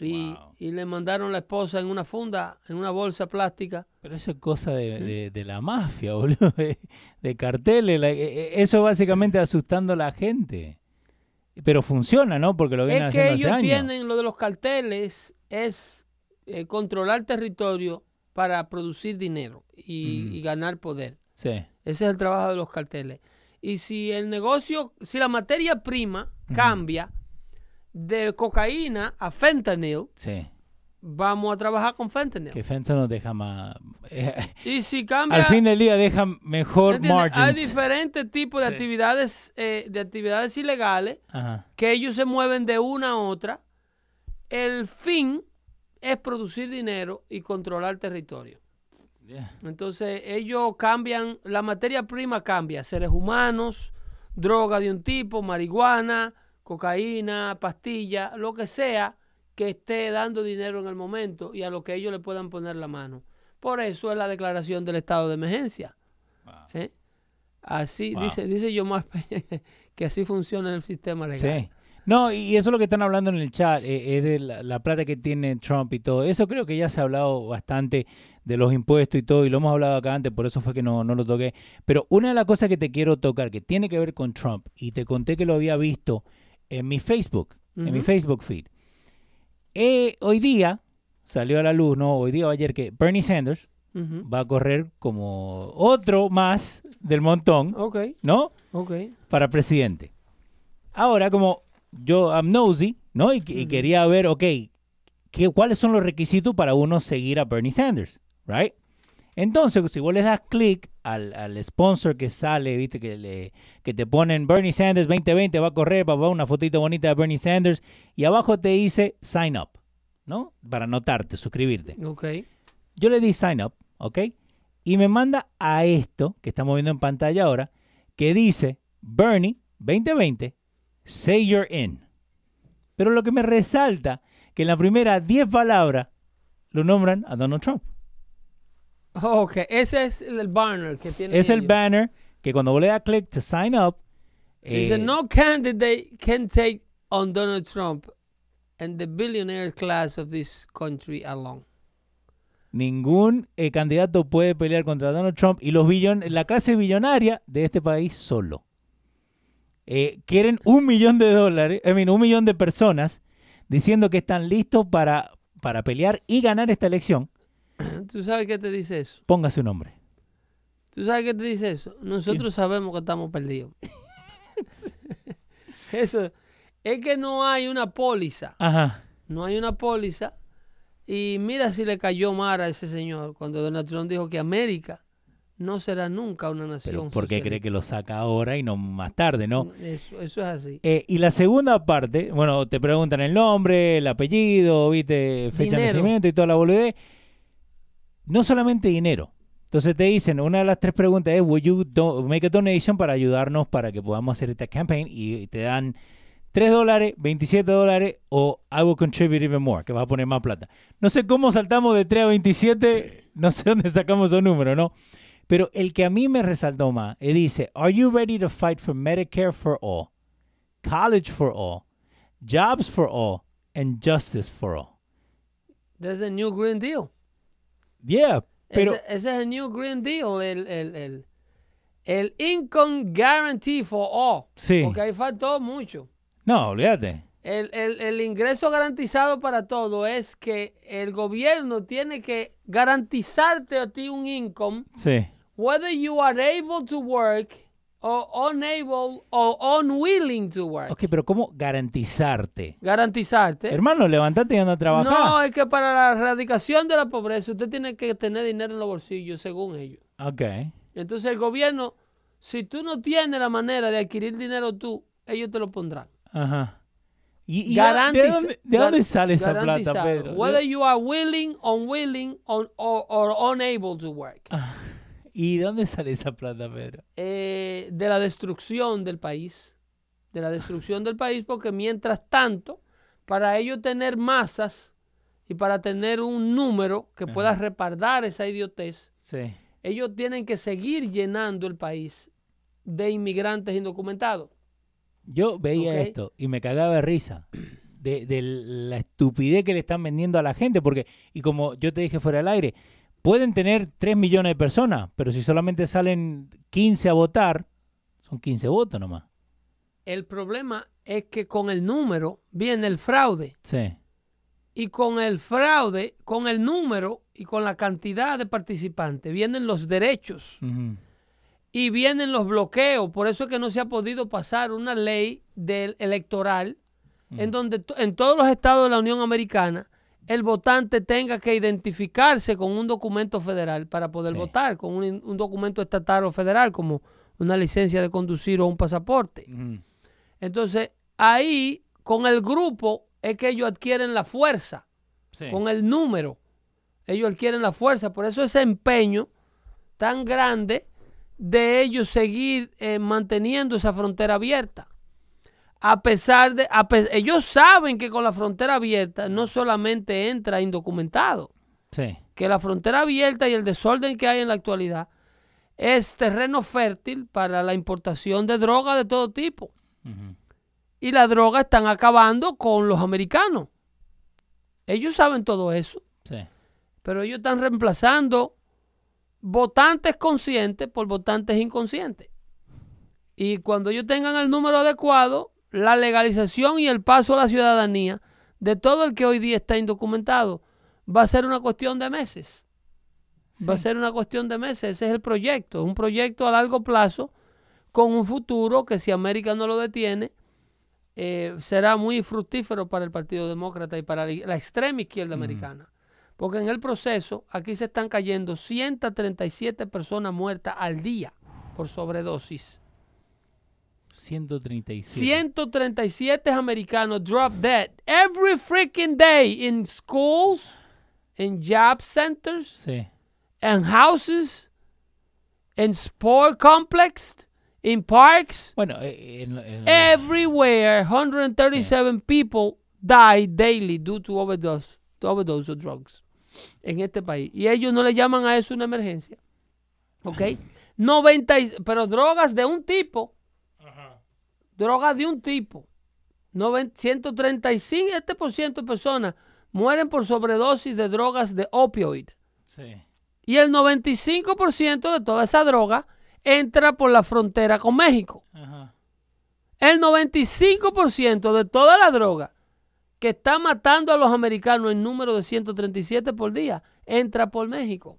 S3: Y,
S2: Wow.
S3: y le mandaron la esposa en una funda, en una bolsa plástica.
S2: Pero eso es cosa de, de- de la mafia, boludo, de, de carteles. la- e- e- eso básicamente asustando a la gente. Pero funciona, ¿no? Porque lo vienen
S3: Es que
S2: haciendo
S3: ellos
S2: hace años.
S3: tienen lo de los carteles es eh, controlar territorio para producir dinero y,
S2: Mm.
S3: y ganar poder.
S2: Sí,
S3: Ese es el trabajo de los carteles. Y si el negocio, si la materia prima cambia de cocaína a fentanyl,
S2: sí.
S3: vamos a trabajar con fentanyl.
S2: Que Fenton nos deja más... eh,
S3: Y si cambia...
S2: al fin del día deja mejor
S3: ¿entiendes? Hay
S2: margins.
S3: diferentes tipos de
S2: Sí.
S3: actividades eh, de actividades ilegales
S2: Ajá.
S3: que ellos se mueven de una a otra. El fin es producir dinero y controlar territorio.
S2: Yeah.
S3: Entonces ellos cambian, la materia prima cambia, seres humanos, droga de un tipo, marihuana, cocaína, pastilla, lo que sea que esté dando dinero en el momento y a lo que ellos le puedan poner la mano. Por eso es la declaración del estado de emergencia. ¿Eh? Así,
S2: Wow.
S3: dice, dice Yomar Peña que así funciona el sistema legal.
S2: Sí. No, y eso es lo que están hablando en el chat, eh, es de la, la plata que tiene Trump y todo. Eso creo que ya se ha hablado bastante de los impuestos y todo, y lo hemos hablado acá antes, por eso fue que no, no lo toqué. Pero una de las cosas que te quiero tocar, que tiene que ver con Trump, y te conté que lo había visto en mi Facebook, en mi. Facebook feed. Eh, hoy día salió a la luz, no, hoy día o ayer, que Bernie Sanders va a correr como otro más del montón,
S3: Ok,
S2: ¿no?
S3: ok.
S2: para presidente. Ahora, como yo am nosy, ¿no? Y, y quería ver, ok, ¿qué, ¿cuáles son los requisitos para uno seguir a Bernie Sanders? ¿Right? Entonces, si vos le das clic al, al sponsor que sale, viste, que, le, que te ponen Bernie Sanders 2020 va a correr, papá, una fotito bonita de Bernie Sanders, y abajo te dice sign up, ¿no? Para anotarte, suscribirte.
S3: Ok.
S2: Yo le di sign up, ¿ok? Y me manda a esto que estamos viendo en pantalla ahora, que dice Bernie 2020, say you're in. Pero lo que me resalta, que en las primeras 10 palabras lo nombran a Donald Trump.
S3: Ok, ese es el banner que tiene.
S2: Es el banner que cuando vos le das click to sign up,
S3: Dice,
S2: eh,
S3: no candidate can take on Donald Trump and the billionaire class of this country alone.
S2: ningún eh, candidato puede pelear contra Donald Trump y los billon la clase billonaria de este país solo. Eh, quieren un millón de dólares, I mean, un millón de personas diciendo que están listos para, para pelear y ganar esta elección.
S3: ¿Tú sabes qué te dice eso?
S2: Póngase un nombre.
S3: ¿Tú sabes qué te dice eso? Nosotros sabemos que estamos perdidos. eso es que no hay una póliza.
S2: Ajá.
S3: No hay una póliza Y mira si le cayó mal a ese señor cuando Donald Trump dijo que América no será nunca una nación.
S2: Pero ¿por qué cree que lo saca ahora y no más tarde, no?
S3: Eso, eso es así.
S2: Eh, y la segunda parte, bueno, te preguntan el nombre, el apellido, viste, fecha de nacimiento y toda la boludez. No solamente dinero. Entonces te dicen, una de las tres preguntas es, ¿Will you do- make a donation para ayudarnos para que podamos hacer esta campaign? Y te dan 3 dólares, 27 dólares o I will contribute even more, que vas a poner más plata. No sé cómo saltamos de 3 a 27, no sé dónde sacamos esos números, ¿no? Pero el que a mí me resaltó más, eh, dice, Are you ready to fight for Medicare for all, college for all, jobs for all, and justice for all?
S3: There's a New Green Deal.
S2: Yeah, pero...
S3: ese, ese es el New Green Deal, el, el, el, el Income Guarantee for All.
S2: Sí.
S3: Porque ahí faltó mucho.
S2: No, olvídate.
S3: El, el- el ingreso garantizado para todo es que el gobierno tiene que garantizarte a ti un income,
S2: Sí.
S3: whether you are able to work or unable or unwilling to work.
S2: Ok, pero ¿cómo garantizarte?
S3: Garantizarte.
S2: Hermano, levantate y anda a trabajar.
S3: No, es que para la erradicación de la pobreza usted tiene que tener dinero en los bolsillos, según ellos.
S2: Ok.
S3: Entonces el gobierno, si tú no tienes la manera de adquirir dinero tú, ellos te lo pondrán.
S2: Ajá. ¿Y, de dónde, de dónde
S3: gar-
S2: sale esa plata. Pedro?
S3: Whether you are willing, unwilling, or, or, or unable to work.
S2: Ah. ¿Y de dónde sale esa plata, Pedro?
S3: Eh, de la destrucción del país. De la destrucción del país, porque mientras tanto, para ellos tener masas y para tener un número que pueda respaldar esa idiotez,
S2: Sí.
S3: ellos tienen que seguir llenando el país de inmigrantes indocumentados.
S2: Yo veía esto y me cagaba de risa de, de la estupidez que le están vendiendo a la gente, porque, y como yo te dije fuera del aire, pueden tener 3 millones de personas, pero si solamente salen 15 a votar, son 15 votos nomás.
S3: El problema es que con el número viene el fraude.
S2: Sí.
S3: Y con el fraude, con el número y con la cantidad de participantes, vienen los derechos y vienen los bloqueos. Por eso es que no se ha podido pasar una ley del electoral en donde en todos los estados de la Unión Americana el votante tenga que identificarse con un documento federal para poder
S2: Sí.
S3: votar, con un, un documento estatal o federal como una licencia de conducir o un pasaporte. Entonces, ahí, con el grupo, es que ellos adquieren la fuerza,
S2: Sí.
S3: con el número. Ellos adquieren la fuerza. Por eso ese empeño tan grande de ellos seguir eh, manteniendo esa frontera abierta. A pesar de, a pe- ellos saben que con la frontera abierta no solamente entra indocumentado,
S2: Sí.
S3: que la frontera abierta y el desorden que hay en la actualidad es terreno fértil para la importación de droga de todo tipo. Y la droga están acabando con los americanos. Ellos saben todo eso,
S2: Sí.
S3: pero ellos están reemplazando votantes conscientes por votantes inconscientes. Y cuando ellos tengan el número adecuado, la legalización y el paso a la ciudadanía de todo el que hoy día está indocumentado va a ser una cuestión de meses. Va a ser una cuestión de meses. Ese es el proyecto. Un proyecto a largo plazo con un futuro que si América no lo detiene, eh, será muy fructífero para el Partido Demócrata y para la, la extrema izquierda americana. Porque en el proceso, aquí se están cayendo 137 personas muertas al día por sobredosis.
S2: 137.
S3: 137 americanos drop dead every freaking day in schools, in job centers,
S2: Sí.
S3: in houses, in sport complex, in parks.
S2: Bueno, eh, en- en-
S3: Everywhere, 137 people die daily due to overdose, to overdose of drugs en este país. Y ellos no le llaman a eso una emergencia. ¿Ok? 90, y- pero drogas de un tipo. Drogas de un tipo. 90 135 este por ciento de personas mueren por sobredosis de drogas de opioid.
S2: sí.
S3: Y el 95% de toda esa droga entra por la frontera con México.
S2: Ajá.
S3: El 95% de toda la droga que está matando a los americanos en número de 137 por día entra por México.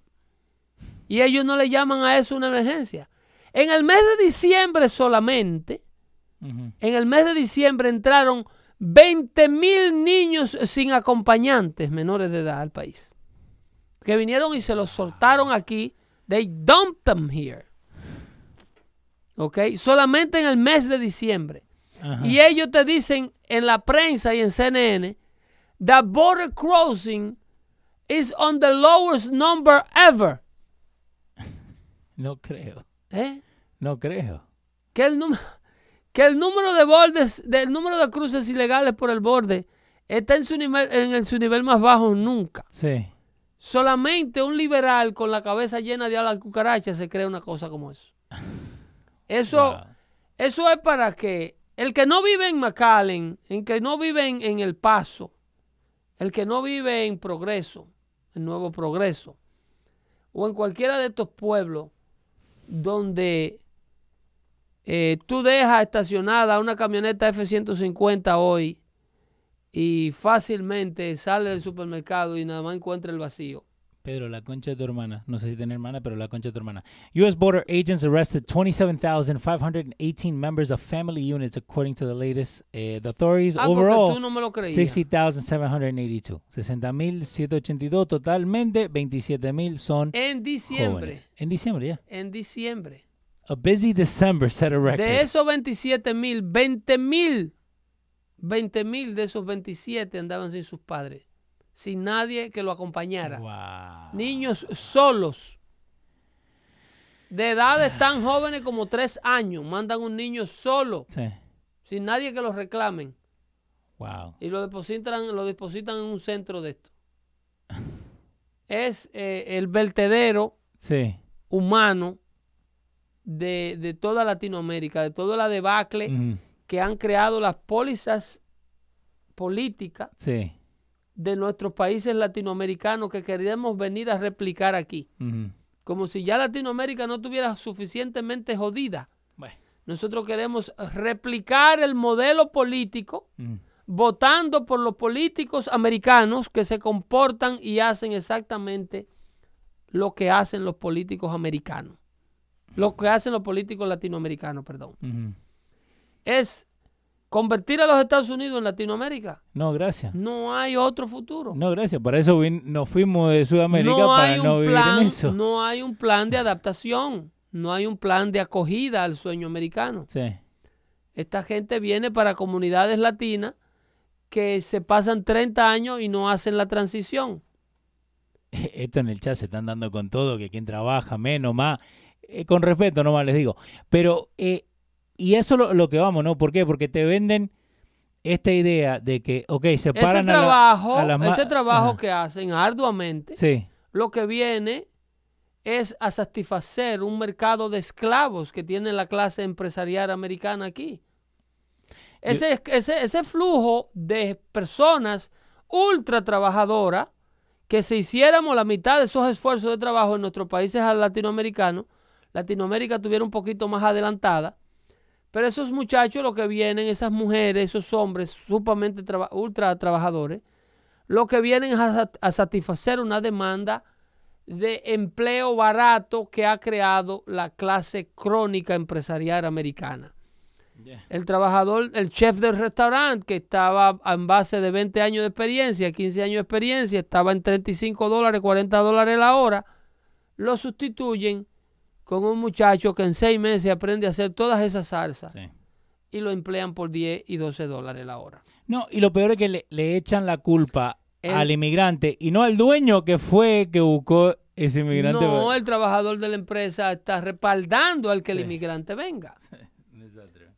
S3: Y ellos no le llaman a eso una emergencia. En el mes de diciembre solamente, En el mes de diciembre entraron 20 mil niños sin acompañantes menores de edad al país. Que vinieron y se los soltaron aquí. They dumped them here. ¿Ok? Solamente en el mes de diciembre. Y ellos te dicen en la prensa y en CNN that border crossing is on the lowest number ever.
S2: No creo.
S3: ¿Eh?
S2: No creo.
S3: Que el, número que el número de bordes, del número de cruces ilegales por el borde está en su nivel, en el- su nivel más bajo nunca.
S2: Sí.
S3: Solamente un liberal con la cabeza llena de alas cucarachas se cree una cosa como eso. Eso,
S2: Wow.
S3: eso es para que el que no vive en McAllen, el que no vive en, en El Paso, el que no vive en Progreso, en Nuevo Progreso, o en cualquiera de estos pueblos donde eh, tú dejas estacionada una camioneta F-150 hoy y fácilmente sale del supermercado y nada más encuentra el vacío.
S2: Pedro, la concha de tu hermana. No sé si tiene hermana, pero la concha de tu hermana. U.S. border agents arrested 27,518 members of family units, according to the latest. eh, the authorities
S3: Ah,
S2: overall,
S3: tú no me lo creías.
S2: 60,782. 60,782 totalmente, 27,000 son
S3: En diciembre,
S2: jóvenes. En diciembre, ya.
S3: en diciembre.
S2: A busy December set a record.
S3: De esos 27 mil, 20 mil, 20 mil de esos 27 andaban sin sus padres, sin nadie que lo acompañara.
S2: Wow.
S3: Niños solos, de edades tan jóvenes como 3 años, mandan un niño solo,
S2: Sí.
S3: sin nadie que lo reclamen,
S2: Wow.
S3: y lo depositan, lo depositan en un centro de esto. Es eh, el vertedero
S2: Sí.
S3: humano de, de toda Latinoamérica, de toda la debacle que han creado las pólizas políticas
S2: Sí.
S3: de nuestros países latinoamericanos que queremos venir a replicar aquí. Como si ya Latinoamérica no estuviera suficientemente jodida.
S2: Bueno.
S3: Nosotros queremos replicar el modelo político votando por los políticos americanos que se comportan y hacen exactamente lo que hacen los políticos americanos. Lo que hacen los políticos latinoamericanos, perdón. Es convertir a los Estados Unidos en Latinoamérica.
S2: No, gracias.
S3: No hay otro futuro.
S2: No, gracias. Para eso nos fuimos de Sudamérica
S3: no
S2: para no vivir
S3: plan,
S2: en eso.
S3: no hay un plan de adaptación, no hay un plan de acogida al sueño americano.
S2: Sí.
S3: Esta gente viene para comunidades latinas que se pasan 30 años y no hacen la transición.
S2: Esto en el chat se están dando con todo, que quien trabaja menos, más. Eh, con respeto nomás les digo. Pero, eh, y eso lo, lo que vamos, ¿no? ¿Por qué? Porque te venden esta idea de que, ok, se
S3: Ese
S2: paran a la-
S3: trabajo,
S2: a las ma-
S3: ese trabajo
S2: Ajá.
S3: que hacen arduamente,
S2: Sí,
S3: lo que viene es a satisfacer un mercado de esclavos que tiene la clase empresarial americana aquí. Ese, ese, ese flujo de personas ultra trabajadoras, que si hiciéramos la mitad de esos esfuerzos de trabajo en nuestros países latinoamericanos, Latinoamérica tuviera un poquito más adelantada. Pero esos muchachos, lo que vienen, esas mujeres, esos hombres sumamente traba- ultra trabajadores, lo que vienen es a, a satisfacer una demanda de empleo barato que ha creado la clase crónica empresarial americana. El trabajador, el chef del restaurante que estaba en base de 20 años de experiencia, 15 años de experiencia, estaba en 35 dólares, 40 dólares la hora, lo sustituyen con un muchacho que en seis meses aprende a hacer todas esas salsas
S2: sí.
S3: y lo emplean por 10 y 12 dólares la hora.
S2: No, y lo peor es que le, le echan la culpa
S3: El-
S2: al inmigrante y no al dueño que fue que buscó ese inmigrante.
S3: No, el trabajador de la empresa está respaldando al que el inmigrante venga.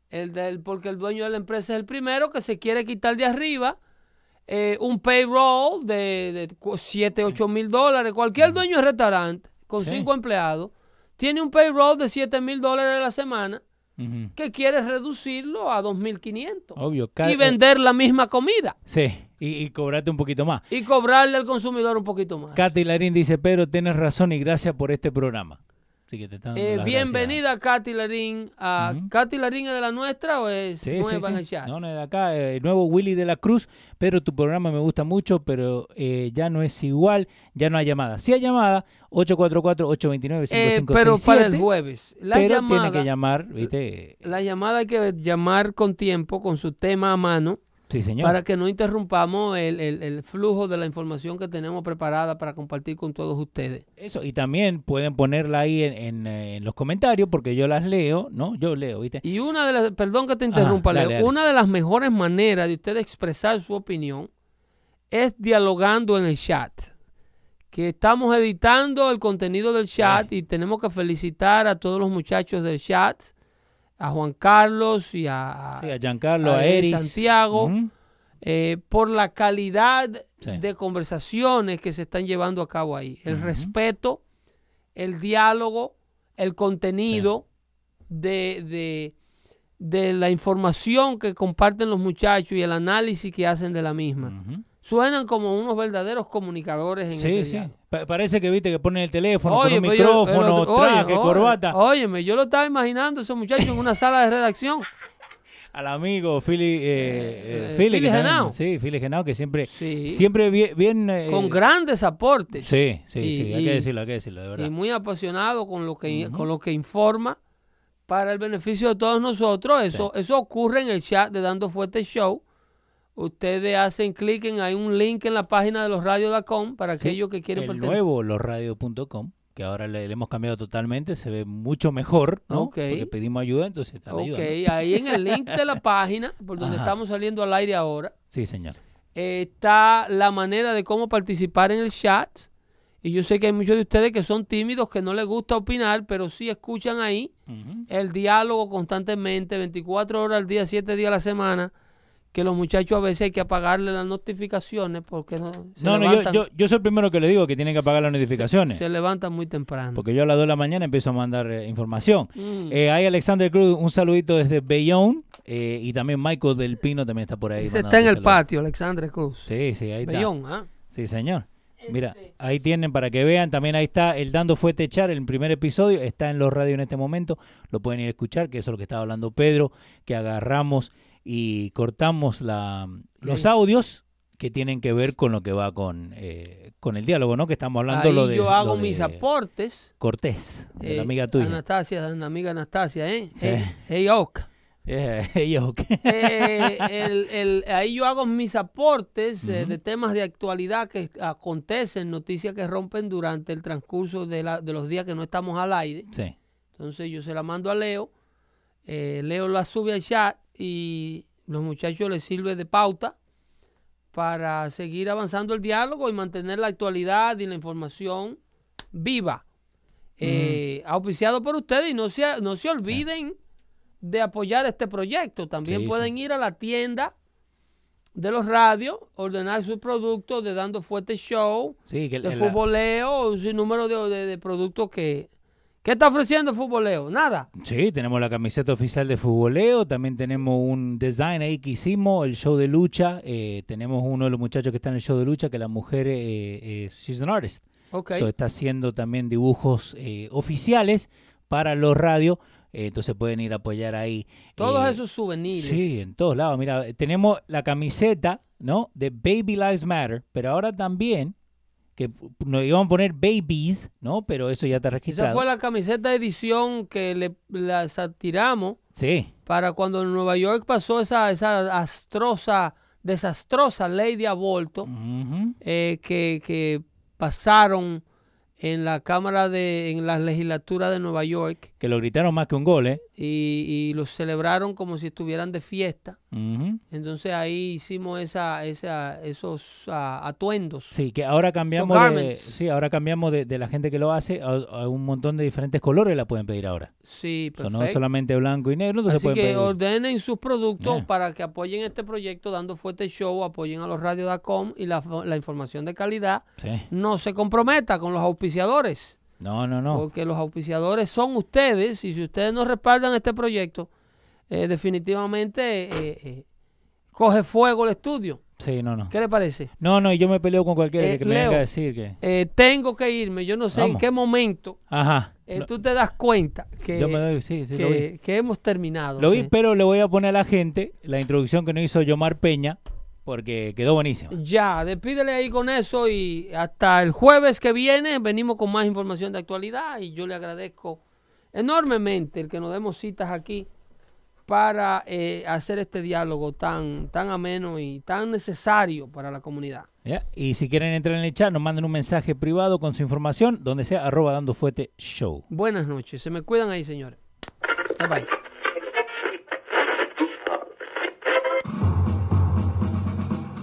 S3: El del, porque el dueño de la empresa es el primero que se quiere quitar de arriba eh, un payroll de, de 7, 8 mil dólares. Cualquier dueño de restaurante con
S2: Sí.
S3: cinco empleados tiene un payroll de 7 mil dólares a la semana que quiere reducirlo a 2.500
S2: Obvio.
S3: y vender la misma comida
S2: Sí, y, y cobrarte un poquito más.
S3: y cobrarle al consumidor un poquito más.
S2: Katy Larín dice, Pedro, tienes razón y gracias por este programa. Así que te están dando
S3: Eh,
S2: las
S3: bienvenida Katy Larín. a
S2: Ujú.
S3: ¿Katy Larín es de la nuestra o es
S2: Sí, sí,
S3: nueva en el chat?
S2: No, no es de acá. eh, El nuevo Willy de la Cruz. Pero tu programa me gusta mucho, pero eh, ya no es igual. Ya no hay llamada. Sí hay llamada. 844-829-5567.
S3: Eh, pero para el jueves. La
S2: pero
S3: llamada,
S2: tiene que llamar, ¿viste?
S3: la llamada hay que llamar con tiempo, con su tema a mano,
S2: Sí, señor.
S3: para que no interrumpamos el, el- el flujo de la información que tenemos preparada para compartir con todos ustedes.
S2: Eso, y también pueden ponerla ahí en, en, eh, en los comentarios porque yo las leo, ¿no? Yo leo, ¿viste?
S3: Y una de las, perdón que te interrumpa,
S2: dale,
S3: Leo,
S2: dale.
S3: una de las mejores maneras de usted expresar su opinión es dialogando en el chat. Que estamos editando el contenido del chat y tenemos que felicitar a todos los muchachos del chat, a Juan Carlos y a,
S2: Sí, a Giancarlo, a,
S3: a
S2: Eris.
S3: Santiago, eh, por la calidad
S2: Sí.
S3: de conversaciones que se están llevando a cabo ahí. El respeto, el diálogo, el contenido de, de- de la información que comparten los muchachos y el análisis que hacen de la misma. Suenan como unos verdaderos comunicadores en
S2: Sí,
S3: ese
S2: sí. Pa- parece que viste que ponen el teléfono
S3: Oye,
S2: con un
S3: yo- el
S2: micrófono,
S3: oye,
S2: traje,
S3: oye,
S2: corbata.
S3: Óyeme, yo lo estaba imaginando esos muchachos en una sala de redacción.
S2: Al amigo Philly, eh,
S3: Eh,
S2: eh, Philly,
S3: Philly
S2: que también-
S3: Genao.
S2: Sí, Philly Genao, que siempre,
S3: Sí.
S2: siempre bien... bien, eh,
S3: con grandes aportes.
S2: Sí, sí,
S3: Y-
S2: sí, hay
S3: y-
S2: que decirlo, hay que decirlo, de
S3: y
S2: verdad.
S3: muy apasionado con lo que con lo que informa para el beneficio de todos nosotros. Eso eso ocurre en el chat de Dando Fuerte Show. Ustedes hacen clic en hay un link en la página de los radios.com para
S2: Sí,
S3: aquellos que quieren
S2: el
S3: pertenecer.
S2: nuevo losradio.com, que ahora le, le hemos cambiado totalmente, se ve mucho mejor, ¿no?
S3: Ok.
S2: Porque pedimos ayuda, entonces están
S3: Ok,
S2: ayudando.
S3: ahí en el link de la página, por donde
S2: Ajá.
S3: estamos saliendo al aire ahora,
S2: Sí, señor.
S3: eh, está la manera de cómo participar en el chat. Y yo sé que hay muchos de ustedes que son tímidos, que no les gusta opinar, pero sí escuchan ahí el diálogo constantemente, 24 horas al día, 7 días a la semana, que los muchachos a veces hay que apagarle las notificaciones porque no, se,
S2: No, no, yo,
S3: levantan,
S2: yo, yo soy el primero que le digo que tienen que apagar las notificaciones.
S3: se levantan muy temprano.
S2: Porque yo a las 2 de la mañana empiezo a mandar eh, información.
S3: Mm.
S2: Eh, hay Alexander Cruz, un saludito desde Bayonne. eh, y también Michael del Pino también está por ahí.
S3: Ese está en el patio, Alexandre Cruz.
S2: Sí, sí, ahí está.
S3: Bellón, ¿ah?
S2: Sí, señor. Mira, ahí tienen para que vean. También ahí está el Dando Fuete Echar, el primer episodio. Está en los radios en este momento. Lo pueden ir a escuchar, que eso es lo que estaba hablando Pedro, que agarramos y cortamos la, los audios que tienen que ver con lo que va con, eh, con el diálogo, ¿no? Que estamos hablando
S3: Ahí
S2: lo de,
S3: yo hago mis aportes.
S2: Cortés,
S3: eh,
S2: la amiga tuya.
S3: Anastasia, la amiga Anastasia, ¿eh?
S2: Sí.
S3: Hey, hey, Oak.
S2: Ella, ok.
S3: Eh, el- el- ahí yo hago mis aportes eh, de temas de actualidad que acontecen, noticias que rompen durante el transcurso de, la- de los días que no estamos al aire.
S2: Sí.
S3: Entonces yo se la mando a Leo, eh, Leo la sube al chat y los muchachos les sirve de pauta para seguir avanzando el diálogo y mantener la actualidad y la información viva. Eh, Auspiciado por ustedes y no se, no se olviden de apoyar este proyecto. También
S2: Sí,
S3: pueden ir a la tienda de los radios, ordenar sus productos de Dando Fuerte Show,
S2: Sí, que
S3: de
S2: el-
S3: futboleo, un sinnúmero de, de- de productos que... ¿Qué está ofreciendo futboleo? Nada.
S2: Sí, tenemos la camiseta oficial de futboleo, también tenemos un design ahí que hicimos, el show de lucha, eh, tenemos uno de los muchachos que está en el show de lucha, que la mujer, eh, eh, she's an artist,
S3: Ok.
S2: So, está haciendo también dibujos eh, oficiales para los radios, eh, entonces pueden ir a apoyar ahí.
S3: Todos
S2: eh,
S3: esos souvenirs.
S2: Sí, en todos lados. Mira, tenemos la camiseta, ¿no? De Baby Lives Matter, pero ahora también, que nos iban a poner babies, ¿no? Pero eso ya está
S3: Esa
S2: registrado.
S3: fue la camiseta de edición que le la tiramos
S2: Sí,
S3: para cuando en Nueva York pasó esa, esa astrosa, desastrosa ley de aborto eh, que, que pasaron en la Cámara de, en la legislatura de Nueva York
S2: que lo gritaron más que un gol, ¿eh?
S3: Y, y los celebraron como si estuvieran de fiesta. Entonces ahí hicimos esa, esa, esos ah, atuendos.
S2: Sí, que ahora cambiamos de, sí, ahora cambiamos de, de la gente que lo hace a, a un montón de diferentes colores la pueden pedir ahora.
S3: Sí,
S2: So,
S3: perfecto.
S2: no solamente blanco y negro,
S3: Así que
S2: pedir.
S3: ordenen sus productos
S2: Yeah.
S3: para que apoyen este proyecto dando fuerte show, apoyen a los radios.com y la, la información de calidad.
S2: Sí.
S3: No se comprometa con los auspiciadores,
S2: No, no, no.
S3: porque los auspiciadores son ustedes y si ustedes no respaldan este proyecto, eh, definitivamente eh, eh, coge fuego el estudio.
S2: Sí, no, no.
S3: ¿Qué le parece?
S2: No, no, y yo me peleo con cualquiera
S3: Eh,
S2: que me
S3: Leo.
S2: venga a decir que.
S3: Eh, tengo que irme, yo no sé en qué momento
S2: Ajá.
S3: eh,
S2: No,
S3: tú te das cuenta que,
S2: yo me doy, sí, sí, lo vi.
S3: que, que hemos terminado.
S2: Lo vi, pero le voy a poner a la gente la introducción que nos hizo Yomar Peña, porque quedó buenísima.
S3: Ya, despídele ahí con eso y hasta el jueves que viene venimos con más información de actualidad y yo le agradezco enormemente el que nos demos citas aquí para eh, hacer este diálogo tan, tan ameno y tan necesario para la comunidad.
S2: Y si quieren entrar en el chat, nos manden un mensaje privado con su información, donde sea arroba dando fuete show.
S3: Buenas noches, se me cuidan ahí, señores. Bye bye.